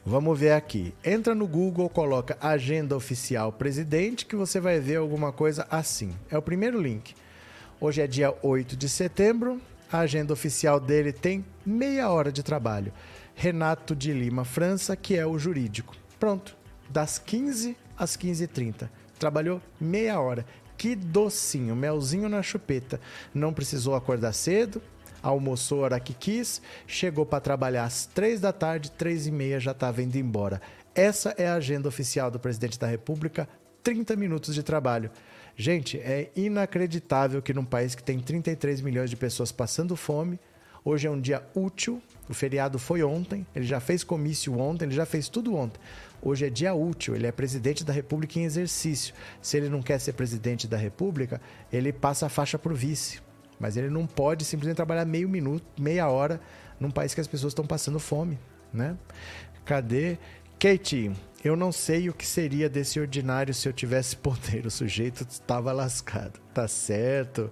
Vamos ver aqui. Entra no Google, coloca Agenda Oficial Presidente, que você vai ver alguma coisa assim. É o primeiro link. Hoje é dia 8 de setembro. A agenda oficial dele tem meia hora de trabalho. Renato de Lima França, que é o jurídico. Pronto. Das 15 às 15h30. Trabalhou meia hora. Que docinho, melzinho na chupeta. Não precisou acordar cedo, almoçou a hora que quis, chegou para trabalhar às três da tarde, três e meia já estava indo embora. Essa é a agenda oficial do presidente da República, 30 minutos de trabalho. Gente, é inacreditável que num país que tem 33 milhões de pessoas passando fome, hoje é um dia útil, o feriado foi ontem, ele já fez comício ontem, ele já fez tudo ontem. Hoje é dia útil, ele é presidente da República em exercício. Se ele não quer ser presidente da República, ele passa a faixa para o vice. Mas ele não pode simplesmente trabalhar meio minuto, meia hora, num país que as pessoas estão passando fome, né? Cadê? Kate, eu não sei o que seria desse ordinário se eu tivesse poder. O sujeito estava lascado. Tá certo.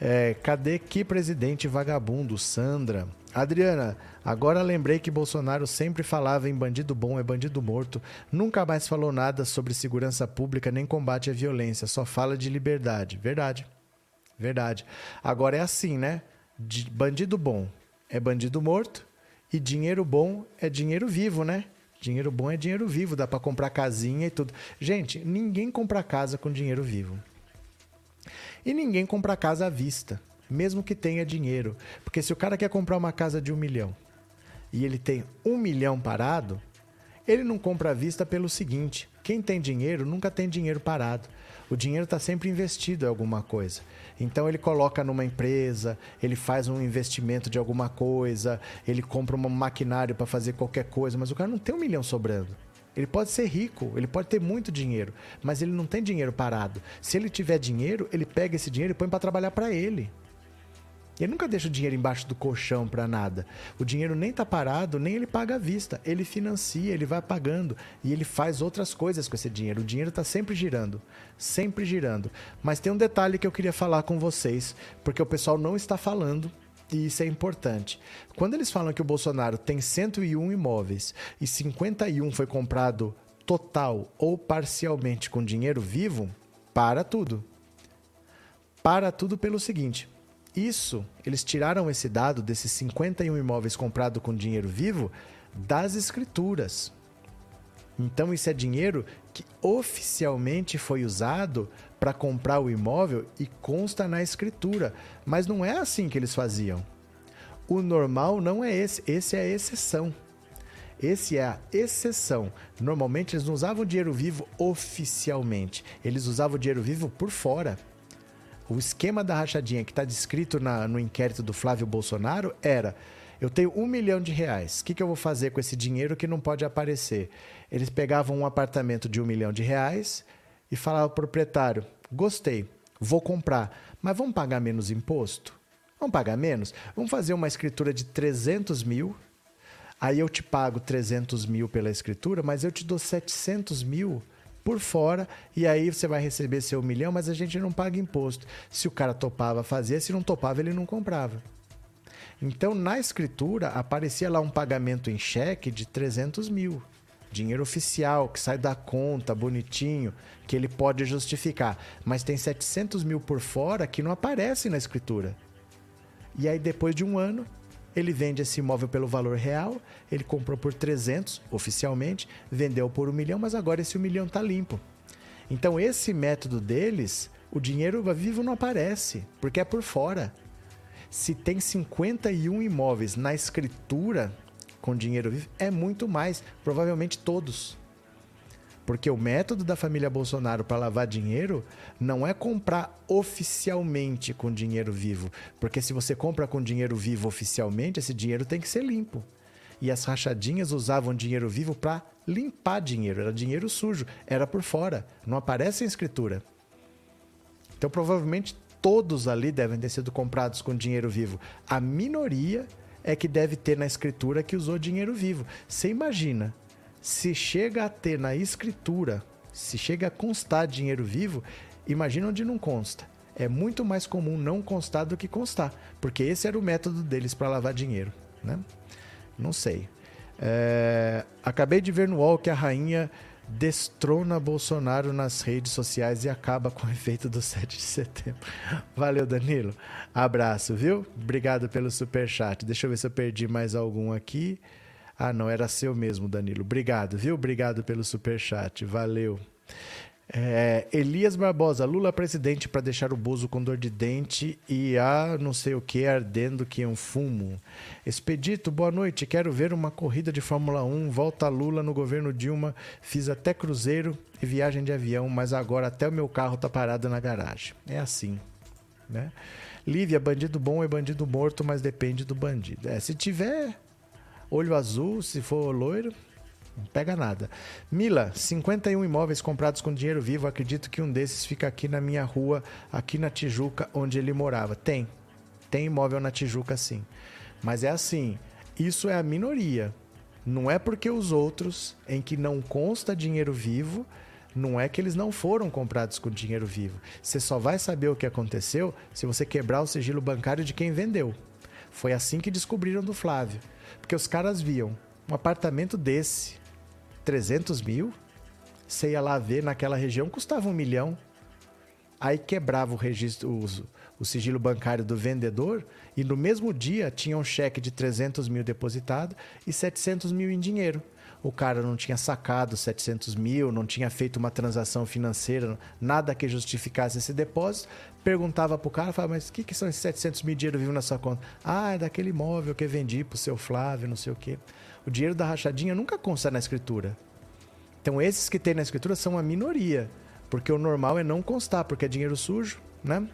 É, cadê que presidente vagabundo? Sandra. Adriana, agora lembrei que Bolsonaro sempre falava em bandido bom é bandido morto. Nunca mais falou nada sobre segurança pública nem combate à violência. Só fala de liberdade. Verdade. Verdade. Agora é assim, né? De bandido bom é bandido morto e dinheiro bom é dinheiro vivo, né? Dinheiro bom é dinheiro vivo, dá para comprar casinha e tudo. Gente, ninguém compra casa com dinheiro vivo. E ninguém compra casa à vista mesmo que tenha dinheiro. Porque se o cara quer comprar uma casa de um milhão e ele tem um milhão parado, ele não compra à vista pelo seguinte: quem tem dinheiro nunca tem dinheiro parado. O dinheiro está sempre investido em alguma coisa. Então ele coloca numa empresa, ele faz um investimento de alguma coisa, ele compra um maquinário para fazer qualquer coisa, mas o cara não tem um milhão sobrando. Ele pode ser rico, ele pode ter muito dinheiro, mas ele não tem dinheiro parado. Se ele tiver dinheiro, ele pega esse dinheiro e põe para trabalhar para ele. Ele nunca deixa o dinheiro embaixo do colchão para nada. O dinheiro nem tá parado, nem ele paga à vista. Ele financia, ele vai pagando e ele faz outras coisas com esse dinheiro. O dinheiro está sempre girando, sempre girando. Mas tem um detalhe que eu queria falar com vocês, porque o pessoal não está falando e isso é importante. Quando eles falam que o Bolsonaro tem 101 imóveis e 51 foi comprado total ou parcialmente com dinheiro vivo, para tudo. Para tudo pelo seguinte: isso, eles tiraram esse dado desses 51 imóveis comprados com dinheiro vivo das escrituras. Então, isso é dinheiro que oficialmente foi usado para comprar o imóvel e consta na escritura. Mas não é assim que eles faziam. O normal não é esse, esse é a exceção. Esse é a exceção. Normalmente eles não usavam dinheiro vivo oficialmente, eles usavam dinheiro vivo por fora. O esquema da rachadinha que está descrito na, no inquérito do Flávio Bolsonaro era: eu tenho um milhão de reais, o que, que eu vou fazer com esse dinheiro que não pode aparecer? Eles pegavam um apartamento de um milhão de reais e falavam ao proprietário: gostei, vou comprar, mas vamos pagar menos imposto? Vamos pagar menos? Vamos fazer uma escritura de 300 mil, aí eu te pago 300 mil pela escritura, mas eu te dou 700 mil por fora e aí você vai receber seu milhão, mas a gente não paga imposto. Se o cara topava, fazia, se não topava, ele não comprava. Então, na escritura, aparecia lá um pagamento em cheque de 300 mil. Dinheiro oficial, que sai da conta, bonitinho, que ele pode justificar. Mas tem 700 mil por fora que não aparece na escritura. E aí, depois de um ano, ele vende esse imóvel pelo valor real, ele comprou por 300 oficialmente, vendeu por um milhão, mas agora esse um milhão está limpo. Então esse método deles, o dinheiro vivo não aparece, porque é por fora. Se tem 51 imóveis na escritura com dinheiro vivo, é muito mais, provavelmente todos. Porque o método da família Bolsonaro para lavar dinheiro não é comprar oficialmente com dinheiro vivo. Porque se você compra com dinheiro vivo oficialmente, esse dinheiro tem que ser limpo. E as rachadinhas usavam dinheiro vivo para limpar dinheiro. Era dinheiro sujo, era por fora, não aparece em escritura. Então provavelmente todos ali devem ter sido comprados com dinheiro vivo. A minoria é que deve ter na escritura que usou dinheiro vivo. Você imagina se chega a ter na escritura, se chega a constar dinheiro vivo, imagina onde não consta. É muito mais comum não constar do que constar, porque esse era o método deles para lavar dinheiro, né? Não sei. É... Acabei de ver no UOL que a rainha destrona Bolsonaro nas redes sociais e acaba com o efeito do 7 de setembro. Valeu, Danilo. Abraço, viu? Obrigado pelo super chat. Deixa eu ver se eu perdi mais algum aqui. Ah, não, era seu mesmo, Danilo. Obrigado, viu? Obrigado pelo super chat. Valeu. É, Elias Barbosa, Lula presidente para deixar o Bozo com dor de dente e a não sei o que ardendo que é um fumo. Expedito, boa noite. Quero ver uma corrida de Fórmula 1. Volta Lula no governo Dilma. Fiz até cruzeiro e viagem de avião, mas agora até o meu carro tá parado na garagem. É assim, né? Lívia, bandido bom é bandido morto, mas depende do bandido. É, se tiver olho azul, se for loiro, não pega nada. Mila, 51 imóveis comprados com dinheiro vivo. Acredito que um desses fica aqui na minha rua, aqui na Tijuca, onde ele morava. Tem. Tem imóvel na Tijuca, sim. Mas é assim: isso é a minoria. Não é porque os outros, em que não consta dinheiro vivo, não é que eles não foram comprados com dinheiro vivo. Você só vai saber o que aconteceu se você quebrar o sigilo bancário de quem vendeu. Foi assim que descobriram do Flávio. Porque os caras viam um apartamento desse, 300 mil, você ia lá ver, naquela região custava um milhão. Aí quebrava o registro, o, o sigilo bancário do vendedor e no mesmo dia tinha um cheque de 300 mil depositado e 700 mil em dinheiro. O cara não tinha sacado 700 mil, não tinha feito uma transação financeira, nada que justificasse esse depósito. Perguntava pro cara, falava, mas o que, que são esses 700 mil dinheiro vivo na sua conta? Ah, é daquele imóvel que eu vendi pro seu Flávio, não sei o quê. O dinheiro da rachadinha nunca consta na escritura. Então, esses que tem na escritura são a minoria, porque o normal é não constar, porque é dinheiro sujo, né?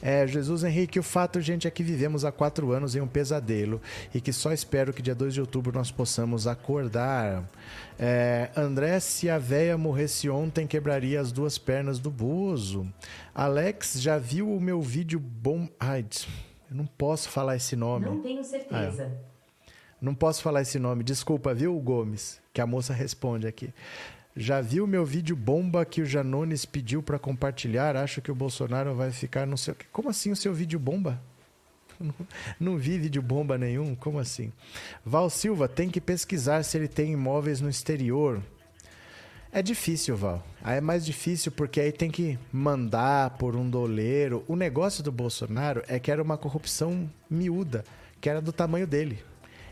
É, Jesus Henrique, o fato, gente, é que vivemos há quatro anos em um pesadelo e que só espero que dia 2 de outubro nós possamos acordar. É, André, se a véia morresse ontem, quebraria as duas pernas do Bozo. Alex, já viu o meu vídeo bom. Ai, eu não posso falar esse nome. Não tenho certeza. Ah, não posso falar esse nome, desculpa, viu, Gomes? Que a moça responde aqui. Já viu meu vídeo bomba que o Janones pediu para compartilhar? Acho que o Bolsonaro vai ficar no seu. Como assim o seu vídeo bomba? Não, não vi vídeo bomba nenhum, como assim? Val Silva tem que pesquisar se ele tem imóveis no exterior. É difícil, Val. Aí é mais difícil porque aí tem que mandar por um doleiro. O negócio do Bolsonaro é que era uma corrupção miúda, que era do tamanho dele.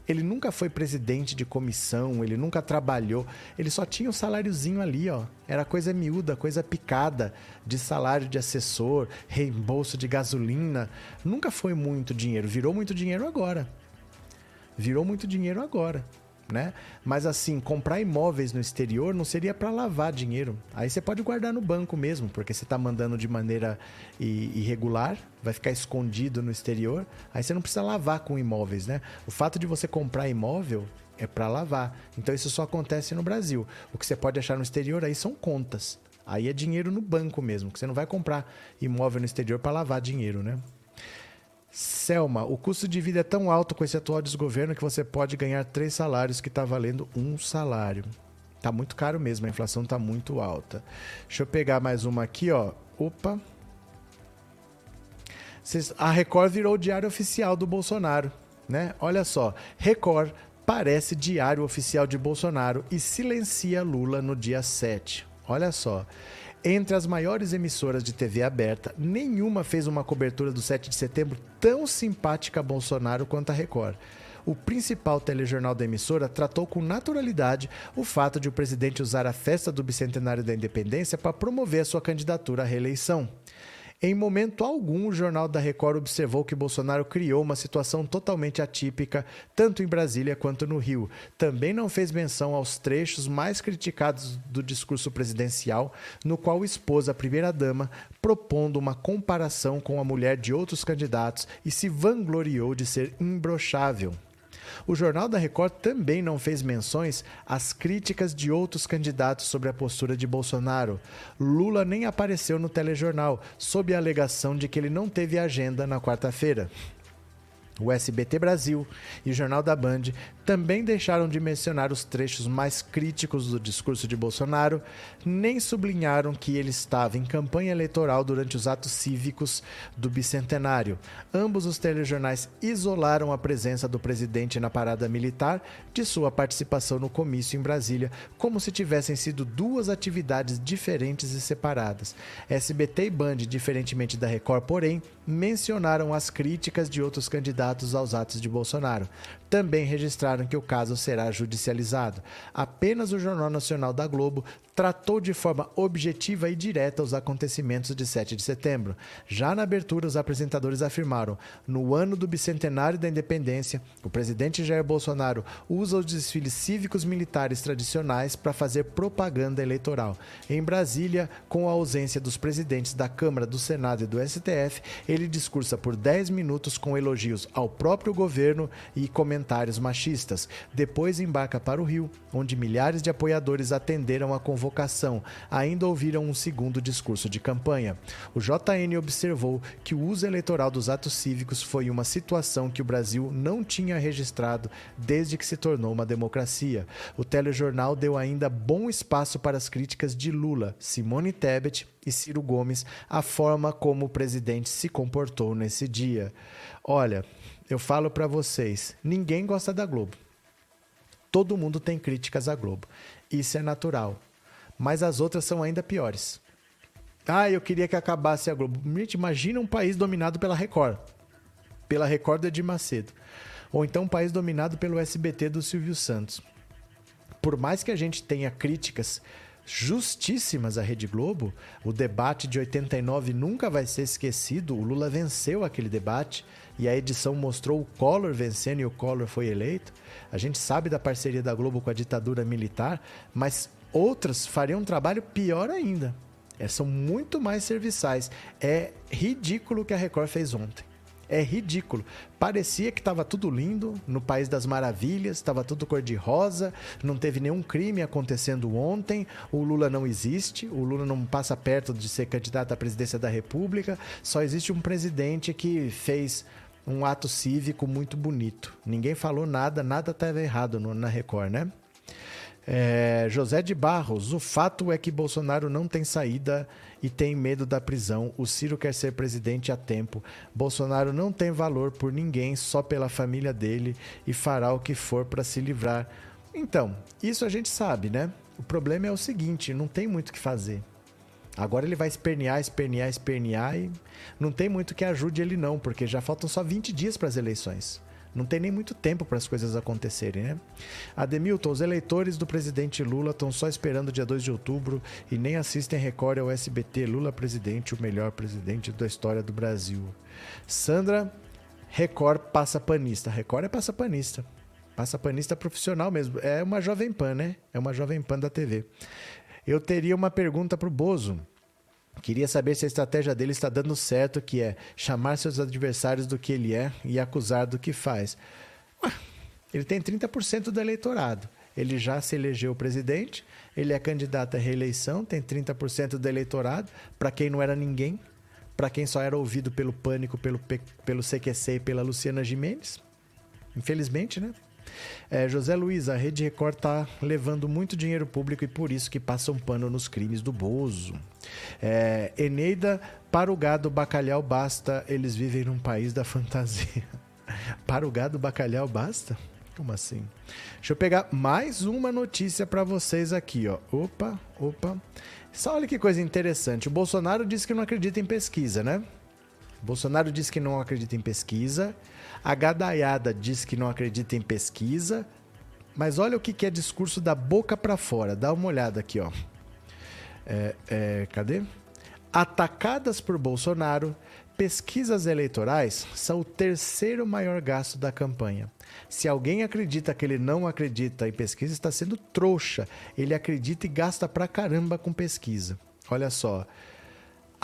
Ele nunca foi presidente de comissão, ele nunca trabalhou, ele só tinha um saláriozinho ali, ó. Era coisa miúda, coisa picada de salário de assessor, reembolso de gasolina. Nunca foi muito dinheiro, virou muito dinheiro agora. Virou muito dinheiro agora né? Mas assim, comprar imóveis no exterior não seria para lavar dinheiro. Aí você pode guardar no banco mesmo, porque você está mandando de maneira irregular, vai ficar escondido no exterior. Aí você não precisa lavar com imóveis, né? O fato de você comprar imóvel é para lavar. Então isso só acontece no Brasil. O que você pode achar no exterior aí são contas. Aí é dinheiro no banco mesmo, que você não vai comprar imóvel no exterior para lavar dinheiro, né? Selma, o custo de vida é tão alto com esse atual desgoverno que você pode ganhar três salários que está valendo um salário. Tá muito caro mesmo, a inflação tá muito alta. Deixa eu pegar mais uma aqui, ó. Opa. A Record virou o diário oficial do Bolsonaro, né? Olha só, Record parece diário oficial de Bolsonaro e silencia Lula no dia 7. Olha só. Entre as maiores emissoras de TV aberta, nenhuma fez uma cobertura do 7 de setembro tão simpática a Bolsonaro quanto a Record. O principal telejornal da emissora tratou com naturalidade o fato de o presidente usar a festa do bicentenário da independência para promover a sua candidatura à reeleição. Em momento algum, o Jornal da Record observou que Bolsonaro criou uma situação totalmente atípica, tanto em Brasília quanto no Rio. Também não fez menção aos trechos mais criticados do discurso presidencial, no qual expôs a primeira-dama, propondo uma comparação com a mulher de outros candidatos e se vangloriou de ser imbrochável. O Jornal da Record também não fez menções às críticas de outros candidatos sobre a postura de Bolsonaro. Lula nem apareceu no telejornal, sob a alegação de que ele não teve agenda na quarta-feira. O SBT Brasil e o Jornal da Band também deixaram de mencionar os trechos mais críticos do discurso de Bolsonaro, nem sublinharam que ele estava em campanha eleitoral durante os atos cívicos do bicentenário. Ambos os telejornais isolaram a presença do presidente na parada militar de sua participação no comício em Brasília, como se tivessem sido duas atividades diferentes e separadas. SBT e Band, diferentemente da Record, porém, mencionaram as críticas de outros candidatos aos atos de Bolsonaro também registraram que o caso será judicializado. Apenas o Jornal Nacional da Globo tratou de forma objetiva e direta os acontecimentos de 7 de setembro. Já na abertura, os apresentadores afirmaram: no ano do bicentenário da independência, o presidente Jair Bolsonaro usa os desfiles cívicos militares tradicionais para fazer propaganda eleitoral. Em Brasília, com a ausência dos presidentes da Câmara, do Senado e do STF, ele discursa por 10 minutos com elogios ao próprio governo e comentários machistas. Depois embarca para o Rio, onde milhares de apoiadores atenderam a convocação ainda ouviram um segundo discurso de campanha. O JN observou que o uso eleitoral dos atos cívicos foi uma situação que o Brasil não tinha registrado desde que se tornou uma democracia. O telejornal deu ainda bom espaço para as críticas de Lula, Simone Tebet e Ciro Gomes à forma como o presidente se comportou nesse dia. Olha, eu falo para vocês, ninguém gosta da Globo. Todo mundo tem críticas à Globo. Isso é natural mas as outras são ainda piores. Ah, eu queria que acabasse a Globo. Gente, imagina um país dominado pela Record. Pela Record do Edir Macedo. Ou então um país dominado pelo SBT do Silvio Santos. Por mais que a gente tenha críticas justíssimas à Rede Globo, o debate de 89 nunca vai ser esquecido. O Lula venceu aquele debate e a edição mostrou o Collor vencendo e o Collor foi eleito. A gente sabe da parceria da Globo com a ditadura militar, mas Outras fariam um trabalho pior ainda. É, são muito mais serviçais. É ridículo o que a Record fez ontem. É ridículo. Parecia que estava tudo lindo no País das Maravilhas, estava tudo cor-de-rosa, não teve nenhum crime acontecendo ontem, o Lula não existe, o Lula não passa perto de ser candidato à presidência da República, só existe um presidente que fez um ato cívico muito bonito. Ninguém falou nada, nada estava errado no, na Record, né? É, José de Barros, o fato é que Bolsonaro não tem saída e tem medo da prisão. O Ciro quer ser presidente a tempo. Bolsonaro não tem valor por ninguém, só pela família dele e fará o que for para se livrar. Então, isso a gente sabe, né? O problema é o seguinte: não tem muito o que fazer. Agora ele vai espernear, espernear, espernear e não tem muito que ajude ele, não, porque já faltam só 20 dias para as eleições. Não tem nem muito tempo para as coisas acontecerem, né? Ademilton, os eleitores do presidente Lula estão só esperando o dia 2 de outubro e nem assistem Record ao SBT. Lula presidente, o melhor presidente da história do Brasil. Sandra, Record passa panista. Record é passa panista. Passa panista profissional mesmo. É uma jovem pan, né? É uma jovem pan da TV. Eu teria uma pergunta para o Bozo. Queria saber se a estratégia dele está dando certo, que é chamar seus adversários do que ele é e acusar do que faz. Ele tem 30% do eleitorado. Ele já se elegeu presidente, ele é candidato à reeleição, tem 30% do eleitorado, para quem não era ninguém, para quem só era ouvido pelo Pânico, pelo, pelo CQC e pela Luciana Gimenez. Infelizmente, né? É, José Luiz, a Rede Record está levando muito dinheiro público e por isso que passa um pano nos crimes do Bozo. É, Eneida, para o gado bacalhau basta, eles vivem num país da fantasia. para o gado bacalhau basta? Como assim? Deixa eu pegar mais uma notícia para vocês aqui, ó. Opa, opa. Só olha que coisa interessante. O Bolsonaro disse que não acredita em pesquisa, né? O Bolsonaro disse que não acredita em pesquisa. A gadaiada diz que não acredita em pesquisa, mas olha o que é discurso da boca para fora. Dá uma olhada aqui, ó. É, é, cadê? Atacadas por Bolsonaro, pesquisas eleitorais são o terceiro maior gasto da campanha. Se alguém acredita que ele não acredita em pesquisa, está sendo trouxa. Ele acredita e gasta pra caramba com pesquisa. Olha só.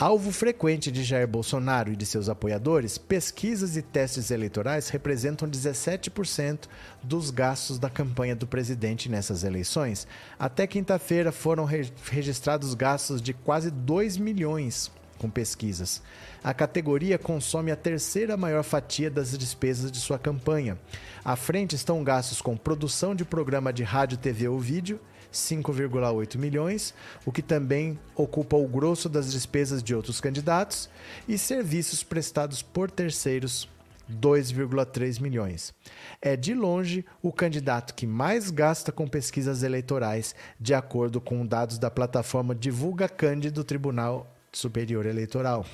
Alvo frequente de Jair Bolsonaro e de seus apoiadores, pesquisas e testes eleitorais representam 17% dos gastos da campanha do presidente nessas eleições. Até quinta-feira foram re registrados gastos de quase 2 milhões com pesquisas. A categoria consome a terceira maior fatia das despesas de sua campanha. À frente estão gastos com produção de programa de rádio, TV ou vídeo 5,8 milhões, o que também ocupa o grosso das despesas de outros candidatos, e serviços prestados por terceiros, 2,3 milhões. É de longe o candidato que mais gasta com pesquisas eleitorais, de acordo com dados da plataforma Divulga Cândido do Tribunal Superior Eleitoral.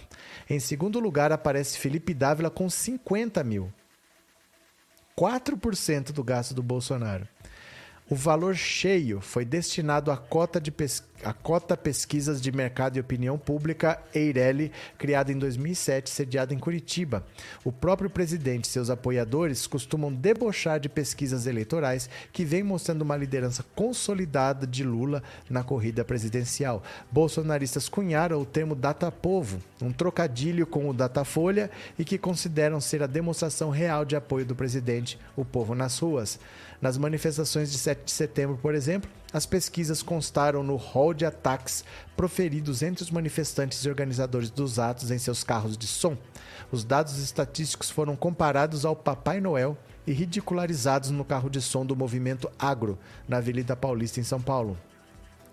Em segundo lugar aparece Felipe Dávila com 50 mil. 4% do gasto do Bolsonaro. O valor cheio foi destinado à cota de, pes a Cota Pesquisas de Mercado e Opinião Pública, Eireli, criada em 2007, sediada em Curitiba. O próprio presidente e seus apoiadores costumam debochar de pesquisas eleitorais que vêm mostrando uma liderança consolidada de Lula na corrida presidencial. Bolsonaristas cunharam o termo data-povo, um trocadilho com o Datafolha e que consideram ser a demonstração real de apoio do presidente, o povo nas ruas. Nas manifestações de 7 de setembro, por exemplo, as pesquisas constaram no hall de ataques proferidos entre os manifestantes e organizadores dos atos em seus carros de som. Os dados estatísticos foram comparados ao Papai Noel e ridicularizados no carro de som do movimento Agro, na Avenida Paulista, em São Paulo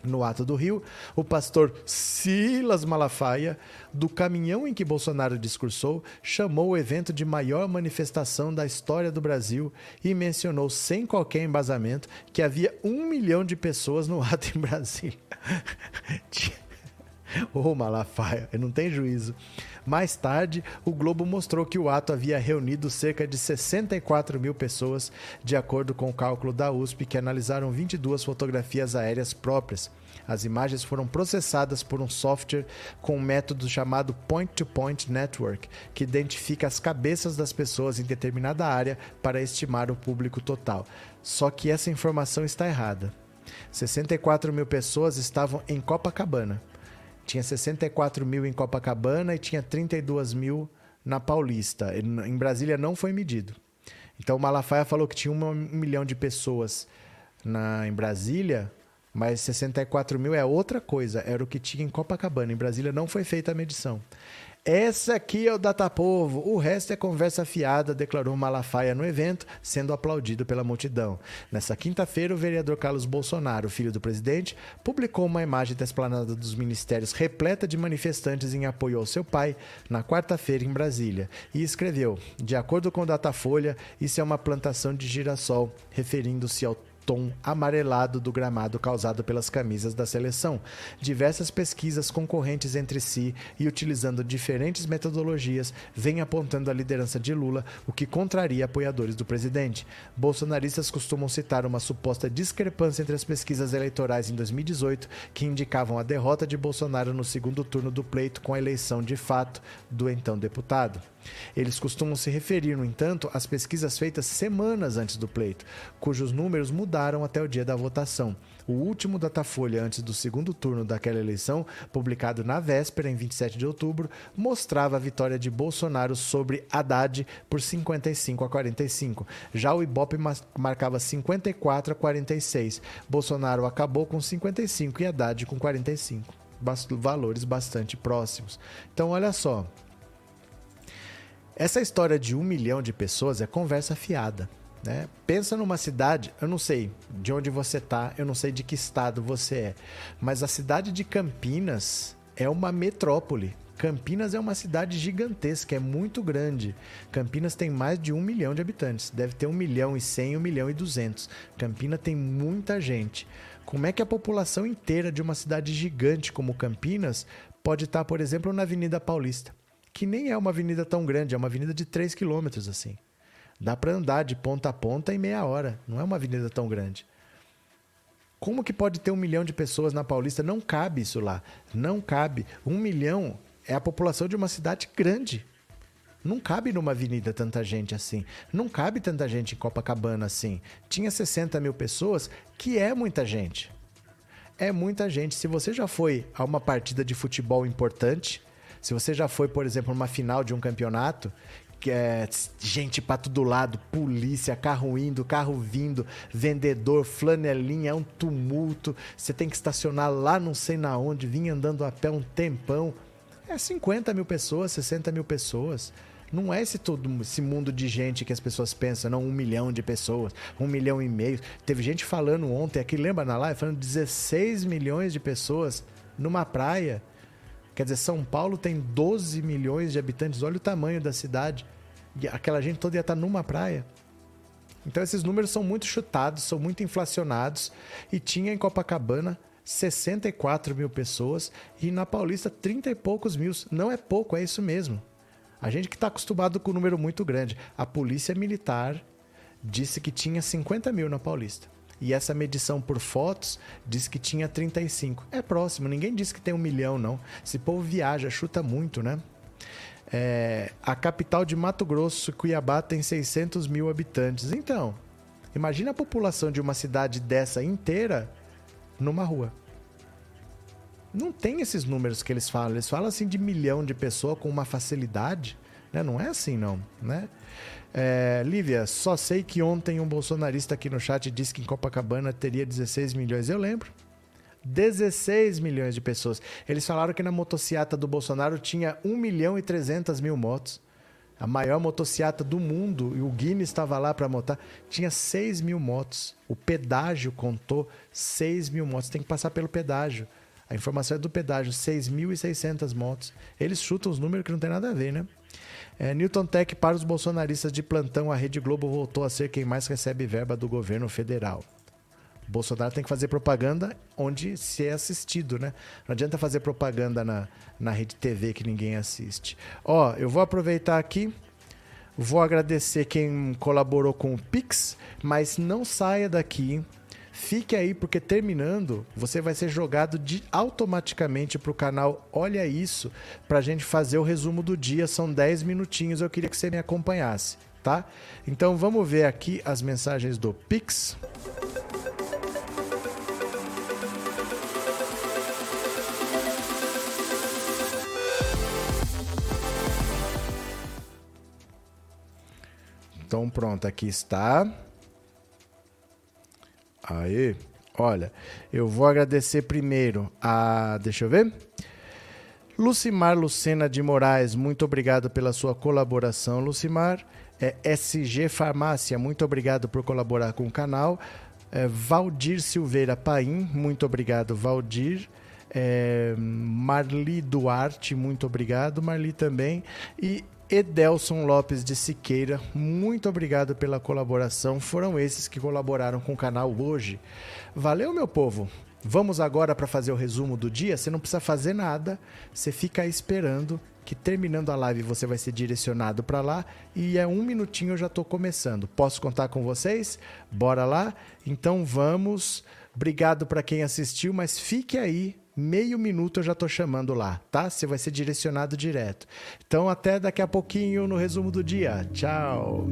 no Ato do Rio, o pastor Silas Malafaia, do caminhão em que Bolsonaro discursou, chamou o evento de maior manifestação da história do Brasil e mencionou, sem qualquer embasamento, que havia um milhão de pessoas no ato em Brasília. Ô oh, Malafaia, não tem juízo. Mais tarde, o Globo mostrou que o ato havia reunido cerca de 64 mil pessoas, de acordo com o cálculo da USP, que analisaram 22 fotografias aéreas próprias. As imagens foram processadas por um software com um método chamado Point-to-Point -point Network, que identifica as cabeças das pessoas em determinada área para estimar o público total. Só que essa informação está errada. 64 mil pessoas estavam em Copacabana. Tinha 64 mil em Copacabana e tinha 32 mil na Paulista. Em Brasília não foi medido. Então o Malafaia falou que tinha um milhão de pessoas na, em Brasília, mas 64 mil é outra coisa. Era o que tinha em Copacabana. Em Brasília não foi feita a medição. Essa aqui é o Datapovo, o resto é conversa fiada, declarou Malafaia no evento, sendo aplaudido pela multidão. Nessa quinta-feira, o vereador Carlos Bolsonaro, filho do presidente, publicou uma imagem da esplanada dos ministérios repleta de manifestantes em apoio ao seu pai, na quarta-feira em Brasília, e escreveu: De acordo com o Datafolha, isso é uma plantação de girassol, referindo-se ao tom amarelado do gramado causado pelas camisas da seleção. Diversas pesquisas concorrentes entre si e utilizando diferentes metodologias vêm apontando a liderança de Lula, o que contraria apoiadores do presidente. Bolsonaristas costumam citar uma suposta discrepância entre as pesquisas eleitorais em 2018, que indicavam a derrota de Bolsonaro no segundo turno do pleito com a eleição de fato do então deputado. Eles costumam se referir, no entanto, às pesquisas feitas semanas antes do pleito, cujos números mudaram até o dia da votação. O último Datafolha antes do segundo turno daquela eleição, publicado na véspera, em 27 de outubro, mostrava a vitória de Bolsonaro sobre Haddad por 55 a 45. Já o Ibope marcava 54 a 46. Bolsonaro acabou com 55 e Haddad com 45. Valores bastante próximos. Então, olha só. Essa história de um milhão de pessoas é conversa fiada. Né? Pensa numa cidade, eu não sei de onde você está, eu não sei de que estado você é, mas a cidade de Campinas é uma metrópole. Campinas é uma cidade gigantesca, é muito grande. Campinas tem mais de um milhão de habitantes, deve ter um milhão e cem, um milhão e duzentos. Campinas tem muita gente. Como é que a população inteira de uma cidade gigante como Campinas pode estar, por exemplo, na Avenida Paulista? Que nem é uma avenida tão grande, é uma avenida de 3 quilômetros assim. Dá para andar de ponta a ponta em meia hora, não é uma avenida tão grande. Como que pode ter um milhão de pessoas na Paulista? Não cabe isso lá. Não cabe. Um milhão é a população de uma cidade grande. Não cabe numa avenida tanta gente assim. Não cabe tanta gente em Copacabana assim. Tinha 60 mil pessoas, que é muita gente. É muita gente. Se você já foi a uma partida de futebol importante, se você já foi, por exemplo, numa final de um campeonato, que é gente para todo lado, polícia, carro indo, carro vindo, vendedor, flanelinha, é um tumulto. Você tem que estacionar lá não sei na onde, vir andando a pé um tempão. É 50 mil pessoas, 60 mil pessoas. Não é esse todo esse mundo de gente que as pessoas pensam, não, um milhão de pessoas, um milhão e meio. Teve gente falando ontem aqui, lembra na live, falando 16 milhões de pessoas numa praia. Quer dizer, São Paulo tem 12 milhões de habitantes, olha o tamanho da cidade. E aquela gente toda ia estar numa praia. Então esses números são muito chutados, são muito inflacionados. E tinha em Copacabana 64 mil pessoas e na Paulista 30 e poucos mil. Não é pouco, é isso mesmo. A gente que está acostumado com um número muito grande. A polícia militar disse que tinha 50 mil na Paulista. E essa medição por fotos diz que tinha 35. É próximo, ninguém disse que tem um milhão, não. Esse povo viaja, chuta muito, né? É, a capital de Mato Grosso, Cuiabá, tem 600 mil habitantes. Então, imagina a população de uma cidade dessa inteira numa rua. Não tem esses números que eles falam. Eles falam assim de milhão de pessoas com uma facilidade. Né? Não é assim, não. Né? É, Lívia, só sei que ontem um bolsonarista aqui no chat disse que em Copacabana teria 16 milhões. Eu lembro. 16 milhões de pessoas. Eles falaram que na motociata do Bolsonaro tinha 1 milhão e 300 mil motos. A maior motociata do mundo, e o Guinness estava lá para motar, tinha 6 mil motos. O pedágio contou 6 mil motos. Tem que passar pelo pedágio. A informação é do pedágio, 6.600 motos. Eles chutam os números que não tem nada a ver, né? É, Newton Tech para os bolsonaristas de plantão, a Rede Globo voltou a ser quem mais recebe verba do governo federal. Bolsonaro tem que fazer propaganda onde se é assistido, né? Não adianta fazer propaganda na, na rede TV que ninguém assiste. Ó, eu vou aproveitar aqui, vou agradecer quem colaborou com o Pix, mas não saia daqui. Fique aí, porque terminando, você vai ser jogado de, automaticamente para o canal Olha Isso, para a gente fazer o resumo do dia. São 10 minutinhos, eu queria que você me acompanhasse, tá? Então vamos ver aqui as mensagens do Pix. Então pronto, aqui está. Aí, olha, eu vou agradecer primeiro a, deixa eu ver. Lucimar Lucena de Moraes, muito obrigado pela sua colaboração, Lucimar. É, SG Farmácia, muito obrigado por colaborar com o canal. É, Valdir Silveira Paim, muito obrigado, Valdir. É, Marli Duarte, muito obrigado, Marli também. E Edelson Lopes de Siqueira, muito obrigado pela colaboração. Foram esses que colaboraram com o canal hoje. Valeu, meu povo. Vamos agora para fazer o resumo do dia. Você não precisa fazer nada, você fica esperando que terminando a live você vai ser direcionado para lá e é um minutinho eu já estou começando. Posso contar com vocês? Bora lá? Então vamos. Obrigado para quem assistiu, mas fique aí meio minuto eu já estou chamando lá, tá? Você vai ser direcionado direto. Então, até daqui a pouquinho no resumo do dia. Tchau!